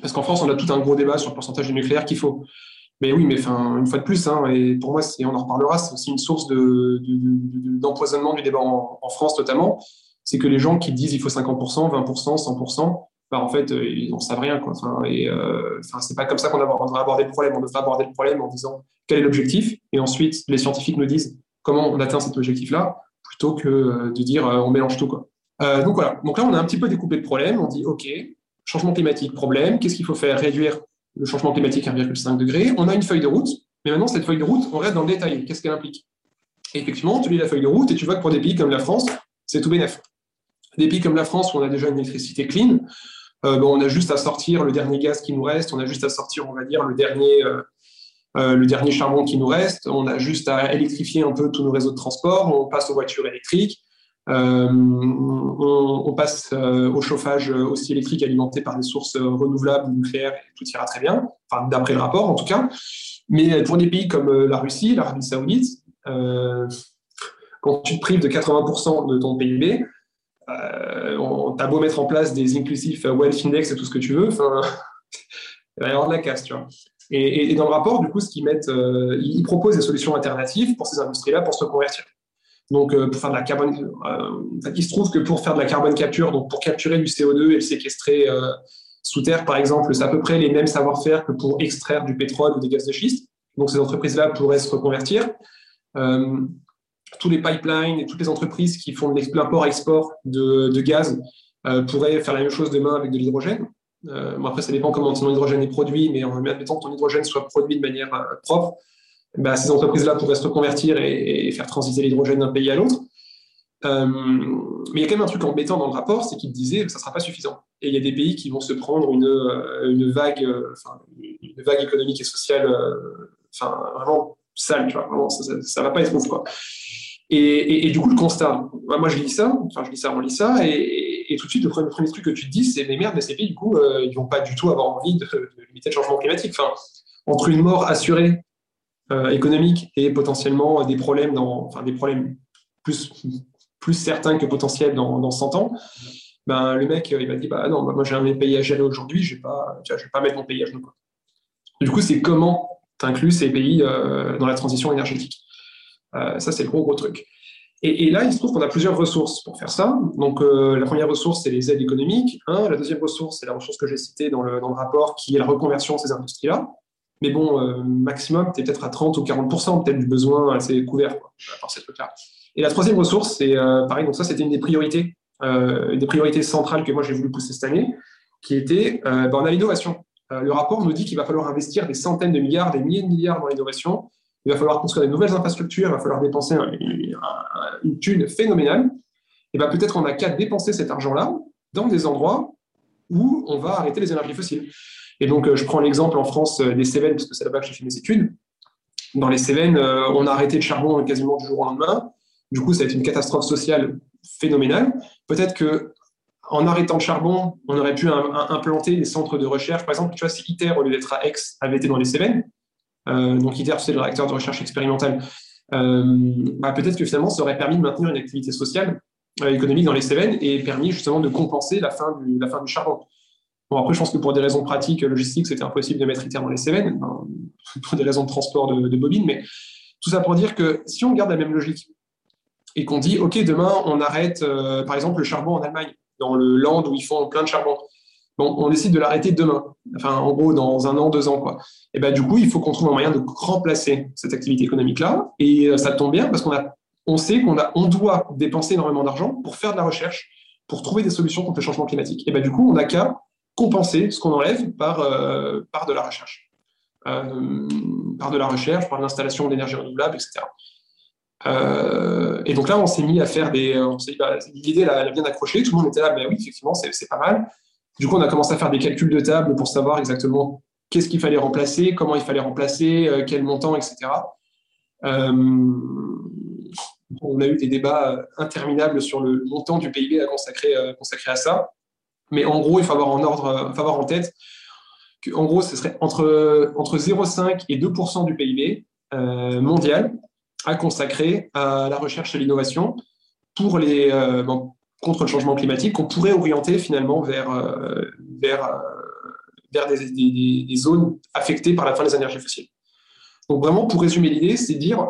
Parce qu'en France, on a tout un gros débat sur le pourcentage de nucléaire qu'il faut. Mais oui, mais une fois de plus, hein, et pour moi, on en reparlera, c'est aussi une source d'empoisonnement de, du débat en, France notamment, c'est que les gens qui disent il faut 50%, 20%, 100%, bah, en fait, euh, ils n'en savent rien. Et euh, enfin, c'est pas comme ça qu'on devrait aborder le problème. On devrait aborder le problème en disant quel est l'objectif, et ensuite les scientifiques nous disent comment on atteint cet objectif-là, plutôt que euh, de dire on mélange tout. Donc voilà. Donc là, on a un petit peu découpé le problème. On dit ok, changement climatique, problème, qu'est-ce qu'il faut faire? Réduire le changement climatique à 1,5 degré. On a une feuille de route, mais maintenant, cette feuille de route, on reste dans le détail. Qu'est-ce qu'elle implique? Effectivement, tu lis la feuille de route et tu vois que pour des pays comme la France, c'est tout bénef. Des pays comme la France, où on a déjà une électricité clean, euh, bon, on a juste à sortir le dernier gaz qui nous reste, on a juste à sortir, on va dire, le dernier, euh, euh, le dernier charbon qui nous reste, on a juste à électrifier un peu tous nos réseaux de transport, on passe aux voitures électriques, euh, on, passe euh, au chauffage aussi électrique alimenté par des sources renouvelables nucléaires, et tout ira très bien, d'après le rapport en tout cas. Mais pour des pays comme euh, la Russie, l'Arabie Saoudite, quand tu te prives de 80% de ton PIB, on t'as beau mettre en place des inclusive wealth index et tout ce que tu veux, il va y avoir de la casse, tu vois. Et, dans le rapport, du coup, ils proposent des solutions alternatives pour ces industries-là pour se convertir. Donc, euh, pour faire de la carbone, euh, il se trouve que pour faire de la carbone capture, donc pour capturer du CO2 et le séquestrer euh, sous terre, par exemple, c'est à peu près les mêmes savoir-faire que pour extraire du pétrole ou des gaz de schiste. Donc, ces entreprises-là pourraient se reconvertir. tous les pipelines et toutes les entreprises qui font de l'import-export de, gaz pourraient faire la même chose demain avec de l'hydrogène. bon, après, ça dépend comment ton hydrogène est produit, mais en admettant que ton hydrogène soit produit de manière propre, bah, ces entreprises-là pourraient se reconvertir et, faire transiter l'hydrogène d'un pays à l'autre. Euh, mais il y a quand même un truc embêtant dans le rapport, c'est qu'il disait que ça ne sera pas suffisant. Et il y a des pays qui vont se prendre une, euh, vague, euh, une vague économique et sociale, enfin vraiment sale, tu vois, vraiment, ça, ne va pas être ouf, quoi. Et, et, du coup, le constat, moi je lis ça, enfin je lis ça, on lit ça, et, tout de suite, le premier, truc que tu te dis, c'est mais merde, mais ces pays, du coup, ils vont pas du tout avoir envie de, limiter le changement climatique. Entre une mort assurée euh, économique et potentiellement des problèmes, dans, enfin des problèmes plus, plus certains que potentiels dans, dans 100 ans, ben, le mec, il va dire bah, non, moi j'ai un pays à gérer aujourd'hui, je ne vais, pas, mettre mon pays à genoux. Du coup, c'est comment tu inclus ces pays euh, dans la transition énergétique. Euh, ça, c'est le gros, gros truc. Et, là, il se trouve qu'on a plusieurs ressources pour faire ça. Donc, la première ressource, c'est les aides économiques. La deuxième ressource, c'est la ressource que j'ai citée dans le, dans le rapport, qui est la reconversion de ces industries-là. Mais bon, maximum, tu es peut-être à 30 ou 40% peut-être du besoin assez couvert par cette flotte-là. Et la troisième ressource, c'est pareil, donc ça, c'était une des priorités, des priorités centrales que moi j'ai voulu pousser cette année, qui était on a l'innovation. le rapport nous dit qu'il va falloir investir des centaines de milliards, des milliers de milliards dans l'innovation. Il va falloir construire des nouvelles infrastructures, il va falloir dépenser une thune phénoménale. Et ben peut-être on n'a qu'à dépenser cet argent-là dans des endroits où on va arrêter les énergies fossiles. Et donc, euh, je prends l'exemple en France euh, des Cévennes, parce que c'est là-bas que j'ai fait mes études. Dans les Cévennes, euh, on a arrêté le charbon quasiment du jour au lendemain. Du coup, ça a été une catastrophe sociale phénoménale. Peut-être que en arrêtant le charbon, on aurait pu implanter des centres de recherche. Par exemple, tu vois, si ITER, au lieu d'être à Aix, avait été dans les Cévennes, donc ITER, c'est le réacteur de recherche expérimentale, bah, peut-être que finalement, ça aurait permis de maintenir une activité sociale, économique dans les Cévennes et permis justement de compenser la fin du, la fin du charbon. Bon, après, je pense que pour des raisons pratiques, logistiques, c'était impossible de mettre ITER dans les Cévennes, pour des raisons de transport de, bobines, mais tout ça pour dire que si on garde la même logique et qu'on dit, OK, demain, on arrête, euh, par exemple, le charbon en Allemagne, dans le land où ils font plein de charbon. Bon, on décide de l'arrêter demain, enfin, en gros, dans un an, deux ans, quoi. Et ben, du coup, il faut qu'on trouve un moyen de remplacer cette activité économique-là. Et euh, ça tombe bien parce qu'on a, on sait qu'on on doit dépenser énormément d'argent pour faire de la recherche, pour trouver des solutions contre le changement climatique. Et ben, du coup, on n'a qu'à compenser ce qu'on enlève par, euh, par de la recherche. Euh, par de la recherche, par l'installation d'énergie renouvelable, etc. Euh, et donc là, on s'est mis à faire des. Bah, l'idée, elle a bien accroché. Tout le monde était là, mais oui, effectivement, c'est pas mal. Du coup, on a commencé à faire des calculs de table pour savoir exactement qu'est-ce qu'il fallait remplacer, comment il fallait remplacer, quel montant, etc. on a eu des débats interminables sur le montant du PIB à consacrer, consacré à ça. Mais en gros, il faut avoir en euh, tête qu'en gros, ce serait entre, entre 0,5 et 2% du PIB euh, mondial à consacrer à la recherche et l'innovation pour les, euh, contre le changement climatique qu'on pourrait orienter finalement vers, vers, vers des, des, zones affectées par la fin des énergies fossiles. Donc vraiment, pour résumer l'idée, c'est dire,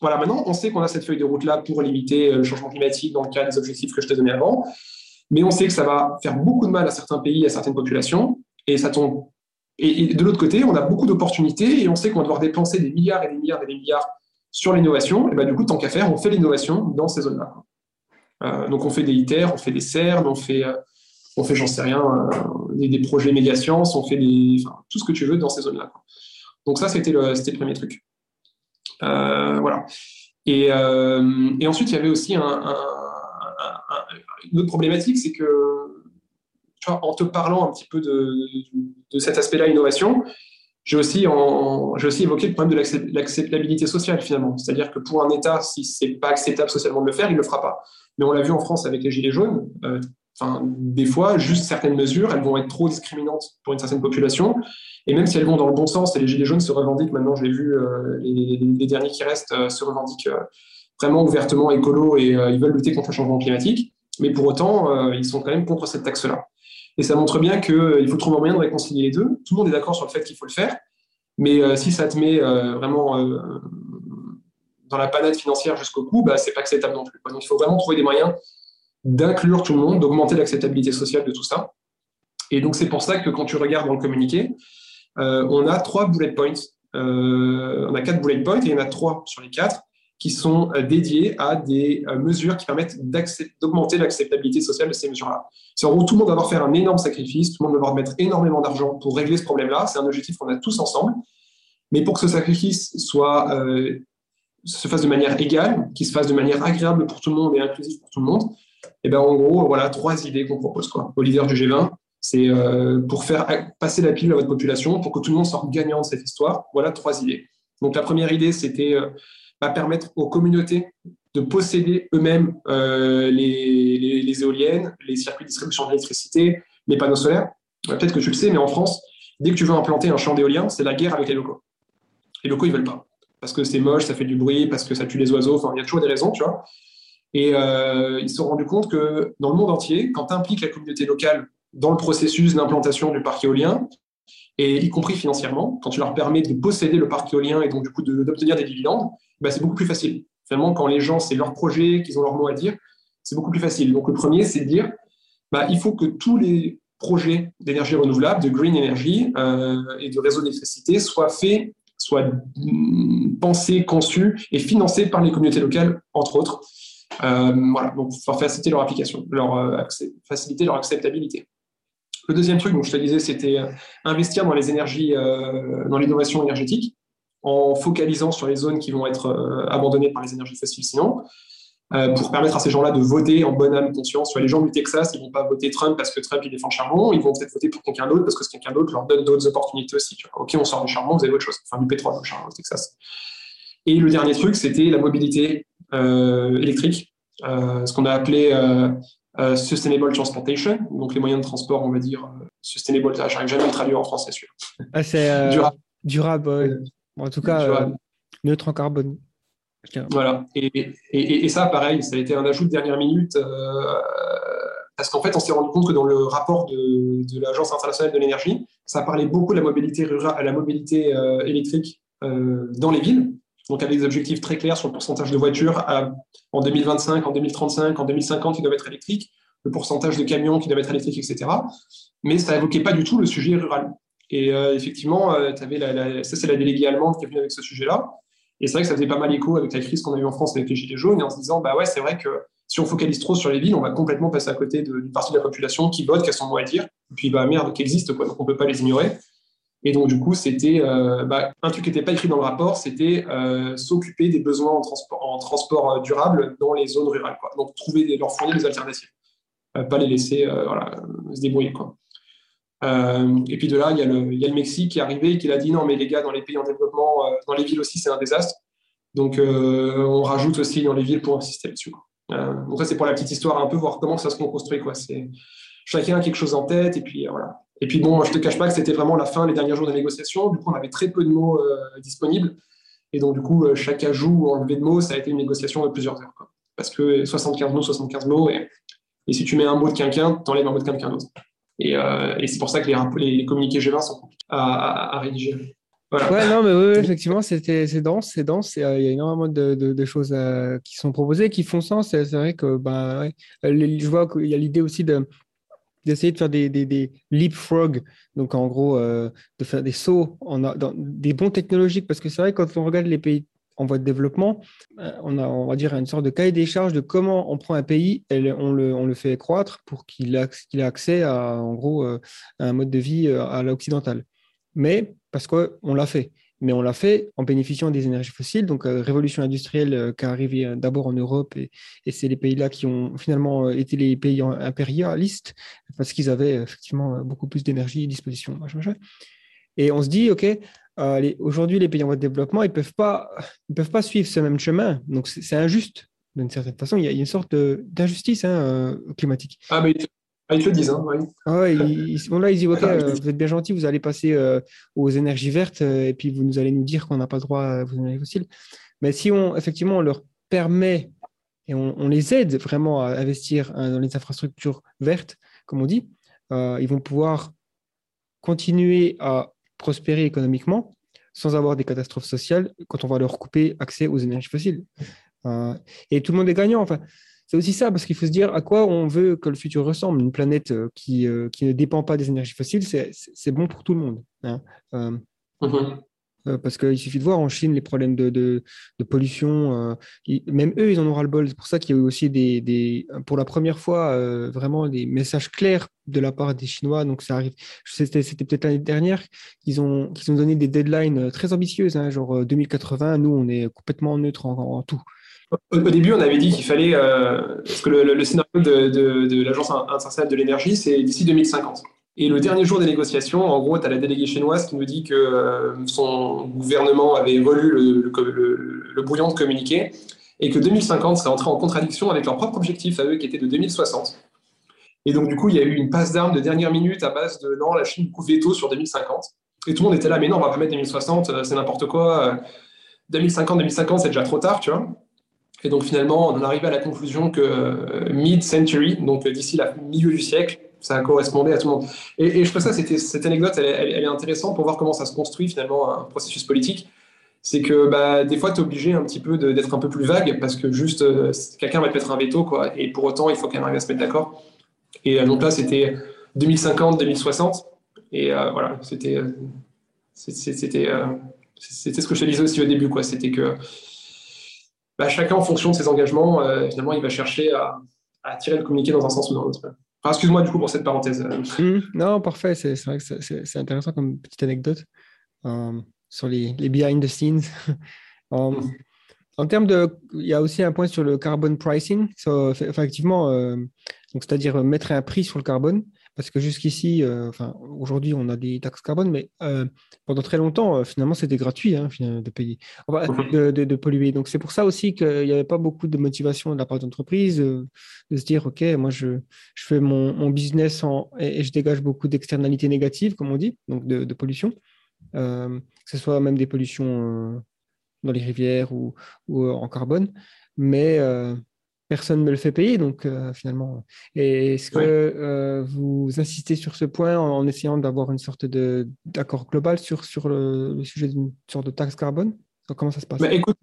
voilà, maintenant, on sait qu'on a cette feuille de route-là pour limiter le changement climatique dans le cadre des objectifs que je t'ai donnés avant mais on sait que ça va faire beaucoup de mal à certains pays, à certaines populations, et ça tombe. Et, de l'autre côté, on a beaucoup d'opportunités, et on sait qu'on va devoir dépenser des milliards et des milliards et des milliards sur l'innovation. Et ben, du coup, tant qu'à faire, on fait l'innovation dans ces zones-là. Euh, donc, on fait des ITER, on fait des CERN, on fait, euh, on fait j'en sais rien, euh, des, projets méga science, on fait des, tout ce que tu veux dans ces zones-là. Donc, ça, c'était le, premier truc. voilà. Et, ensuite, il y avait aussi un une autre problématique, c'est que, en te parlant un petit peu de, cet aspect-là, innovation, j'ai aussi, aussi évoqué le problème de l'acceptabilité sociale, finalement. C'est-à-dire que pour un État, si ce n'est pas acceptable socialement de le faire, il ne le fera pas. Mais on l'a vu en France avec les Gilets jaunes. Euh, des fois, juste certaines mesures, elles vont être trop discriminantes pour une certaine population. Et même si elles vont dans le bon sens, et les Gilets jaunes se revendiquent, maintenant je l'ai vu, euh, les, derniers qui restent euh, se revendiquent vraiment ouvertement écolo et ils veulent lutter contre le changement climatique mais pour autant, euh, ils sont quand même contre cette taxe-là. Et ça montre bien qu'il euh, faut trouver un moyen de réconcilier les deux. Tout le monde est d'accord sur le fait qu'il faut le faire, mais euh, si ça te met vraiment dans la panade financière jusqu'au bout, bah, c'est pas acceptable non plus. Donc il faut vraiment trouver des moyens d'inclure tout le monde, d'augmenter l'acceptabilité sociale de tout ça. Et donc c'est pour ça que quand tu regardes dans le communiqué, on a trois bullet points. on a quatre bullet points et il y en a trois sur les quatre qui sont euh, dédiés à des euh, mesures qui permettent d'augmenter l'acceptabilité sociale de ces mesures-là. C'est en gros, tout le monde va devoir faire un énorme sacrifice, tout le monde va devoir mettre énormément d'argent pour régler ce problème-là. C'est un objectif qu'on a tous ensemble. Mais pour que ce sacrifice soit, euh, se fasse de manière égale, qu'il se fasse de manière agréable pour tout le monde et inclusif pour tout le monde, et eh ben en gros, voilà trois idées qu'on propose quoi, au leader du G20. C'est pour faire passer la pile à votre population, pour que tout le monde sorte gagnant de cette histoire. Voilà trois idées. Donc la première idée, c'était va permettre aux communautés de posséder eux-mêmes euh, les, éoliennes, les circuits de distribution d'électricité, les panneaux solaires. Euh, peut-être que tu le sais, mais en France, dès que tu veux implanter un champ d'éolien, c'est la guerre avec les locaux. Les locaux, ils veulent pas. Parce que c'est moche, ça fait du bruit, parce que ça tue les oiseaux, enfin, il y a toujours des raisons, tu vois. Et euh, ils se sont rendus compte que dans le monde entier, quand tu impliques la communauté locale dans le processus d'implantation du parc éolien, et y compris financièrement, quand tu leur permets de posséder le parc éolien et donc du coup d'obtenir des dividendes, bah, c'est beaucoup plus facile. Finalement, quand les gens, c'est leur projet, qu'ils ont leur mot à dire, c'est beaucoup plus facile. Donc le premier, c'est de dire, bah, il faut que tous les projets d'énergie renouvelable, de green energy et de réseaux d'électricité soient faits, soient mm, pensés, conçus et financés par les communautés locales, entre autres. voilà, donc pour faciliter leur application, leur faciliter leur acceptabilité. Le deuxième truc, dont je te disais, c'était investir dans les énergies, dans l'innovation énergétique en focalisant sur les zones qui vont être euh, abandonnées par les énergies fossiles sinon, euh, pour permettre à ces gens-là de voter en bonne âme conscience. Les gens du Texas, ils vont pas voter Trump parce que Trump il défend le charbon, ils vont peut-être voter pour quelqu'un d'autre parce que quelqu'un d'autre leur donne d'autres opportunités aussi. Ok, on sort du charbon, vous avez autre chose, enfin du pétrole au charbon au Texas. Et le dernier truc, c'était la mobilité euh, électrique, ce qu'on a appelé sustainable transportation, donc les moyens de transport, on va dire sustainable. J'arrive jamais à le traduire en français, celui ah, c'est durable. durable en tout cas, euh, neutre en carbone. Voilà. Et, ça, pareil, ça a été un ajout de dernière minute. Euh, parce qu'en fait, on s'est rendu compte que dans le rapport de, l'Agence internationale de l'énergie, ça parlait beaucoup de la mobilité rurale, à la mobilité euh, électrique dans les villes. Donc, avec des objectifs très clairs sur le pourcentage de voitures en 2025, en 2035, en 2050 qui doivent être électriques, le pourcentage de camions qui doivent être électriques, etc. Mais ça n'évoquait pas du tout le sujet rural. Et euh, effectivement, euh, avais ça, c'est la déléguée allemande qui est venue avec ce sujet-là. Et c'est vrai que ça faisait pas mal écho avec la crise qu'on a eue en France avec les Gilets jaunes, et en se disant, bah ouais, c'est vrai que si on focalise trop sur les villes, on va complètement passer à côté d'une partie de la population qui vote, qui a son mot à dire, et puis bah merde, qui existe, quoi, donc on peut pas les ignorer. Et donc, du coup, c'était euh, bah, un truc qui n'était pas écrit dans le rapport, c'était s'occuper des besoins en transport, transport durable dans les zones rurales. Donc, trouver leur fournir des alternatives. pas les laisser se débrouiller. Euh, et puis de là, il y, a le, Mexique qui est arrivé et qui a dit non, mais les gars, dans les pays en développement, euh, dans les villes aussi, c'est un désastre. Donc euh, on rajoute aussi dans les villes pour insister dessus. donc ça, c'est pour la petite histoire, un peu voir comment ça se construit. Chacun a quelque chose en tête et puis voilà. Et puis bon, je te cache pas que c'était vraiment la fin, les derniers jours de négociation. Du coup, on avait très peu de mots disponibles. Et donc, du coup, chaque ajout ou enlevé de mots, ça a été une négociation de plusieurs heures. Parce que 75 mots, 75 mots, et, et si tu mets un mot de quelqu'un, tu enlèves un mot de quelqu'un d'autre. Euh, et, c'est pour ça que les, communiqués G20 sont compliqués à, rédiger. Voilà. Ouais, non, mais oui, effectivement, c'est dense, c'est dense. Euh, il y a énormément de, choses euh, qui sont proposées, qui font sens. C'est vrai que ben, je vois qu'il y a l'idée aussi de d'essayer de faire des, des, leapfrog, donc en gros de faire des sauts dans des bons technologiques, parce que c'est vrai quand on regarde les pays en voie de développement, euh, on a, on va dire, une sorte de cahier des charges de comment on prend un pays et on le, on le fait croître pour qu'il ait accès à, en gros, euh, un mode de vie euh, à l'occidental. Mais parce qu'on l'a fait. Mais on l'a fait en bénéficiant des énergies fossiles, donc révolution industrielle qui est arrivée d'abord en Europe, et, c'est les pays-là qui ont finalement été les pays impérialistes, parce qu'ils avaient effectivement beaucoup plus d'énergie à disposition. Et on se dit, OK, euh, aujourd'hui, les pays en voie de développement, ils ne peuvent, pas, suivre ce même chemin. Donc, c'est injuste. D'une certaine façon, il y, a, une sorte d'injustice hein, euh, climatique. Ah, mais ils te le disent. Hein, ah ils, là, ils disent OK, euh, vous êtes bien gentil, vous allez passer aux énergies vertes et puis vous nous allez nous dire qu'on n'a pas le droit aux énergies fossiles. Mais si on, effectivement, on leur permet et on, les aide vraiment à investir hein, dans les infrastructures vertes, comme on dit, ils vont pouvoir continuer à prospérer économiquement sans avoir des catastrophes sociales quand on va leur couper accès aux énergies fossiles. Euh, et tout le monde est gagnant. Enfin, c'est aussi ça, parce qu'il faut se dire à quoi on veut que le futur ressemble. Une planète euh, qui, euh, qui ne dépend pas des énergies fossiles, c'est bon pour tout le monde. Hein. Euh, parce qu'il suffit de voir en Chine les problèmes de, de, pollution. Euh, même eux, ils en ont ras-le-bol. C'est pour ça qu'il y a eu aussi des, des pour la première fois euh, vraiment des messages clairs de la part des Chinois. Donc ça arrive. C'était, peut-être l'année dernière qu'ils ont, qu'ils ont donné des deadlines très ambitieuses, hein, genre 2080. Nous, on est complètement neutre en, tout. Au, début, on avait dit qu'il fallait, parce que le, scénario de, l'Agence internationale de l'énergie, c'est d'ici 2050. Et le dernier jour des négociations, en gros, tu as la déléguée chinoise qui nous dit que euh, son gouvernement avait relu le, brouillon de communiqué et que 2050 serait entré en contradiction avec leur propre objectif à eux qui était de 2060. Et donc, du coup, il y a eu une passe d'armes de dernière minute à base de non, la Chine coupe veto sur 2050. Et tout le monde était là, mais non, on va pas mettre 2060, euh, c'est n'importe quoi. 2050, 2050, c'est déjà trop tard, tu vois. Et donc, finalement, on en arrivé à la conclusion que euh, mid-century, donc d'ici le milieu du siècle, ça correspondait à tout le monde. Et, je trouve ça, cette anecdote, elle, est intéressante pour voir comment ça se construit finalement un processus politique. C'est que bah, des fois, tu es obligé un petit peu d'être un peu plus vague parce que juste euh, quelqu'un va te mettre un veto, quoi, et pour autant, il faut quand même arriver à se mettre d'accord. Et euh, donc là, c'était 2050, 2060. Et voilà, c'était c'était c'était ce que je te disais aussi au début, quoi. C'était que bah, chacun, en fonction de ses engagements, finalement, il va chercher à, à, tirer le communiqué dans un sens ou dans l'autre. excuse-moi du coup pour cette parenthèse. Mmh. non, parfait. C'est vrai que c'est intéressant comme petite anecdote sur les, les, behind the scenes. Mmh. En termes de, il y a aussi un point sur le carbon pricing. effectivement, euh, donc c'est-à-dire mettre un prix sur le carbone, parce que jusqu'ici, euh, enfin aujourd'hui, on a des taxes carbone, mais euh, pendant très longtemps, finalement, c'était gratuit hein, de payer, de, polluer. Donc c'est pour ça aussi qu'il n'y avait pas beaucoup de motivation de la part d'entreprise de se dire, ok, moi je, je fais mon, business en, et, je dégage beaucoup d'externalités négatives, comme on dit, donc de, pollution, que ce soit même des pollutions dans les rivières ou, ou euh, en carbone, mais euh, personne ne me le fait payer, donc euh, finalement. Est-ce que vous insistez sur ce point en, essayant d'avoir une sorte d'accord global sur, sur le, sujet d'une sorte de taxe carbone? Comment ça se passe? Bah, écoute,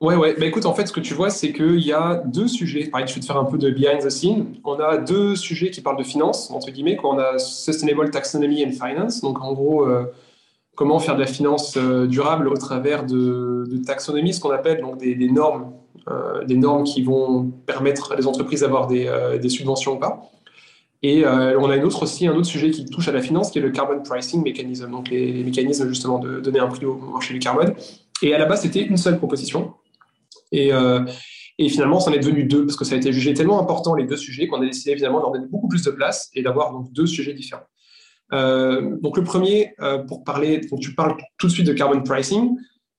ouais, ouais. Bah, écoute, en fait, ce que tu vois, c'est qu'il y a deux sujets. Pareil, je vais te faire un peu de behind the scene. On a deux sujets qui parlent de finance, entre guillemets. Quand on a Sustainable Taxonomy and Finance. Donc, en gros, comment faire de la finance euh, durable au travers de, taxonomies, ce qu'on appelle donc des, normes, euh, des normes qui vont permettre à les entreprises d'avoir des, euh, subventions ou pas. Et on a une autre aussi, un autre sujet qui touche à la finance, qui est le carbon pricing mechanism, donc les, mécanismes justement de donner un prix au marché du carbone. Et à la base, c'était une seule proposition. Et, finalement, ça en est devenu deux, parce que ça a été jugé tellement important, les deux sujets, qu'on a décidé évidemment d'en donner beaucoup plus de place et d'avoir donc deux sujets différents. Euh, donc le premier, euh, pour parler, tu parles tout de suite de carbon pricing.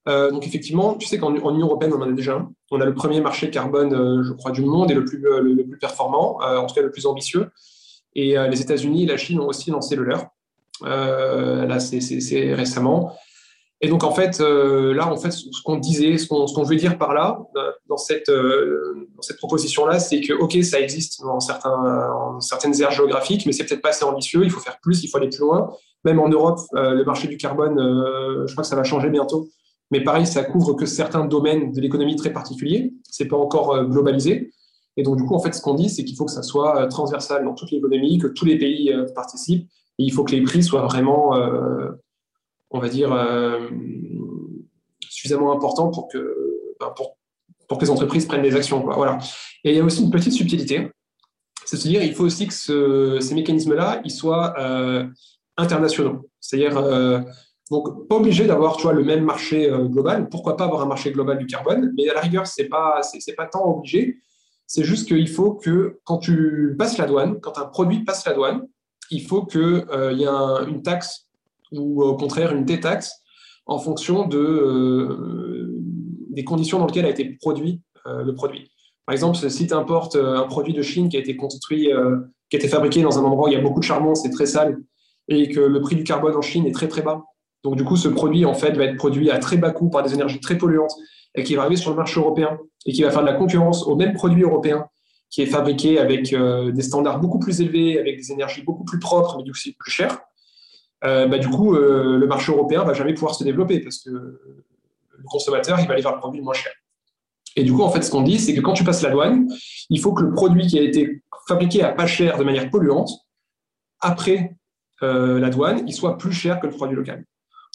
Euh, donc effectivement, tu sais qu'en Union européenne, on en a déjà un. On a le premier marché carbone, je crois, du monde et le plus, le, plus performant, en tout cas le plus ambitieux. Et les États-Unis et la Chine ont aussi lancé le leur. là, c'est récemment. Et donc, en fait, euh, là, en fait, ce qu'on disait, ce qu'on veut dire par là, euh, dans cette, euh, dans cette proposition-là, c'est que, OK, ça existe dans, certains, certaines aires géographiques, mais c'est peut-être pas assez ambitieux, il faut faire plus, il faut aller plus loin. Même en Europe, le marché du carbone, je crois que ça va changer bientôt. Mais pareil, ça couvre que certains domaines de l'économie très particuliers. C'est pas encore globalisé. Et donc, du coup, en fait, ce qu'on dit, c'est qu'il faut que ça soit transversal dans toute l'économie, que tous les pays participent. Et il faut que les prix soient vraiment on va dire, euh, suffisamment important pour que, ben, pour, pour, que les entreprises prennent des actions. Voilà. Et il y a aussi une petite subtilité, c'est à dire il faut aussi que ces mécanismes-là, ils soient euh, internationaux. C'est-à-dire, euh, donc, pas obligé d'avoir, le même marché global. Pourquoi pas avoir un marché global du carbone? Mais à la rigueur, c'est pas, c'est, pas tant obligé. C'est juste qu'il faut que quand tu passes la douane, quand un produit passe la douane, il faut qu'il il y ait une taxe ou au contraire une détaxe en fonction de, euh, des conditions dans lesquelles a été produit euh, le produit. Par exemple, si tu importes euh, un produit de Chine qui a été construit, qui a été fabriqué dans un endroit où il y a beaucoup de charbon, c'est très sale, et que le prix du carbone en Chine est très très bas. Donc du coup, ce produit en fait va être produit à très bas coût par des énergies très polluantes et qui va arriver sur le marché européen et qui va faire de la concurrence au même produit européen qui est fabriqué avec des standards beaucoup plus élevés, avec des énergies beaucoup plus propres, mais du coup c'est plus cher. Euh, bah, du coup, euh, le marché européen va jamais pouvoir se développer parce que le consommateur, il va aller vers le produit moins cher. Et du coup, en fait, ce qu'on dit, c'est que quand tu passes la douane, il faut que le produit qui a été fabriqué à pas cher de manière polluante, après euh, la douane, il soit plus cher que le produit local.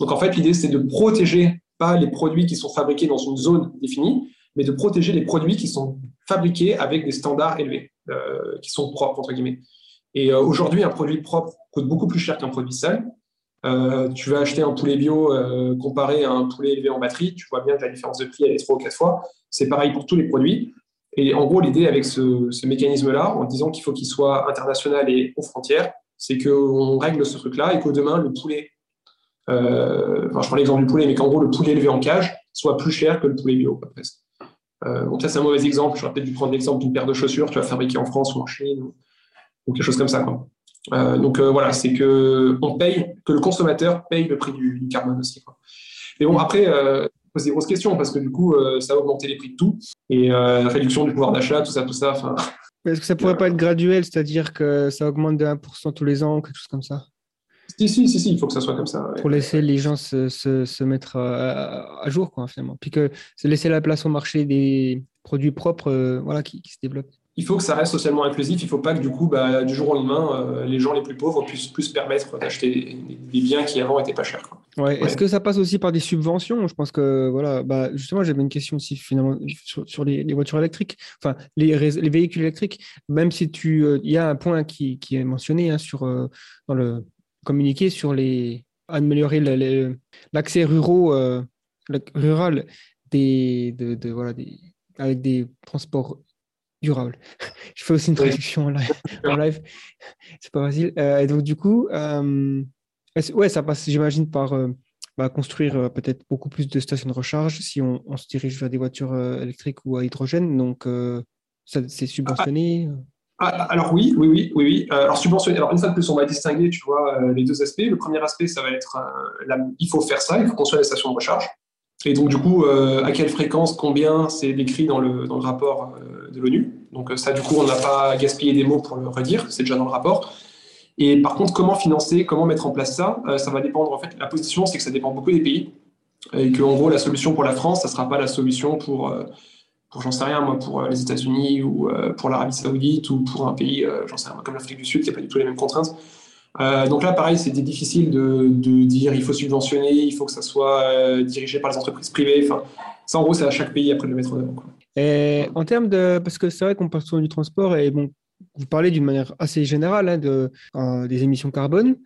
Donc, en fait, l'idée, c'est de protéger pas les produits qui sont fabriqués dans une zone définie, mais de protéger les produits qui sont fabriqués avec des standards élevés, qui sont propres, entre guillemets. Et aujourd'hui, un produit propre coûte beaucoup plus cher qu'un produit sale. Euh, tu vas acheter un poulet bio euh, comparé à un poulet élevé en batterie, tu vois bien que la différence de prix elle est trois ou quatre fois. C'est pareil pour tous les produits. Et en gros, l'idée avec ce, mécanisme-là, en disant qu'il faut qu'il soit international et aux frontières, c'est qu'on règle ce truc-là et qu'au demain, le poulet, euh, enfin, je prends l'exemple du poulet, mais qu'en gros, le poulet élevé en cage soit plus cher que le poulet bio, presque. donc ça, c'est un mauvais exemple. J'aurais peut-être dû prendre l'exemple d'une paire de chaussures, tu vas fabriquer en France ou en Chine, ou, ou quelque chose comme ça. Quoi. Euh, donc euh, voilà, c'est que on paye, que le consommateur paye le prix du, carbone aussi. Quoi. Mais bon, après, euh, pose des grosses questions parce que du coup, ça va augmenter les prix de tout et réduction du pouvoir d'achat, tout ça, tout ça. Est-ce que ça pourrait pas être graduel, c'est-à-dire que ça augmente de 1% tous les ans, quelque chose comme ça? Si, si, si, si, il faut que ça soit comme ça. Pour laisser les gens se, se, mettre à, jour, quoi, finalement. Puis que laisser la place au marché des produits propres voilà, qui, qui se développent il faut que ça reste socialement inclusif. Il ne faut pas que du coup, bah, du jour au lendemain, euh, les gens les plus pauvres puissent plus se permettre d'acheter des, biens qui avant n'étaient pas chers. Ouais. Est-ce que ça passe aussi par des subventions? Je pense que voilà, bah, justement, j'avais une question aussi finalement sur, les, voitures électriques, enfin les, les, véhicules électriques. Même si tu, euh, il y a un point qui, qui est mentionné hein, sur euh, dans le communiqué sur les améliorer l'accès ruraux rural des, de, de voilà des avec des transports durable. Je fais aussi une traduction en live. C'est pas facile. Euh, et donc, du coup, euh, ouais, ça passe, j'imagine, par euh, bah, construire peut-être beaucoup plus de stations de recharge si on, se dirige vers des voitures électriques ou à hydrogène. Donc, ça, c'est subventionné. Ah, ah, alors oui, oui, oui, oui, oui. alors subventionné. Alors une fois de plus, on va distinguer, tu vois, les deux aspects. Le premier aspect, ça va être, il faut faire ça, il faut construire des stations de recharge. Et donc, du coup, euh, à quelle fréquence, combien, c'est décrit dans le, dans le rapport euh, de l'ONU. Donc, euh, ça, du coup, on n'a pas gaspillé des mots pour le redire, c'est déjà dans le rapport. Et par contre, comment financer, comment mettre en place ça, ça va dépendre. En fait, la position, c'est que ça dépend beaucoup des pays. Et que, en gros, la solution pour la France, ça ne sera pas la solution pour, pour j'en sais rien, moi, pour les États-Unis ou pour l'Arabie Saoudite ou pour un pays, j'en sais rien, comme l'Afrique du Sud, qui n'a pas du tout les mêmes contraintes. Euh, donc là, pareil, c'était difficile de, dire il faut subventionner, il faut que ça soit euh, dirigé par les entreprises privées. Enfin, ça, en gros, c'est à chaque pays après de le mettre en œuvre. Et en termes de. Parce que c'est vrai qu'on parle souvent du transport et bon, vous parlez d'une manière assez générale hein, de, euh, des émissions carbone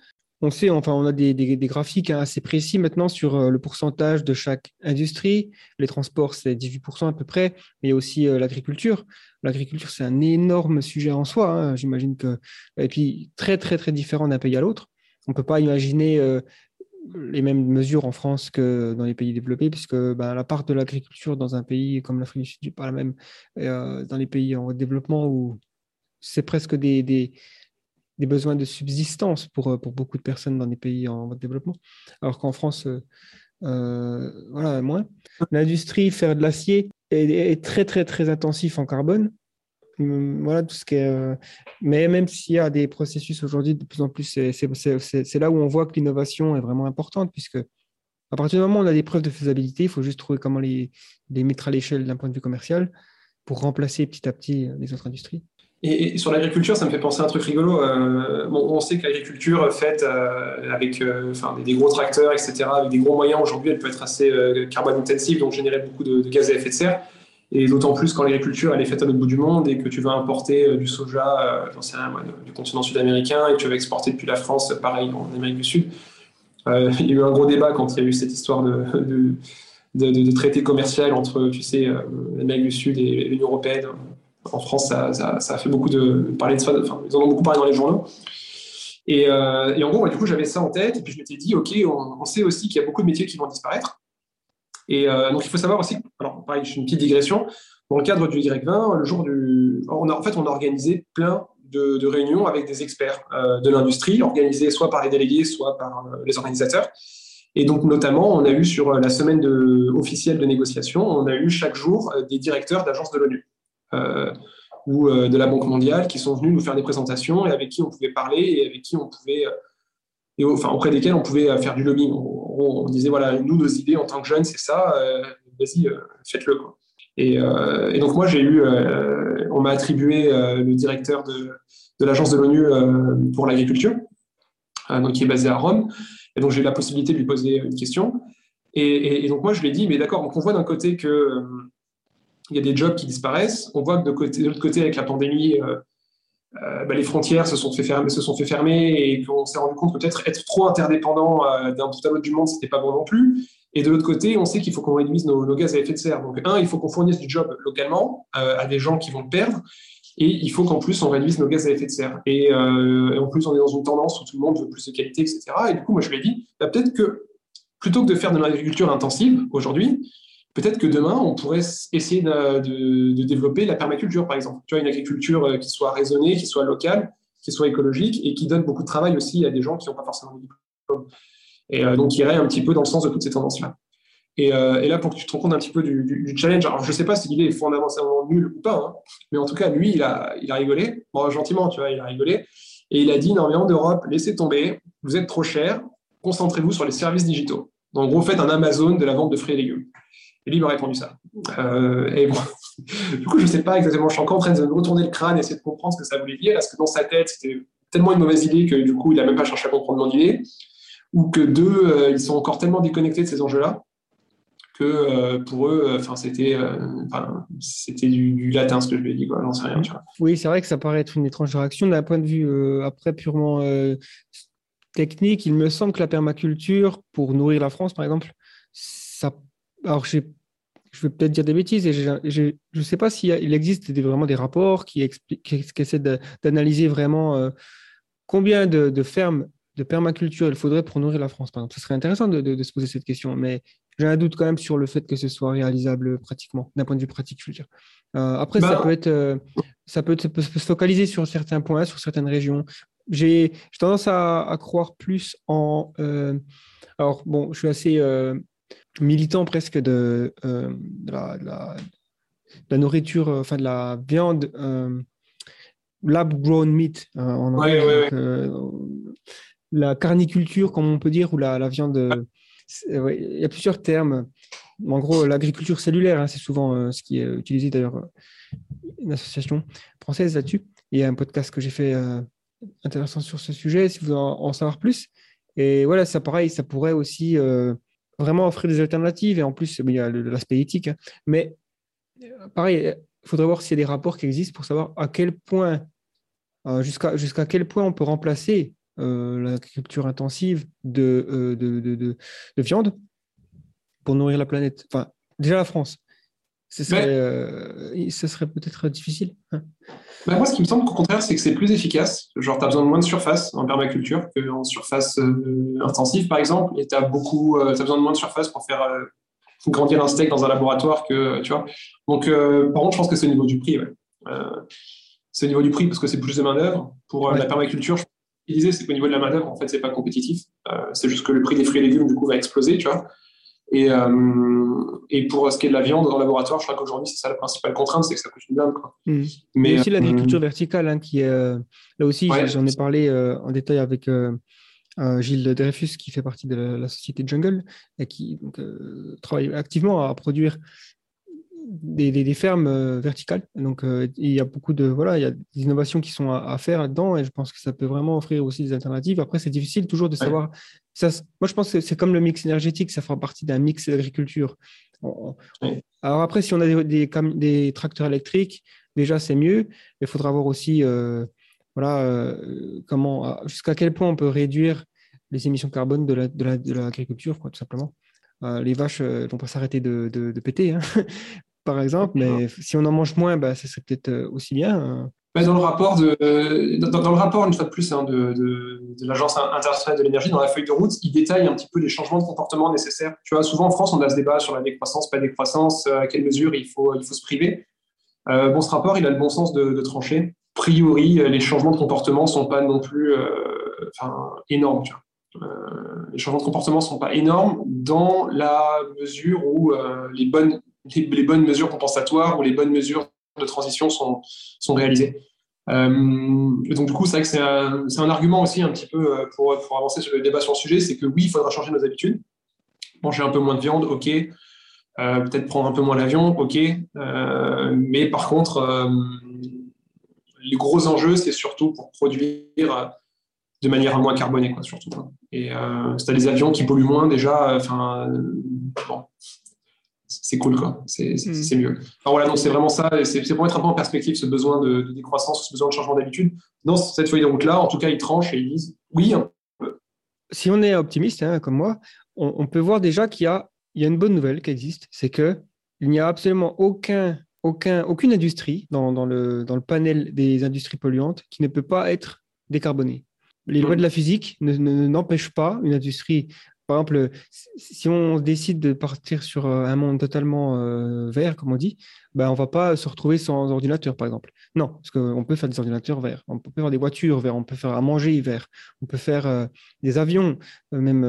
on sait, enfin, on a des, graphiques hein, assez précis maintenant sur euh, le pourcentage de chaque industrie. Les transports, c'est 18% à peu près, mais il y a aussi euh, l'agriculture. L'agriculture, c'est un énorme sujet en soi. Hein. J'imagine que, et puis très, très, très différent d'un pays à l'autre. On ne peut pas imaginer euh, les mêmes mesures en France que dans les pays développés, puisque ben, la part de l'agriculture dans un pays comme l'Afrique du Sud n'est pas la même dans les pays en développement où c'est presque des des besoins de subsistance pour, euh, pour beaucoup de personnes dans des pays en développement, alors qu'en France, euh, euh, voilà, moins. L'industrie, faire de l'acier est, très, très, très intensif en carbone. Hum, voilà tout ce qui est. mais même s'il y a des processus aujourd'hui, de plus en plus, c'est là où on voit que l'innovation est vraiment importante, puisque à partir du moment où on a des preuves de faisabilité, il faut juste trouver comment les, les mettre à l'échelle d'un point de vue commercial pour remplacer petit à petit les autres industries. Et, sur l'agriculture, ça me fait penser à un truc rigolo. Euh, on sait que l'agriculture faite euh, avec euh, enfin, des, gros tracteurs, etc., avec des gros moyens, aujourd'hui, elle peut être assez carbone intensive, donc générer beaucoup de, gaz à effet de serre. Et d'autant plus quand l'agriculture elle est faite à l'autre bout du monde et que tu vas importer du soja, j'en sais rien, du continent sud-américain et que tu vas exporter depuis la France, pareil en Amérique du Sud. il y a eu un gros débat quand il y a eu cette histoire de, de, de traité commercial entre, tu sais, l'Amérique du Sud et l'Union européenne en France, ça, a fait beaucoup de parler de ça, enfin, ils en ont beaucoup parlé dans les journaux. Et, euh, en gros, du coup, j'avais ça en tête, et puis je m'étais dit, OK, on, sait aussi qu'il y a beaucoup de métiers qui vont disparaître. Et euh, donc, il faut savoir aussi, alors pareil, je fais une petite digression, dans le cadre du Y20, le jour du. On en fait, on a organisé plein de, réunions avec des experts euh, de l'industrie, organisées soit par les délégués, soit par les organisateurs. Et donc, notamment, on a eu sur la semaine officielle de négociation, on a eu chaque jour des directeurs d'agences de l'ONU. Euh, ou euh, de la Banque mondiale qui sont venus nous faire des présentations et avec qui on pouvait parler et avec qui on pouvait, euh, et enfin auprès desquels on pouvait faire du lobbying. On, disait voilà, nous, nos idées en tant que jeunes, c'est ça, vas-y, faites-le. Et, donc moi, j'ai eu, on m'a attribué le directeur de, de l'agence de l'ONU pour l'agriculture, donc qui est basé à Rome. Et donc j'ai eu la possibilité de lui poser une question. Et, donc moi, je lui ai dit, mais d'accord, on voit d'un côté que il y a des jobs qui disparaissent. On voit que de, l'autre côté, avec la pandémie, euh, euh, bah, les frontières se sont fait fermer, et qu'on s'est rendu compte que peut-être être trop interdépendant euh, d'un bout à l'autre du monde, c'était pas bon non plus. Et de l'autre côté, on sait qu'il faut qu'on réduise nos, gaz à effet de serre. Donc, un, il faut qu'on fournisse du job localement à des gens qui vont le perdre. Et il faut qu'en plus, on réduise nos gaz à effet de serre. Et, en plus, on est dans une tendance où tout le monde veut plus de qualité, etc. Et du coup, moi, je lui ai dit, peut-être que plutôt que de faire de l'agriculture intensive aujourd'hui, peut-être que demain, on pourrait essayer de, développer la permaculture, par exemple. Tu vois, une agriculture euh, qui soit raisonnée, qui soit locale, qui soit écologique et qui donne beaucoup de travail aussi à des gens qui n'ont pas forcément de diplôme. Et euh, donc, qui irait un petit peu dans le sens de toutes ces tendances-là. Euh, et, là, pour que tu te rends compte un petit peu du, challenge, alors je ne sais pas si l'idée est fondamentalement nulle ou pas, hein, mais en tout cas, lui, il a, il a rigolé, gentiment, tu vois, il a rigolé, et il a dit, non, mais en Europe, laissez tomber, vous êtes trop cher, concentrez-vous sur les services digitaux. Donc, en gros, faites un Amazon de la vente de fruits et légumes. Et lui, il m'a répondu ça. Euh, du coup, je ne sais pas exactement. Je suis encore en train de me retourner le crâne et essayer de comprendre ce que ça voulait dire. Est-ce que dans sa tête, c'était tellement une mauvaise idée que du coup, il n'a même pas cherché à comprendre mon idée Ou que deux, euh, ils sont encore tellement déconnectés de ces enjeux-là que euh, pour eux, c'était, c'était du, latin ce que je lui ai dit, quoi. J'en sais rien. Oui, c'est vrai que ça paraît être une étrange réaction d'un point de vue après purement technique. Il me semble que la permaculture, pour nourrir la France, par exemple, ça. Alors, je vais peut-être dire des bêtises, et je ne sais pas s'il existe vraiment des rapports qui, qui, essaient d'analyser vraiment euh, combien de, fermes de permaculture il faudrait pour nourrir la France. Par exemple. Ce serait intéressant de, se poser cette question, mais j'ai un doute quand même sur le fait que ce soit réalisable pratiquement, d'un point de vue pratique, je veux dire. Euh, après, ça, bah, peut être, euh, ça peut, se focaliser sur certains points, sur certaines régions. J'ai tendance à, croire plus en... alors, bon, je suis assez militant presque de, euh, la, nourriture, euh, enfin de la viande euh, lab-grown meat en la carniculture, comme on peut dire, ou la, viande. il y a plusieurs termes. En gros, l'agriculture cellulaire, hein, c'est souvent ce qui est utilisé d'ailleurs, une association française là-dessus. Il y a un podcast que j'ai fait intéressant sur ce sujet, si vous voulez en, savoir plus. Et voilà, ça pareil, ça pourrait aussi vraiment offrir des alternatives. Et en plus, il y a l'aspect éthique. Hein. Mais pareil, il faudrait voir s'il y a des rapports qui existent pour savoir à quel point, euh, jusqu'à quel point on peut remplacer euh, l'agriculture intensive de, euh, de, de, de, viande pour nourrir la planète. Enfin, déjà la France. Ce serait, ce serait peut-être difficile. Bah, moi, ce qui me semble qu'au contraire, c'est que c'est plus efficace. Genre, tu as besoin de moins de surface en permaculture qu'en surface euh, intensive, par exemple. Et tu as, beaucoup, euh, as besoin de moins de surface pour faire euh, grandir un steak dans un laboratoire que, tu vois. Donc, par contre, je pense que c'est au niveau du prix. c'est au niveau du prix parce que c'est plus de main-d'œuvre. Pour la permaculture, je c'est qu'au niveau de la main-d'œuvre, en fait, c'est pas compétitif. c'est juste que le prix des fruits et légumes, du coup, va exploser, tu vois. Et, euh, et, pour ce qui est de la viande en laboratoire, je crois qu'aujourd'hui, c'est ça la principale contrainte, c'est que ça coûte une blinde. Quoi. Mmh. Mais il y a aussi l'agriculture euh, verticale, hein, qui est, euh, là aussi, j'en ai parlé en détail avec Gilles Dreyfus, qui fait partie de la, société Jungle, et qui donc, travaille activement à produire des, fermes verticales. Donc, il y a beaucoup de voilà, il y a des innovations qui sont à, faire là-dedans et je pense que ça peut vraiment offrir aussi des alternatives. Après, c'est difficile toujours de savoir. Ça, moi, je pense que c'est comme le mix énergétique, ça fera partie d'un mix d'agriculture. Alors après, si on a des, des, tracteurs électriques, déjà c'est mieux. Il faudra voir aussi euh, voilà, comment, jusqu'à quel point on peut réduire les émissions carbone de l'agriculture, la, de tout simplement. les vaches ne vont pas s'arrêter de, de, péter. Hein par exemple, mais si on en mange moins, bah, ça serait peut-être euh, aussi bien. Hein. Dans le rapport, de, dans, le rapport une fois de plus, hein, de, l'Agence internationale de l'énergie, dans la feuille de route, il détaille un petit peu les changements de comportement nécessaires. Souvent en France, on a ce débat sur la décroissance, pas décroissance, euh, à quelle mesure il faut, il faut se priver. Euh, bon, ce rapport, il a le bon sens de, trancher. A priori, les changements de comportement ne sont pas non plus énormes. Tu vois. les changements de comportement ne sont pas énormes dans la mesure où les bonnes les, bonnes mesures compensatoires ou les bonnes mesures de transition sont, sont réalisées. Euh, donc du coup, c'est vrai que c'est un, un, argument aussi un petit peu euh, pour, pour, avancer sur le débat sur le sujet, c'est que oui, il faudra changer nos habitudes. Manger un peu moins de viande, ok. Euh, peut-être prendre un peu moins l'avion, ok. mais par contre, les gros enjeux, c'est surtout pour produire de manière moins carbonée, quoi, surtout. Et tu as des avions qui polluent moins, déjà, enfin, bon, c'est cool, quoi. C'est mm. mieux. voilà, donc c'est vraiment ça. C'est pour mettre un peu en perspective ce besoin de, décroissance, ce besoin de changement d'habitude. Dans cette feuille de route-là, en tout cas, ils tranchent et ils disent oui, Si on est optimiste, hein, comme moi, on, peut voir déjà qu'il y a, il y a une bonne nouvelle qui existe, c'est qu'il n'y a absolument aucun, aucun, aucune industrie dans, dans, le, dans le panel des industries polluantes qui ne peut pas être décarbonée. Les lois mm. de la physique n'empêchent pas une industrie par exemple, si on décide de partir sur euh, un monde totalement euh, vert, comme on dit, ben, on ne va pas se retrouver sans ordinateur, par exemple. Non, parce qu'on peut faire des ordinateurs verts, on peut faire des voitures verts, on peut faire à manger vert, on peut faire euh, des avions, même,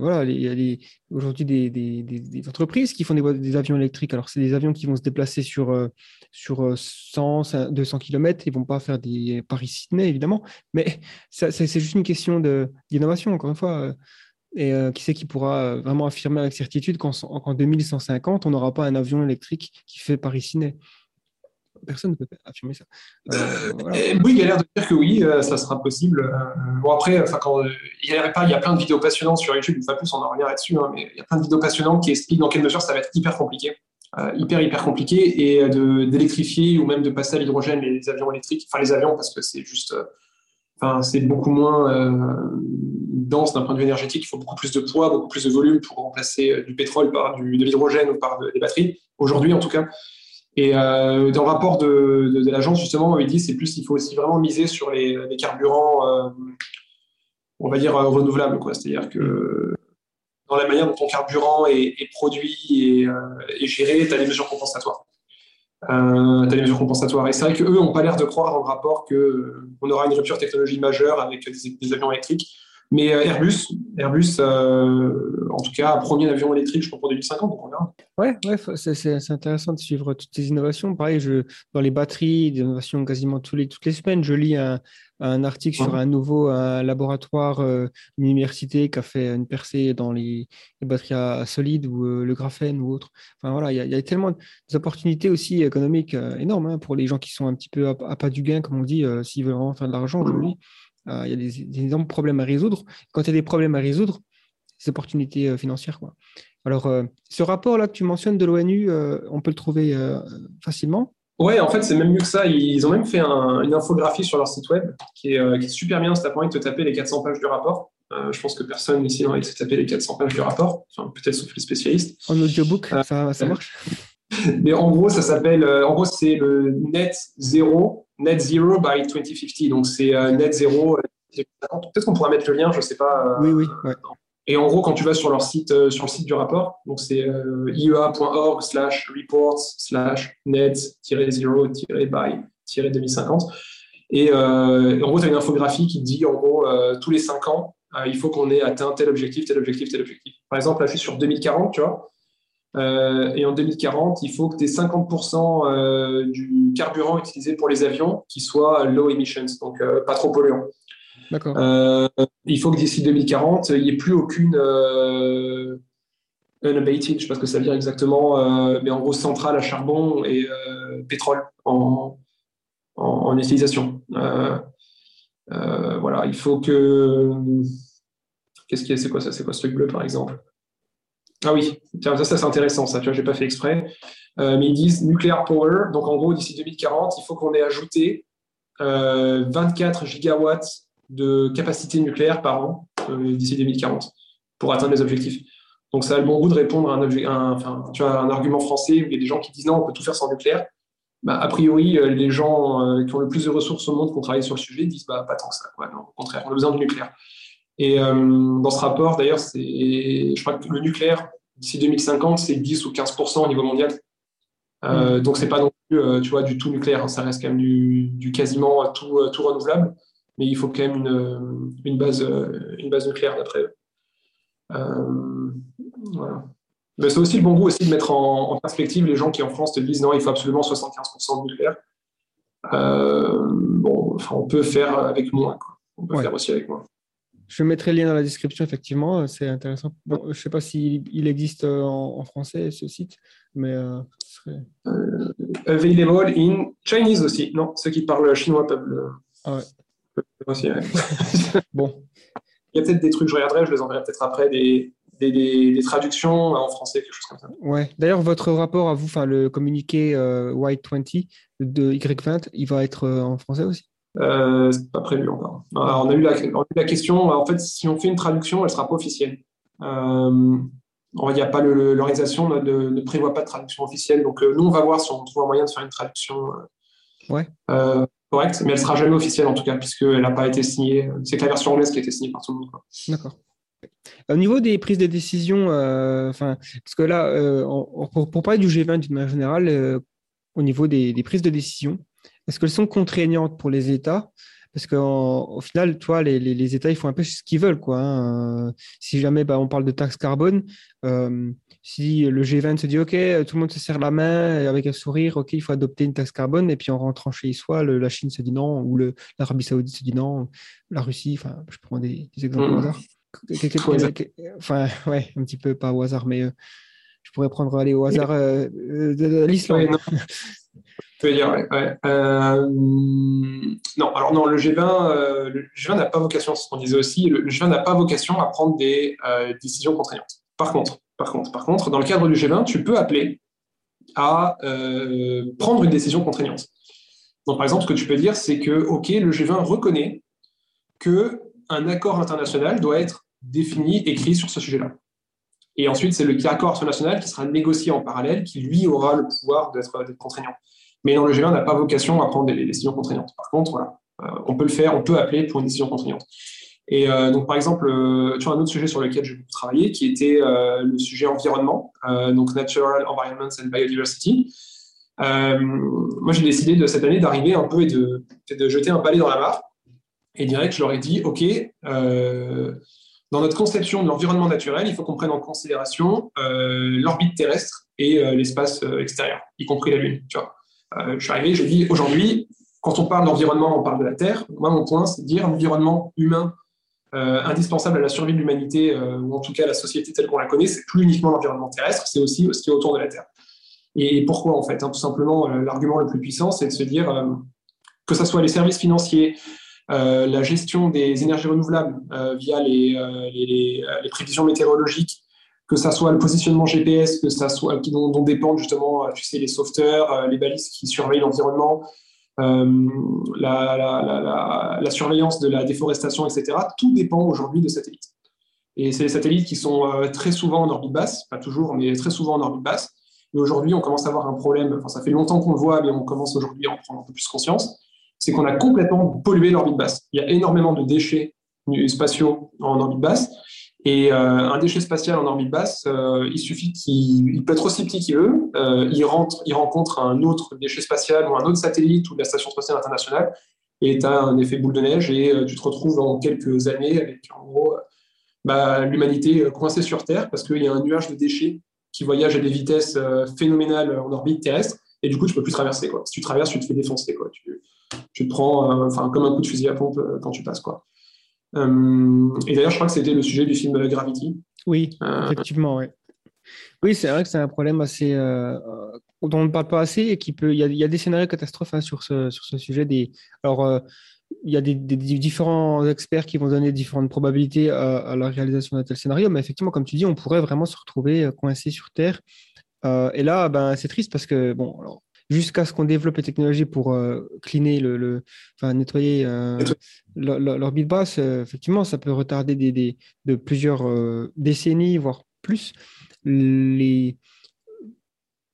voilà, il y a aujourd'hui des, entreprises qui font des, avions électriques. Alors, c'est des avions qui vont se déplacer sur, sur 100, 200 km, ils ne vont pas faire des Paris-Sydney, évidemment, mais c'est juste une question d'innovation, encore une fois. Et euh, qui sait qui pourra euh, vraiment affirmer avec certitude qu'en 2150, on n'aura pas un avion électrique qui fait Paris-Ciné personne ne peut affirmer ça. Euh, voilà. Et Bouygues a l'air de dire que oui, euh, ça sera possible. Bon, après, enfin, quand, il, y a, il y a plein de vidéos passionnantes sur YouTube, une fois plus, on en revient là-dessus, hein, mais il y a plein de vidéos passionnantes qui expliquent dans quelle mesure ça va être hyper compliqué. Euh, hyper, hyper compliqué, et d'électrifier ou même de passer à l'hydrogène les avions électriques, enfin les avions, parce que c'est juste. euh, Enfin, c'est beaucoup moins euh, dense d'un point de vue énergétique. Il faut beaucoup plus de poids, beaucoup plus de volume pour remplacer euh, du pétrole par du, de l'hydrogène ou par de- des batteries, aujourd'hui en tout cas. Et euh, dans le rapport de, l'agence, justement, il dit c'est plus il faut aussi vraiment miser sur les, les carburants, euh, on va dire, euh, renouvelables. C'est-à-dire que dans la manière dont ton carburant est, produit et, euh, géré, tu as des mesures compensatoires. Euh, des mesures compensatoires. Et c'est vrai qu'eux n'ont pas l'air de croire dans le rapport qu'on aura une rupture technologique majeure avec des avions électriques. Mais euh, Airbus, Airbus euh, en tout cas, un avion électrique, je crois, pour 2050, donc on verra. Ouais, ouais, c'est c'est- c'est intéressant de suivre toutes ces innovations. Pareil, je, dans les batteries, des innovations quasiment tous les, toutes les semaines, je lis un, un article sur un nouveau un laboratoire, euh, une université qui a fait une percée dans les, les batteries à, à solide ou euh, le graphène ou autre. Enfin voilà, il y a, il y a tellement d'opportunités aussi économiques énormes hein, pour les gens qui sont un petit peu à, à pas du gain, comme on dit, s'ils veulent vraiment faire de l'argent aujourd'hui. Il y a des, des énormes problèmes à résoudre. Quand il y a des problèmes à résoudre, des opportunités euh, financières, quoi. Alors, euh, ce rapport-là que tu mentionnes de l'ONU, euh, on peut le trouver euh, facilement. Ouais, en fait, c'est même mieux que ça. Ils ont même fait un- une infographie sur leur site web qui est, euh, qui est super bien. Si tu pas envie de te taper les 400 pages du rapport, Euh, je pense que personne ici n'a envie de se taper les 400 pages du rapport, enfin, peut-être sauf les spécialistes. En audiobook, Euh, ça, ça marche Mais en gros, ça s'appelle, euh, en gros, c'est le net zéro, net zero by 2050. Donc, c'est euh, net zéro. euh, Peut-être qu'on pourra mettre le lien, je sais pas. euh, Oui, oui. Ouais. Et en gros, quand tu vas sur leur site, sur le site du rapport, donc c'est iea.org slash reports slash net-zero-by 2050. Et euh, en gros, tu as une infographie qui te dit, en gros, euh, tous les cinq ans, euh, il faut qu'on ait atteint tel objectif, tel objectif, tel objectif. Par exemple, là, je suis sur 2040, tu vois. Euh, et en 2040, il faut que tu aies 50% euh, du carburant utilisé pour les avions qui soit low emissions, donc euh, pas trop polluant. D'accord. Euh, il faut que d'ici 2040, il n'y ait plus aucune unabated, je ne sais pas ce que ça veut dire exactement, mais en gros centrale à charbon et pétrole en, en, en utilisation. Voilà, il faut que. Qu'est-ce qu'il y a C'est quoi ça C'est quoi ce truc bleu par exemple? Ah oui, ça, c'est intéressant, ça, tu vois, j'ai pas fait exprès. Euh, mais ils disent nuclear power, donc en gros, d'ici 2040, il faut qu'on ait ajouté euh, 24 gigawatts de capacité nucléaire par an euh, d'ici 2040 pour atteindre les objectifs. Donc ça a le bon goût de répondre à un, un- tu un argument français où il y a des gens qui disent non, on peut tout faire sans nucléaire. Bah, a priori, euh, les gens euh, qui ont le plus de ressources au monde qui ont travaillé sur le sujet disent bah, pas tant que ça. Non, au contraire, on a besoin du nucléaire. Et euh, dans ce rapport, d'ailleurs, je crois que le nucléaire, d'ici 2050, c'est 10 ou 15% au niveau mondial. Euh, Donc, c'est pas non plus euh, tu vois, du tout nucléaire, hein. ça reste quand même du, du quasiment tout, euh, tout renouvelable, mais il faut quand même une, une, base, une base nucléaire d'après eux. Voilà. C'est aussi le bon goût aussi de mettre en, en perspective les gens qui en France te disent non, il faut absolument 75% de nucléaire. Bon, enfin, on peut faire avec moins. Quoi. On peut Ouais. faire aussi avec moins. Je mettrai le lien dans la description, effectivement. euh, C'est intéressant. Bon, je ne sais pas s'il il existe euh, en, en français, ce site, mais euh, ce serait... Available in Chinese aussi. Non, ceux qui parlent chinois peuvent le. Ah ouais. aussi, ouais. Bon, Il y a peut-être des trucs, je regarderai, je les enverrai peut-être après, des, des, des- des traductions en français, quelque chose comme ça. ouais. D'ailleurs, votre rapport à vous, enfin, le communiqué euh, White 20 de Y20, il va être euh, en français aussi? Euh, c'est pas prévu encore. Alors, on, a eu la, on a eu la question, en fait, si on fait une traduction, elle sera pas officielle. Euh, il n'y a pas l'organisation ne, ne- prévoit pas de traduction officielle. Donc, euh, nous, on va voir si on trouve un moyen de faire une traduction Ouais. correcte, mais elle sera jamais officielle en tout cas, puisqu'elle n'a pas été signée. C'est que la version anglaise qui a été signée par tout le monde. D'accord. Au niveau des prises de décision, enfin, parce que là, on- pour, pour parler du G20 d'une manière générale, au niveau des, des prises de décision, est-ce qu'elles sont contraignantes pour les États Parce qu'au final, toi, les, les- les États, ils font un peu ce qu'ils veulent. Quoi, hein. Euh, Si jamais bah, on parle de taxe carbone, euh, si le G20 se dit OK, tout le monde se serre la main et avec un sourire, OK, il faut adopter une taxe carbone, et puis en rentrant chez soi, le- la Chine se dit non, ou l'Arabie Saoudite se dit non, la Russie, enfin, je prends des, des exemples au Mhm. hasard. Enfin, ouais, un petit peu pas au hasard, mais euh, Je pourrais prendre aller au hasard euh, de l'Islande. Veux dire, ouais. Euh, non, alors non, le G20, le G20 n'a pas vocation, c'est ce qu'on disait aussi, le G20 n'a pas vocation à prendre des décisions contraignantes. Par contre, par contre, par contre, dans le cadre du G20, tu peux appeler à prendre une décision contraignante. Donc, par exemple, ce que tu peux dire, c'est que, OK, le G20 reconnaît qu'un accord international doit être défini, écrit sur ce sujet-là. Et ensuite, c'est le accord international qui sera négocié en parallèle, qui lui aura le pouvoir d'être contraignant. Mais dans le G20 n'a pas vocation à prendre des décisions contraignantes. Par contre, voilà, euh, on peut le faire, on peut appeler pour une décision contraignante. Et euh, donc, par exemple, euh, tu as un autre sujet sur lequel j'ai beaucoup travaillé, qui était le sujet environnement, donc Natural Environment and Biodiversity. moi, j'ai décidé de cette année d'arriver un peu et de, de, jeter un balai dans la mare. Et direct, je leur ai dit, OK, dans notre conception de l'environnement naturel, il faut qu'on prenne en considération l'orbite terrestre et l'espace extérieur, y compris la Lune. Tu vois. je suis arrivé, je dis, aujourd'hui, quand on parle d'environnement, on parle de la Terre. Moi, mon point, c'est de dire l'environnement humain euh, indispensable à la survie de l'humanité, euh, ou en tout cas la société telle qu'on la connaît, c'est plus uniquement l'environnement terrestre, c'est aussi ce qui est autour de la Terre. Et pourquoi en fait hein, Tout simplement, euh, l'argument le plus puissant, c'est de se dire que ce soit les services financiers, la gestion des énergies renouvelables via les, les, prévisions météorologiques, que ça soit le positionnement GPS, que ça soit dont, dont dépendent justement, tu les sauveteurs, les balises qui surveillent l'environnement, euh, la, surveillance de la déforestation, etc. Tout dépend aujourd'hui de satellites. Et c'est les satellites qui sont euh, très souvent en orbite basse, pas toujours, mais très souvent en orbite basse. Et aujourd'hui, on commence à avoir un problème, enfin ça fait longtemps qu'on le voit, mais on commence aujourd'hui à en prendre un peu plus conscience, c'est qu'on a complètement pollué l'orbite basse. Il y a énormément de déchets spatiaux en orbite basse, et euh, un déchet spatial en orbite basse, euh, il suffit qu'il peut être aussi petit qu'il veut, euh, il, rentre, il rencontre un autre déchet spatial ou un autre satellite ou la Station spatiale internationale, et tu as un effet boule de neige, et tu te retrouves en quelques années avec en gros bah, l'humanité coincée sur Terre parce qu'il y a un nuage de déchets qui voyage à des vitesses phénoménales en orbite terrestre, et du coup, tu peux plus traverser. Quoi. Si tu traverses, tu te fais défoncer. Quoi. Tu te prends enfin comme un coup de fusil à pompe quand tu passes. Quoi. Euh, et d'ailleurs, je crois que c'était le sujet du film Gravity. Oui, euh, effectivement, oui. Oui, c'est vrai que c'est un problème assez euh, dont on ne parle pas assez et qui peut. Il y a, des scénarios catastrophes hein, sur, ce, sur ce sujet. Des, alors, il y a des, différents experts qui vont donner différentes probabilités à, la réalisation d'un tel scénario, mais effectivement, comme tu dis, on pourrait vraiment se retrouver coincé sur Terre. et là, ben, c'est triste parce que, bon, alors, jusqu'à ce qu'on développe les technologies pour euh, cleaner, le, enfin, nettoyer euh, l'orbite basse, euh, effectivement, ça peut retarder des, de plusieurs décennies, voire plus, les,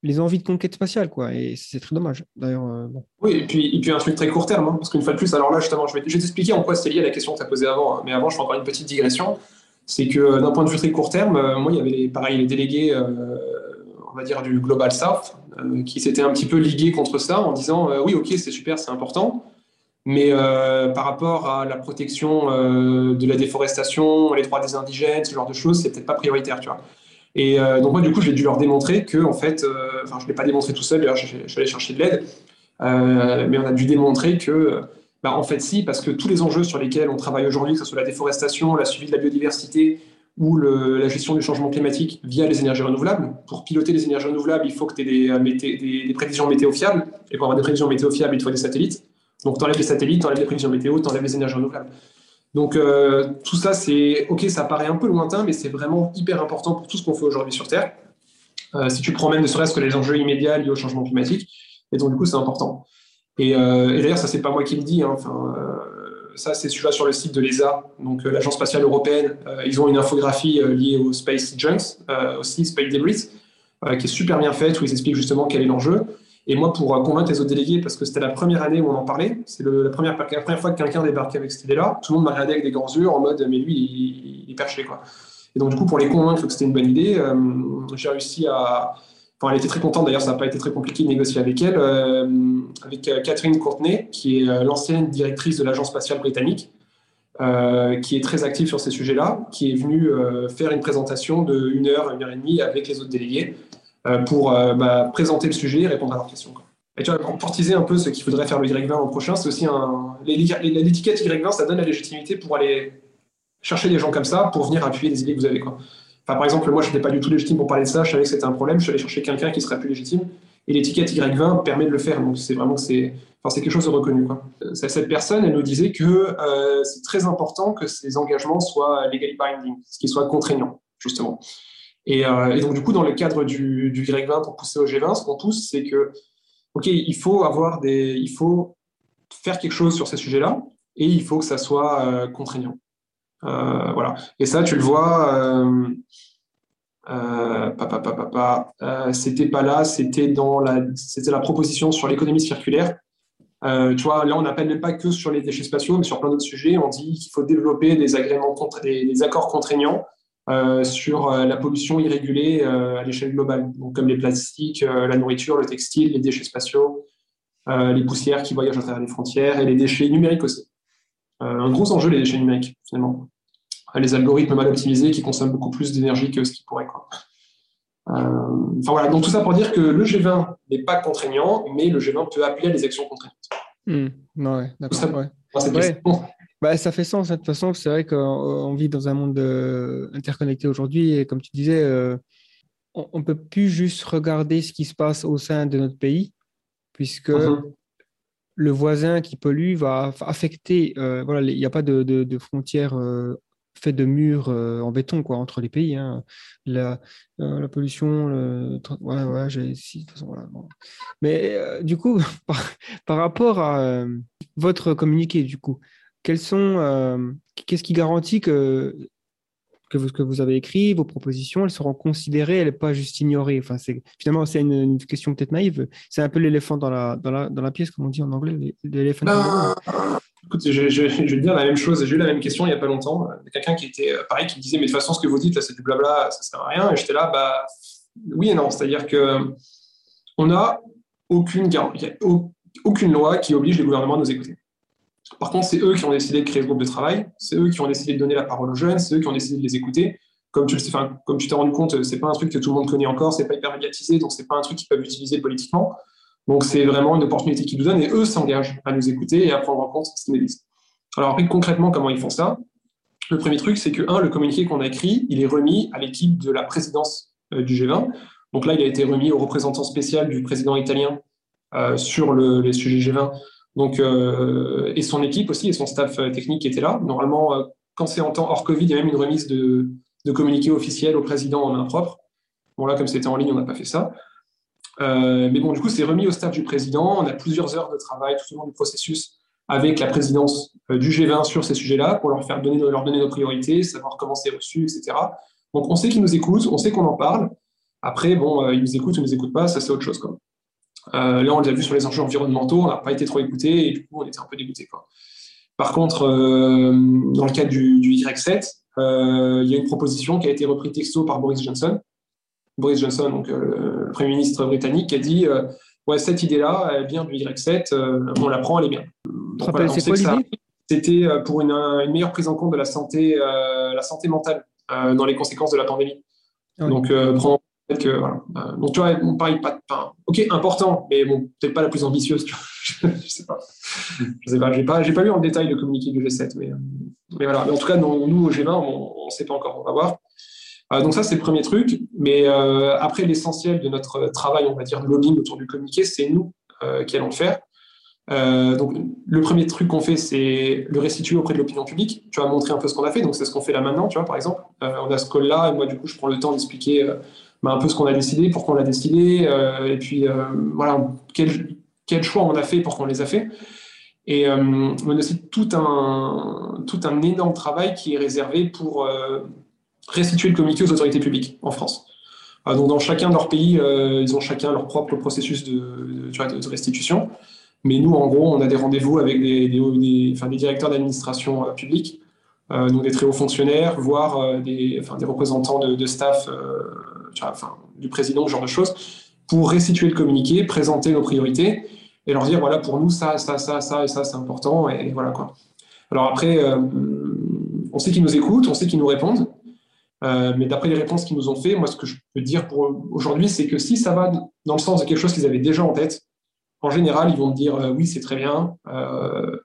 les envies de conquête spatiale, quoi. Et c'est très dommage, d'ailleurs. Oui, et puis, et puis un truc très court terme, hein, parce qu'une fois de plus, alors là, justement, je vais, je vais t'expliquer en quoi c'est lié à la question que tu as posée avant, hein. mais avant, je fais encore une petite digression. C'est que d'un point de vue très court terme, moi, il y avait pareil les délégués on va dire, du Global South, euh, qui s'était un petit peu ligué contre ça en disant euh, oui, ok, c'est super, c'est important, mais euh, par rapport à la protection de la déforestation, les droits des indigènes, ce genre de choses, c'est peut-être pas prioritaire, tu vois. Et donc moi, du coup, j'ai dû leur démontrer que, en fait, enfin, je ne l'ai pas démontré tout seul, d'ailleurs, je, suis allé chercher de l'aide, mais on a dû démontrer que, bah, en fait, si, parce que tous les enjeux sur lesquels on travaille aujourd'hui, que ce soit la déforestation, la suivi de la biodiversité, ou la gestion du changement climatique via les énergies renouvelables. Pour piloter les énergies renouvelables, il faut que tu aies euh, des, prévisions météo fiables. Et pour avoir des prévisions météo fiables, il faut des satellites. Donc, tu enlèves les satellites, tu enlèves les prévisions météo, tu enlèves les énergies renouvelables. Donc, euh, tout ça, c'est OK, ça paraît un peu lointain, mais c'est vraiment hyper important pour tout ce qu'on fait aujourd'hui sur Terre. Euh, si tu prends même ne serait-ce que les enjeux immédiats liés au changement climatique. Et donc, du coup, c'est important. Et, d'ailleurs, ça, c'est pas moi qui le dis. Hein. Ça, c'est celui sur le site de l'ESA, donc euh, l'Agence spatiale européenne. Euh, ils ont une infographie euh, liée au Space Junks, aussi Space Debris, qui est super bien faite, où ils expliquent justement quel est l'enjeu. Et moi, pour convaincre les autres délégués, parce que c'était la première année où on en parlait, c'est la première, première fois que quelqu'un débarquait avec cette idée-là, tout le monde m'a regardé avec des grands yeux en mode, mais lui, il, est perché. Quoi. Et donc, du coup, pour les convaincre que c'était une bonne idée, j'ai réussi à, elle était très contente, d'ailleurs, ça n'a pas été très compliqué de négocier avec elle, euh, avec euh, Catherine Courtenay, qui est euh, l'ancienne directrice de l'Agence spatiale britannique, qui est très active sur ces sujets-là, qui est venue faire une présentation de une heure, une heure et demie avec les autres délégués pour bah, présenter le sujet et répondre à leurs questions. Et tu vois, pour teaser un peu ce qu'il faudrait faire le Y20 l'an prochain, c'est aussi un. L'étiquette Y20, ça donne la légitimité pour aller chercher des gens comme ça pour venir appuyer les idées que vous avez. Quoi Par exemple, moi, je n'étais pas du tout légitime pour parler de ça. Je savais que c'était un problème. Je suis allé chercher quelqu'un qui serait plus légitime. Et l'étiquette Y20 permet de le faire. Donc, c'est vraiment c'est, enfin, c'est quelque chose de reconnu. Quoi. Cette personne, elle nous disait que euh, c'est très important que ces engagements soient legally binding, qu'ils soient contraignants, justement. Et, euh, donc, du coup, dans le cadre du, du Y20 pour pousser au G20, ce qu'on pousse, c'est que, OK, il faut avoir des, il faut faire quelque chose sur ces sujets-là et il faut que ça soit euh, contraignant. Euh, voilà. Et ça, tu le vois, euh, euh, c'était pas là, c'était dans la, proposition sur l'économie circulaire. Tu vois, là, on n'appelle pas que sur les déchets spatiaux, mais sur plein d'autres sujets. On dit qu'il faut développer des agréments, accords contraignants sur la pollution irrégulée à l'échelle globale, comme les plastiques, la nourriture, le textile, les déchets spatiaux, les poussières qui voyagent à travers les frontières et les déchets numériques aussi. Un gros enjeu, les déchets numériques, finalement les algorithmes mal optimisés qui consomment beaucoup plus d'énergie que ce qu'ils pourraient. Quoi. Euh, enfin voilà, donc tout ça pour dire que le G20 n'est pas contraignant, mais le G20 peut appeler à des actions contraignantes. Mmh, ouais, d'accord. Ça, ouais. Bah, ça fait sens, hein. de toute façon, c'est vrai qu'on vit dans un monde euh, interconnecté aujourd'hui, et comme tu disais, euh, on ne peut plus juste regarder ce qui se passe au sein de notre pays, puisque mmh. Le voisin qui pollue va affecter, euh, voilà, il n'y a pas de, de, de frontières fait de murs euh, en béton quoi, entre les pays. Hein. La, euh, pollution, le... ouais, ouais, j'ai. De façon, voilà. Mais euh, du coup, par, par, rapport à votre communiqué, du coup, quels sont. Qu'est-ce qui garantit que que vous, que vous avez écrit, vos propositions, elles seront considérées, elles ne pas juste ignorées. Enfin, c'est, finalement, c'est une, question peut-être naïve. C'est un peu l'éléphant dans la, dans, la, dans la pièce, comme on dit en anglais, l'éléphant. Écoute, je, je, je, vais dire la même chose. J'ai eu la même question il n'y a pas longtemps. Quelqu'un qui était euh, pareil, qui me disait Mais de toute façon, ce que vous dites, là, c'est du blabla, ça ne sert à rien. Et j'étais là, bah, oui et non. C'est-à-dire que on n'a aucune, aucune loi qui oblige les gouvernements à nous écouter. Par contre, c'est eux qui ont décidé de créer ce groupe de travail, c'est eux qui ont décidé de donner la parole aux jeunes, c'est eux qui ont décidé de les écouter. Comme tu t'es rendu compte, c'est pas un truc que tout le monde connaît encore, c'est pas hyper médiatisé, donc c'est pas un truc qu'ils peuvent utiliser politiquement. Donc c'est vraiment une opportunité qu'ils nous donnent et eux s'engagent à nous écouter et à prendre en compte ce qu'ils nous disent. Alors après, concrètement, comment ils font ça? Le premier truc, c'est que, un, le communiqué qu'on a écrit, il est remis à l'équipe de la présidence euh, du G20. Donc là, il a été remis au représentant spécial du président italien euh, sur le, les sujets G20 donc, euh, et son équipe aussi et son staff euh, technique était là. Normalement, euh, quand c'est en temps hors Covid, il y a même une remise de, de communiqué officiel au président en main propre. Bon, là, comme c'était en ligne, on n'a pas fait ça. Mais bon, du coup, c'est remis au staff du président. On a plusieurs heures de travail tout au long du processus avec la présidence du G20 sur ces sujets-là pour leur faire donner, leur donner nos priorités, savoir comment c'est reçu, etc. Donc, on sait qu'ils nous écoutent, on sait qu'on en parle. Après, bon, ils nous écoutent ou ils nous écoutent pas, ça c'est autre chose. Quoi. Euh, là, on les a vus sur les enjeux environnementaux, on n'a pas été trop écoutés et du coup, on était un peu dégoûtés. Quoi. Par contre, euh, dans le cadre du, du Y7, euh, il y a une proposition qui a été reprise texto par Boris Johnson. Boris Johnson, donc le Premier ministre britannique, a dit Ouais, cette idée-là, elle vient du Y7, euh, on la prend, elle est bien. Voilà, C'était pour une, une, meilleure prise en compte de la santé, la santé mentale dans les conséquences de la pandémie. Ah oui. Donc, prendre que, voilà. Euh, donc, tu vois, on parle pas, enfin, ok, important, mais bon, peut-être pas la plus ambitieuse, tu vois. je sais pas. Je sais pas, j'ai pas, pas lu en détail le communiqué du G7, mais, mais voilà. Mais en tout cas, nous, au G20, on, on sait pas encore, on va voir. Euh, donc ça, c'est le premier truc. Mais euh, après, l'essentiel de notre travail, on va dire, de lobbying autour du communiqué, c'est nous euh, qui allons le faire. Euh, donc, le premier truc qu'on fait, c'est le restituer auprès de l'opinion publique. Tu vas montrer un peu ce qu'on a fait. Donc, c'est ce qu'on fait là maintenant, tu vois, par exemple. Euh, on a ce call-là, et moi, du coup, je prends le temps d'expliquer euh, bah, un peu ce qu'on a décidé, pourquoi on l'a décidé, euh, et puis euh, voilà, quel, choix on a fait, pour qu'on les a fait. Et euh, on a aussi tout un, tout un énorme travail qui est réservé pour restituer le communiqué aux autorités publiques en France. donc dans chacun de leurs pays, ils ont chacun leur propre processus de, restitution. Mais nous, en gros, on a des rendez-vous avec des, des, enfin, des directeurs d'administration euh, publique, euh, donc des très hauts fonctionnaires, voire euh, des, enfin, des représentants de, staff, du président, ce genre de choses, pour restituer le communiqué, présenter nos priorités et leur dire voilà, pour nous, ça, ça, ça, ça et ça, c'est important. Et, voilà quoi. Alors après, on sait qu'ils nous écoutent, on sait qu'ils nous répondent. Euh, mais d'après les réponses qu'ils nous ont fait, moi, ce que je peux dire pour aujourd'hui, c'est que si ça va dans le sens de quelque chose qu'ils avaient déjà en tête, en général, ils vont me dire euh, oui, c'est très bien, euh,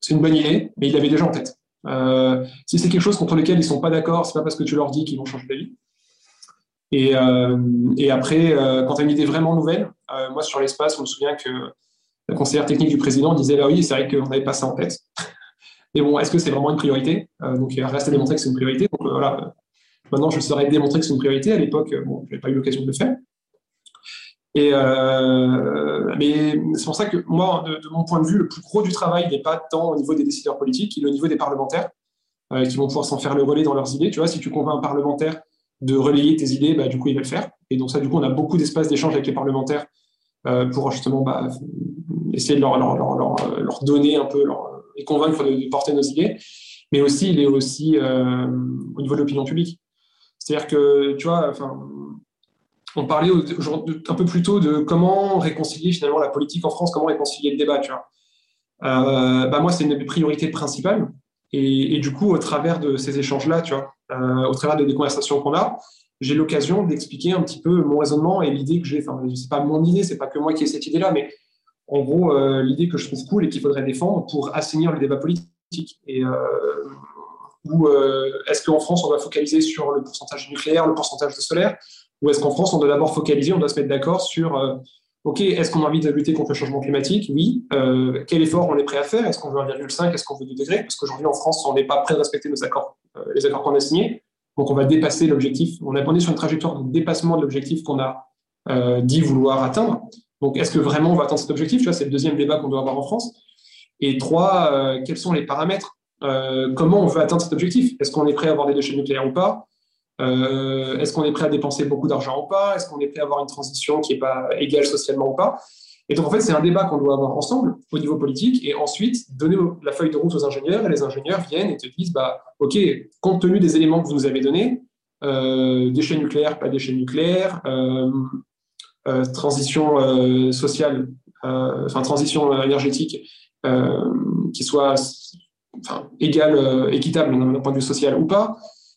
c'est une bonne idée, mais ils l'avaient déjà en tête. Euh, si c'est quelque chose contre lequel ils sont pas d'accord, c'est pas parce que tu leur dis qu'ils vont changer d'avis. Et, euh, et après, euh, quand tu as une idée vraiment nouvelle, euh, moi sur l'espace, on me souvient que la conseillère technique du président disait bah oui, c'est vrai qu'on n'avait pas ça en tête. Mais bon, est-ce que c'est vraiment une priorité? Donc il reste à démontrer que c'est une priorité. Donc voilà, maintenant je saurais démontrer que c'est une priorité. À l'époque, bon, je n'avais pas eu l'occasion de le faire. Et mais c'est pour ça que moi, de, mon point de vue, le plus gros du travail n'est pas tant au niveau des décideurs politiques, il est au niveau des parlementaires qui vont pouvoir s'en faire le relais dans leurs idées. Tu vois, si tu convaincs un parlementaire de relayer tes idées, bah, du coup, il va le faire. Et donc ça, du coup, on a beaucoup d'espace d'échange avec les parlementaires euh, pour justement bah, essayer de leur, leur, leur, leur, donner un peu et convaincre de, de, porter nos idées. Mais aussi, il est aussi euh, au niveau de l'opinion publique. C'est-à-dire que, tu vois, enfin, on parlait un peu plus tôt de comment réconcilier finalement la politique en France, comment réconcilier le débat. Tu vois. Euh, bah moi, c'est une des priorités principales. Et, du coup, au travers de ces échanges-là, tu vois, euh, au travers des conversations qu'on a, j'ai l'occasion d'expliquer un petit peu mon raisonnement et l'idée que j'ai. Enfin, c'est pas mon idée, c'est pas que moi qui ai cette idée-là, mais en gros, euh, l'idée que je trouve cool et qu'il faudrait défendre pour assainir le débat politique. Et euh, ou euh, est-ce qu'en France, on va focaliser sur le pourcentage nucléaire, le pourcentage de solaire, ou est-ce qu'en France, on doit d'abord focaliser, on doit se mettre d'accord sur, euh, OK, est-ce qu'on a envie de lutter contre le changement climatique? Oui. Euh, quel effort on est prêt à faire? Est-ce qu'on veut 1,5 Est-ce qu'on veut 2 degrés? Parce qu'aujourd'hui, en France, on n'est pas prêt à respecter nos accords, euh, les accords qu'on a signés. Donc, on va dépasser l'objectif. On est sur une trajectoire de dépassement de l'objectif qu'on a euh, dit vouloir atteindre. Donc, est-ce que vraiment on va atteindre cet objectif? C'est le deuxième débat qu'on doit avoir en France. Et trois, euh, quels sont les paramètres Comment on veut atteindre cet objectif? Est-ce qu'on est prêt à avoir des déchets nucléaires ou pas? Euh, Est-ce qu'on est prêt à dépenser beaucoup d'argent ou pas? Est-ce qu'on est prêt à avoir une transition qui n'est pas égale socialement ou pas? Et donc, en fait, c'est un débat qu'on doit avoir ensemble au niveau politique et ensuite donner la feuille de route aux ingénieurs et les ingénieurs viennent et te disent bah, OK, compte tenu des éléments que vous nous avez donnés, euh, déchets nucléaires, pas déchets nucléaires, euh, euh transition sociale, enfin, transition énergétique qui soit égale, équitable d'un point de vue social ou pas.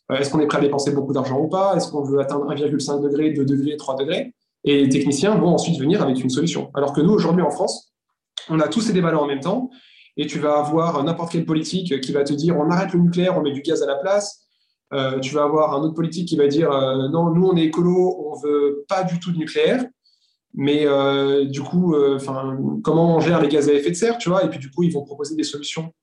Est-ce qu'on est prêt à dépenser beaucoup d'argent ou pas Est-ce qu'on veut atteindre 1,5 degré, 2 degrés, 3 degrés? Et les techniciens vont ensuite venir avec une solution. Alors que nous, aujourd'hui en France, on a tous ces débats-là en même temps, et tu vas avoir n'importe quel politique qui va te dire on arrête le nucléaire, on met du gaz à la place. Euh, tu vas avoir un autre politique qui va dire euh, non, nous on est écolo, on veut pas du tout de nucléaire. Mais euh, du coup, comment on gère les gaz à effet de serre, tu vois? Et puis du coup, ils vont proposer des solutions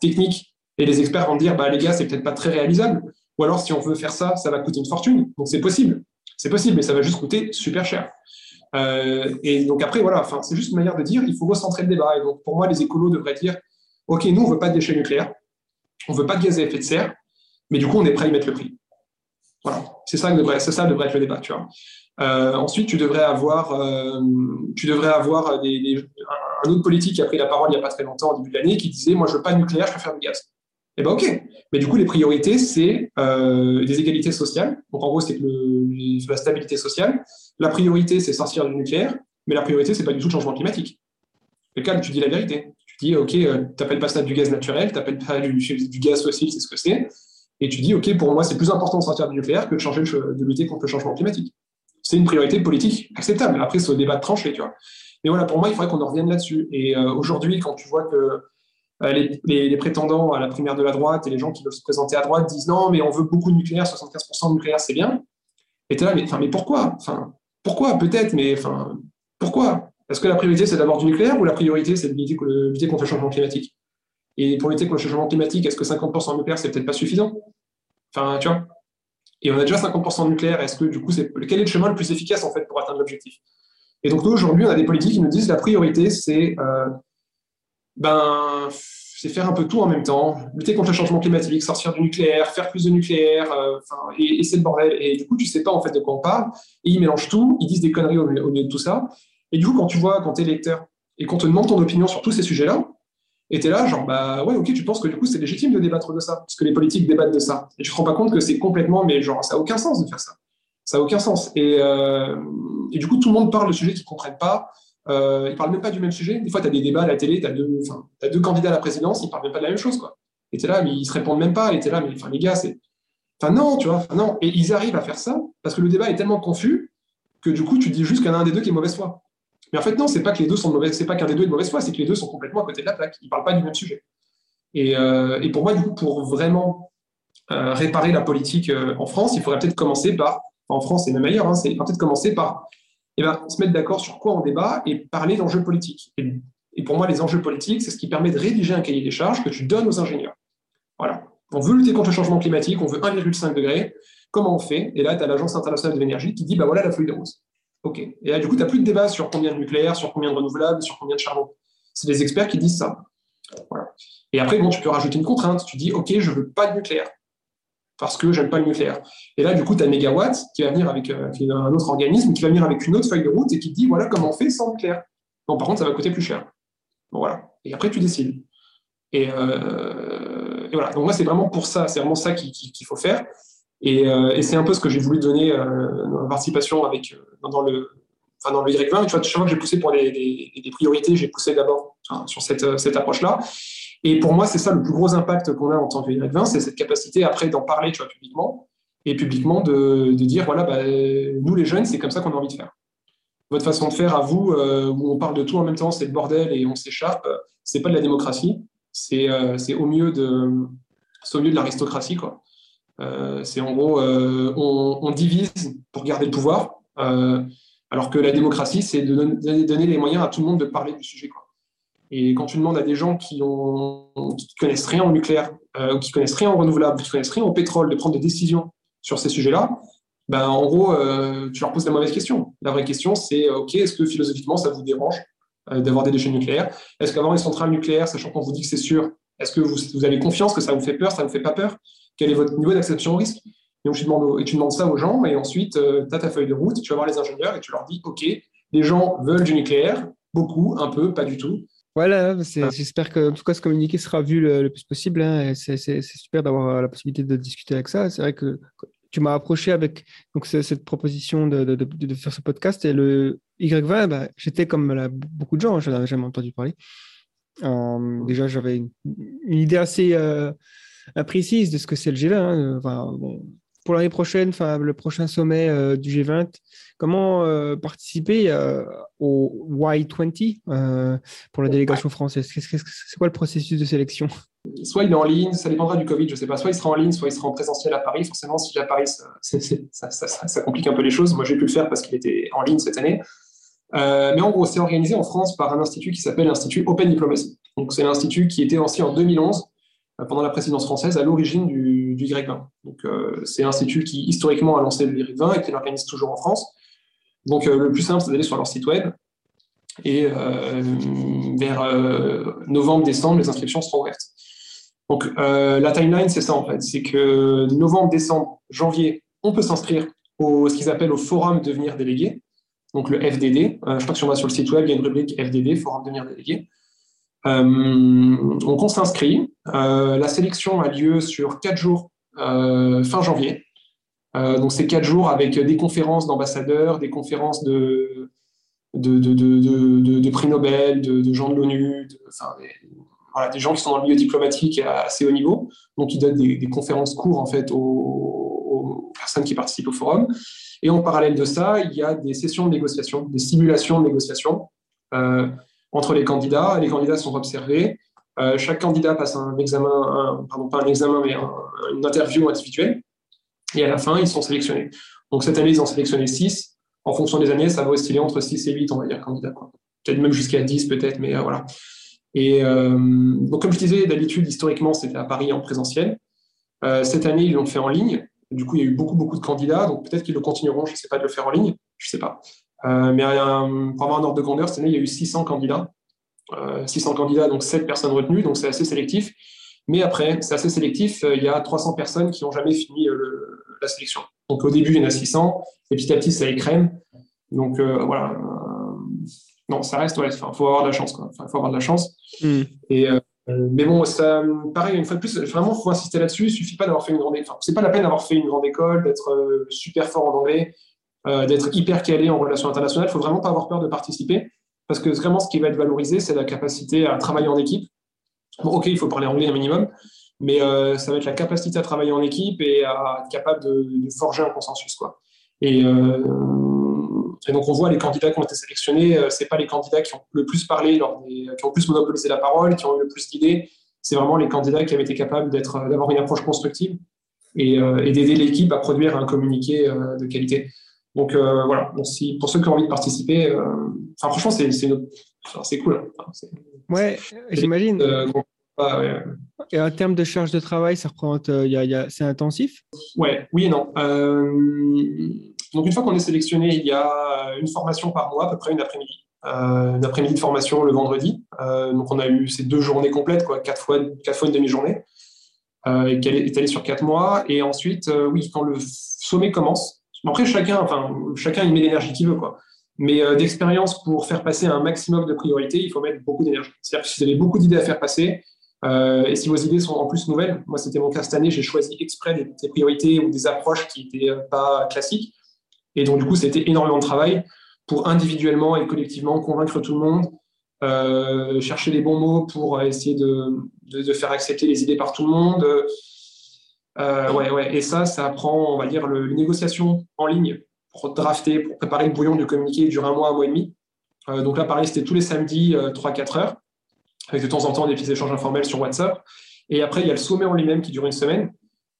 techniques et les experts vont dire bah les gars, c'est peut-être pas très réalisable. Ou alors, si on veut faire ça, ça va coûter une fortune. Donc, c'est possible. C'est possible, mais ça va juste coûter super cher. Euh, et donc, après, voilà, c'est juste une manière de dire il faut recentrer le débat. Et donc, pour moi, les écolos devraient dire OK, nous, on ne veut pas de déchets nucléaires, on ne veut pas de gaz à effet de serre, mais du coup, on est prêt à y mettre le prix. Voilà, c'est ça, ça devrait être le débat. Tu vois. Euh, ensuite, tu devrais avoir, euh, un autre politique qui a pris la parole il n'y a pas très longtemps, au début de l'année, qui disait Moi, je ne veux pas de nucléaire, je préfère du gaz. Eh bien, OK. Mais du coup, les priorités, c'est euh, des égalités sociales. Donc, en gros, c'est la stabilité sociale. La priorité, c'est sortir du nucléaire. Mais la priorité, c'est pas du tout le changement climatique. Le cas, tu dis la vérité. Tu dis, OK, euh, tu n'appelles pas ça du gaz naturel, tu n'appelles pas du, gaz fossile, c'est ce que c'est. Et tu dis, OK, pour moi, c'est plus important de sortir du nucléaire que de, de lutter contre le changement climatique. C'est une priorité politique acceptable. Après, c'est au débat de trancher, tu vois. Mais voilà, pour moi, il faudrait qu'on en revienne là-dessus. Et euh, aujourd'hui, quand tu vois que euh, les, les, prétendants à la primaire de la droite et les gens qui veulent se présenter à droite disent non, mais on veut beaucoup de nucléaire, 75% de nucléaire, c'est bien. Et tu es là, mais, mais pourquoi? Enfin, Pourquoi Peut-être, mais enfin, pourquoi? Est-ce que la priorité, c'est d'avoir du nucléaire ou la priorité, c'est de lutter, lutter contre le changement climatique? Et pour lutter contre le changement climatique, est-ce que 50% de nucléaire, c'est peut-être pas suffisant? Enfin, Et on a déjà 50% de nucléaire, est-ce que du coup, c'est quel est le chemin le plus efficace en fait pour atteindre l'objectif? Et donc, nous, aujourd'hui, on a des politiques qui nous disent la priorité, c'est. Euh, ben, c'est faire un peu tout en même temps, lutter contre le changement climatique, sortir du nucléaire, faire plus de nucléaire, euh, et, c'est le bordel. Et du coup, tu sais pas en fait de quoi on parle, et ils mélangent tout, ils disent des conneries au, au milieu de tout ça. Et du coup, quand tu vois, quand tu es lecteur, et qu'on te demande ton opinion sur tous ces sujets-là, et tu es là, genre, bah ouais, ok, tu penses que du coup, c'est légitime de débattre de ça, parce que les politiques débattent de ça. Et tu te rends pas compte que c'est complètement, mais genre, ça n'a aucun sens de faire ça. Ça n'a aucun sens. Et, euh, et, du coup, tout le monde parle de sujets qu'ils ne comprennent pas. Euh, ils parlent même pas du même sujet. Des fois, tu as des débats à la télé, tu as, deux candidats à la présidence, ils parlent même pas de la même chose. Quoi. Et tu là, mais ils se répondent même pas. Et tu là, mais les gars, c'est. Enfin, non, tu vois. non. Et ils arrivent à faire ça parce que le débat est tellement confus que du coup, tu dis juste qu'il y en a un des deux qui est mauvaise foi. Mais en fait, non, c'est pas que les deux sont de mauvaise, c'est pas qu'un des deux est de mauvaise foi, c'est que les deux sont complètement à côté de la plaque. Ils parlent pas du même sujet. Et, et, pour moi, du coup, pour vraiment réparer la politique en France, il faudrait peut-être commencer par, en France et même ailleurs, hein, c'est peut-être commencer par eh ben, se mettre d'accord sur quoi on débat et parler d'enjeux politiques. Et, pour moi, les enjeux politiques, c'est ce qui permet de rédiger un cahier des charges que tu donnes aux ingénieurs. Voilà. On veut lutter contre le changement climatique, on veut 1,5 degré. Comment on fait? Et là, tu as l'Agence internationale de l'énergie qui dit bah voilà la feuille de route. OK. Et là, du coup, tu n'as plus de débat sur combien de nucléaire, sur combien de renouvelables, sur combien de charbon. C'est des experts qui disent ça. Et après, bon, tu peux rajouter une contrainte. Tu dis OK, je veux pas de nucléaire parce que j'aime pas le nucléaire. Et là, du coup, tu as Megawatt qui va venir avec euh, un autre organisme qui va venir avec une autre feuille de route et qui te dit voilà comment on fait sans nucléaire. Bon, par contre, ça va coûter plus cher. Bon, voilà. Et après, tu décides. Et, euh, voilà. Donc, moi, c'est vraiment pour ça, c'est vraiment ça qu'il faut faire. Et, euh, et c'est un peu ce que j'ai voulu donner dans la participation avec, dans, le, enfin, dans le Y20. Tu vois, chaque fois que j'ai poussé pour des priorités, j'ai poussé d'abord sur cette, cette approche-là. Et pour moi, c'est ça le plus gros impact qu'on a en tant que Y20, c'est cette capacité après d'en parler tu vois, publiquement et publiquement de, dire voilà, bah, nous les jeunes, c'est comme ça qu'on a envie de faire. Votre façon de faire à vous, euh, où on parle de tout en même temps, c'est le bordel et on s'écharpe, c'est pas de la démocratie, c'est euh, au mieux de, de l'aristocratie quoi. Euh, c'est en gros, on, divise pour garder le pouvoir, alors que la démocratie, c'est de donner, donner les moyens à tout le monde de parler du sujet quoi. Et quand tu demandes à des gens qui ne connaissent rien en nucléaire, euh, qui connaissent rien en renouvelable, qui connaissent rien en pétrole, de prendre des décisions sur ces sujets-là, ben, en gros, euh, tu leur poses la mauvaise question. La vraie question, c'est OK, est-ce que philosophiquement, ça vous dérange euh, d'avoir des déchets nucléaires? Est-ce qu'avoir une centrale nucléaire, sachant qu'on vous dit que c'est sûr, est-ce que vous, avez confiance que ça vous fait peur, ça ne vous fait pas peur? Quel est votre niveau d'acceptation au risque? Et, donc, tu demandes, et tu demandes ça aux gens, et ensuite, euh, tu as ta feuille de route, tu vas voir les ingénieurs et tu leur dis OK, les gens veulent du nucléaire, beaucoup, un peu, pas du tout. Voilà, j'espère que en tout cas ce communiqué sera vu le, le plus possible. Hein, c'est super d'avoir la possibilité de discuter avec ça. C'est vrai que tu m'as approché avec donc, cette proposition de, de, de, faire ce podcast et le Y20, bah, j'étais comme beaucoup de gens, je n'avais jamais entendu parler. Euh, déjà, j'avais une, une, idée assez euh, imprécise de ce que c'est le G20. Hein. Enfin, bon, pour l'année prochaine, enfin, le prochain sommet euh, du G20, comment euh, participer euh, au Y20 euh, pour la délégation française? C'est quoi le processus de sélection? Soit il est en ligne, ça dépendra du Covid, je ne sais pas. Soit il sera en ligne, soit il sera en présentiel à Paris. Forcément, si à Paris, ça, ça, ça, ça, complique un peu les choses. Moi, j'ai pu le faire parce qu'il était en ligne cette année. mais en gros, c'est organisé en France par un institut qui s'appelle l'Institut Open Diplomacy. Donc, c'est l'institut qui était lancé en 2011 pendant la présidence française à l'origine du, du Y20. Donc, euh, c'est l'institut qui historiquement a lancé le Y20 et qui l'organise toujours en France. Donc, euh, le plus simple, c'est d'aller sur leur site web. Et euh, vers novembre-décembre, les inscriptions seront ouvertes. Donc, la timeline, c'est ça en fait. C'est que novembre, décembre, janvier, on peut s'inscrire au ce qu'ils appellent au forum devenir délégué, donc le FDD. je crois que si on va sur le site web, il y a une rubrique FDD, forum devenir délégué. Euh, donc on s'inscrit. Euh, la sélection a lieu sur quatre jours euh, fin janvier. donc c'est quatre jours avec des conférences d'ambassadeurs, des conférences de, prix Nobel, de, gens de l'ONU, enfin, des, voilà, des gens qui sont dans le milieu diplomatique à assez haut niveau. Donc ils donnent des, conférences courtes en fait aux, personnes qui participent au forum. Et en parallèle de ça, il y a des sessions de négociation, des simulations de négociation. Euh, entre les candidats. Les candidats sont observés. Euh, chaque candidat passe un examen, pardon, pas un examen, mais un, une interview individuelle. Et à la fin, ils sont sélectionnés. Donc cette année, ils ont sélectionné 6. En fonction des années, ça va osciller entre 6 et 8, on va dire, candidats. Peut-être même jusqu'à 10, peut-être, mais euh, voilà. Et euh, donc, comme je disais, d'habitude, historiquement, c'était à Paris en présentiel. Cette année, ils l'ont fait en ligne. Du coup, il y a eu beaucoup, beaucoup de candidats. Donc, peut-être qu'ils le continueront, je ne sais pas, de le faire en ligne. Je ne sais pas. Euh, mais euh, pour avoir un ordre de grandeur, cette année, il y a eu 600 candidats. 600 euh, candidats, donc 7 personnes retenues, donc c'est assez sélectif. Mais après, c'est assez sélectif, il y a 300 personnes qui n'ont jamais fini le, la sélection. Donc au début, il y en a 600, et petit à petit, ça écrème. Donc euh, voilà. non, ça reste, ouais, il faut avoir de la chance. Il faut avoir de la chance. Mm. Et, euh, mais bon, ça, pareil, une fois de plus, vraiment, il faut insister là-dessus. Il ne suffit pas d'avoir fait une grande école. C'est pas la peine d'avoir fait une grande école, d'être super fort en anglais euh, d'être hyper calé en relations internationales. Il faut vraiment pas avoir peur de participer parce que vraiment, ce qui va être valorisé, c'est la capacité à travailler en équipe. Bon, ok, il faut parler anglais un minimum, mais euh, ça va être la capacité à travailler en équipe et à être capable de, forger un consensus. Quoi. Et, euh, et, donc, on voit les candidats qui ont été sélectionnés, euh, c'est pas les candidats qui ont le plus parlé, qui ont le plus monopolisé la parole, qui ont eu le plus d'idées. c'est vraiment les candidats qui avaient été capables d'avoir une approche constructive et d'aider l'équipe à produire un communiqué de qualité. Donc voilà, si, pour ceux qui ont envie de participer, franchement, c'est, c'est, cool. Hein. ouais, j'imagine. Et en termes de charge de travail, ça représente, y c'est intensif? Ouais, oui et non. donc une fois qu'on est sélectionné, il y a une formation par mois, à peu près une après-midi. Euh, une après-midi de formation le vendredi. Euh, donc on a eu ces deux journées complètes, quoi, quatre fois, quatre fois une demi-journée, euh, qui est étalée sur quatre mois. Et ensuite, euh, oui, quand le sommet commence, après chacun, enfin chacun il met l'énergie qu'il veut, quoi. Mais euh, d'expérience pour faire passer un maximum de priorités, il faut mettre beaucoup d'énergie. C'est-à-dire que si vous avez beaucoup d'idées à faire passer, et si vos idées sont en plus nouvelles, moi c'était mon cas cette année, j'ai choisi exprès des, des, priorités ou des approches qui n'étaient pas classiques. Et donc du coup, c'était énormément de travail pour individuellement et collectivement convaincre tout le monde, euh, chercher les bons mots pour essayer de, de, faire accepter les idées par tout le monde. Euh, ouais, ouais. Et ça, ça prend, on va dire, le, les négociations en ligne pour drafter, pour préparer le bouillon du communiqué dure un mois, un mois et demi. Euh, donc là, pareil, c'était tous les samedis, 3-4 heures, avec de temps en temps des petits échanges informels sur WhatsApp. Et après, il y a le sommet en lui-même qui dure une semaine.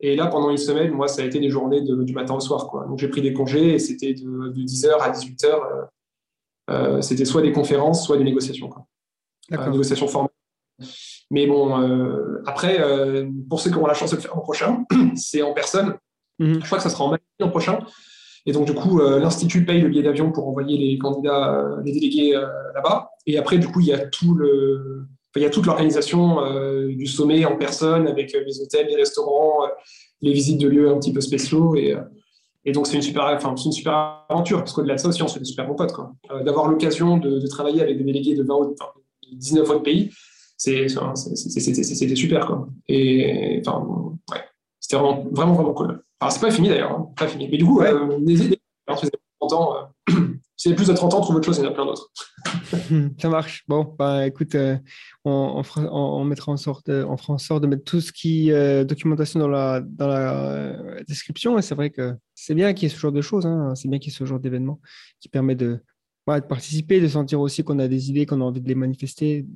Et là, pendant une semaine, moi, ça a été des journées du matin au soir. Quoi. Donc, j'ai pris des congés et c'était de, 10h à 18h. Euh, euh, c'était soit des conférences, soit des négociations. Quoi. Euh, négociations formelles. Mais bon, euh, après, euh, pour ceux qui auront la chance de le faire l'an prochain, c'est en personne. Mm-hmm. Je crois que ça sera en mai l'an prochain. Et donc, du coup, l'Institut paye le billet d'avion pour envoyer les candidats, les délégués là-bas. Et après, du coup, il y a tout le, il y a toute l'organisation euh, du sommet en personne avec euh, les hôtels, les restaurants, euh, les visites de lieux un petit peu spéciaux. Et, et donc, c'est une, super, enfin, une super aventure parce qu'au-delà de ça aussi, on se fait des super bons potes. D'avoir l'occasion de, de, travailler avec des délégués de, 20 autres, 19 autres pays, c'était super. Quoi. Et enfin, ouais, c'était vraiment, vraiment, vraiment cool. Alors, c'est pas fini d'ailleurs, hein, pas fini. Mais du coup, ouais. n'hésitez pas, si vous avez 30 ans, si vous avez plus de 30 ans, trouve autre chose, il y en a plein d'autres. Ça marche. Bon, bah, écoute, euh, on, on, mettra en sorte, euh, on fera en sorte de mettre tout ce qui euh, documentation dans la, dans la description. Et c'est vrai que c'est bien qu'il y ait ce genre de choses. Hein. C'est bien qu'il y ait ce genre d'événement qui permet de, de participer, de sentir aussi qu'on a des idées, qu'on a envie de les manifester,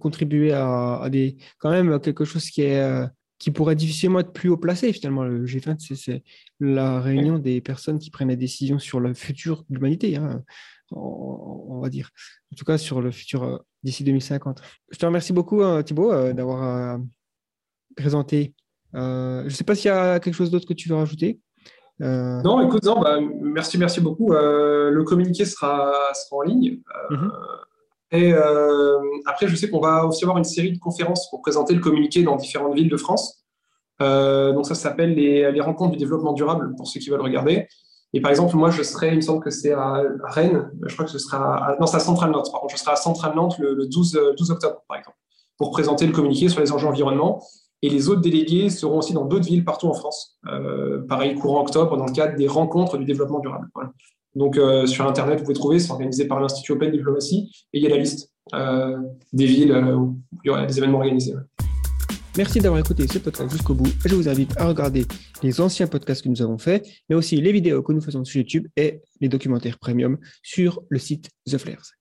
contribuer à, à, des, quand même quelque chose qui est qui pourrait difficilement être plus haut placé finalement. Le G20, c'est la réunion des personnes qui prennent les décisions sur le futur de l'humanité. Hein on, va dire. En tout cas, sur le futur euh, d'ici 2050. Je te remercie beaucoup, euh, Thibaut, euh, d'avoir présenté. je ne sais pas s'il y a quelque chose d'autre que tu veux rajouter. Non, écoute, non, bah, merci, merci beaucoup. le communiqué sera, sera en ligne. Mhm. Et après, je sais qu'on va aussi avoir une série de conférences pour présenter le communiqué dans différentes villes de France. donc ça s'appelle les, rencontres du développement durable pour ceux qui veulent regarder. Et par exemple, moi, je serai, il me semble que c'est à Rennes, je crois que ce sera à, non, à Centrale Nantes, pardon, je serai à Centrale Nantes le, 12, 12 octobre, par exemple, pour présenter le communiqué sur les enjeux environnement. Et les autres délégués seront aussi dans d'autres villes partout en France, euh, pareil, courant octobre, dans le cadre des rencontres du développement durable. Voilà. Donc, euh, sur Internet, vous pouvez trouver, c'est organisé par l'Institut Open Diplomatie, et il y a la liste euh, des villes où il y aura des événements organisés. Merci d'avoir écouté ce podcast jusqu'au bout. Je vous invite à regarder les anciens podcasts que nous avons faits, mais aussi les vidéos que nous faisons sur YouTube et les documentaires premium sur le site The Flares.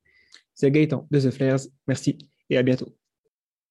C'est Gaëtan de The Flares. Merci et à bientôt.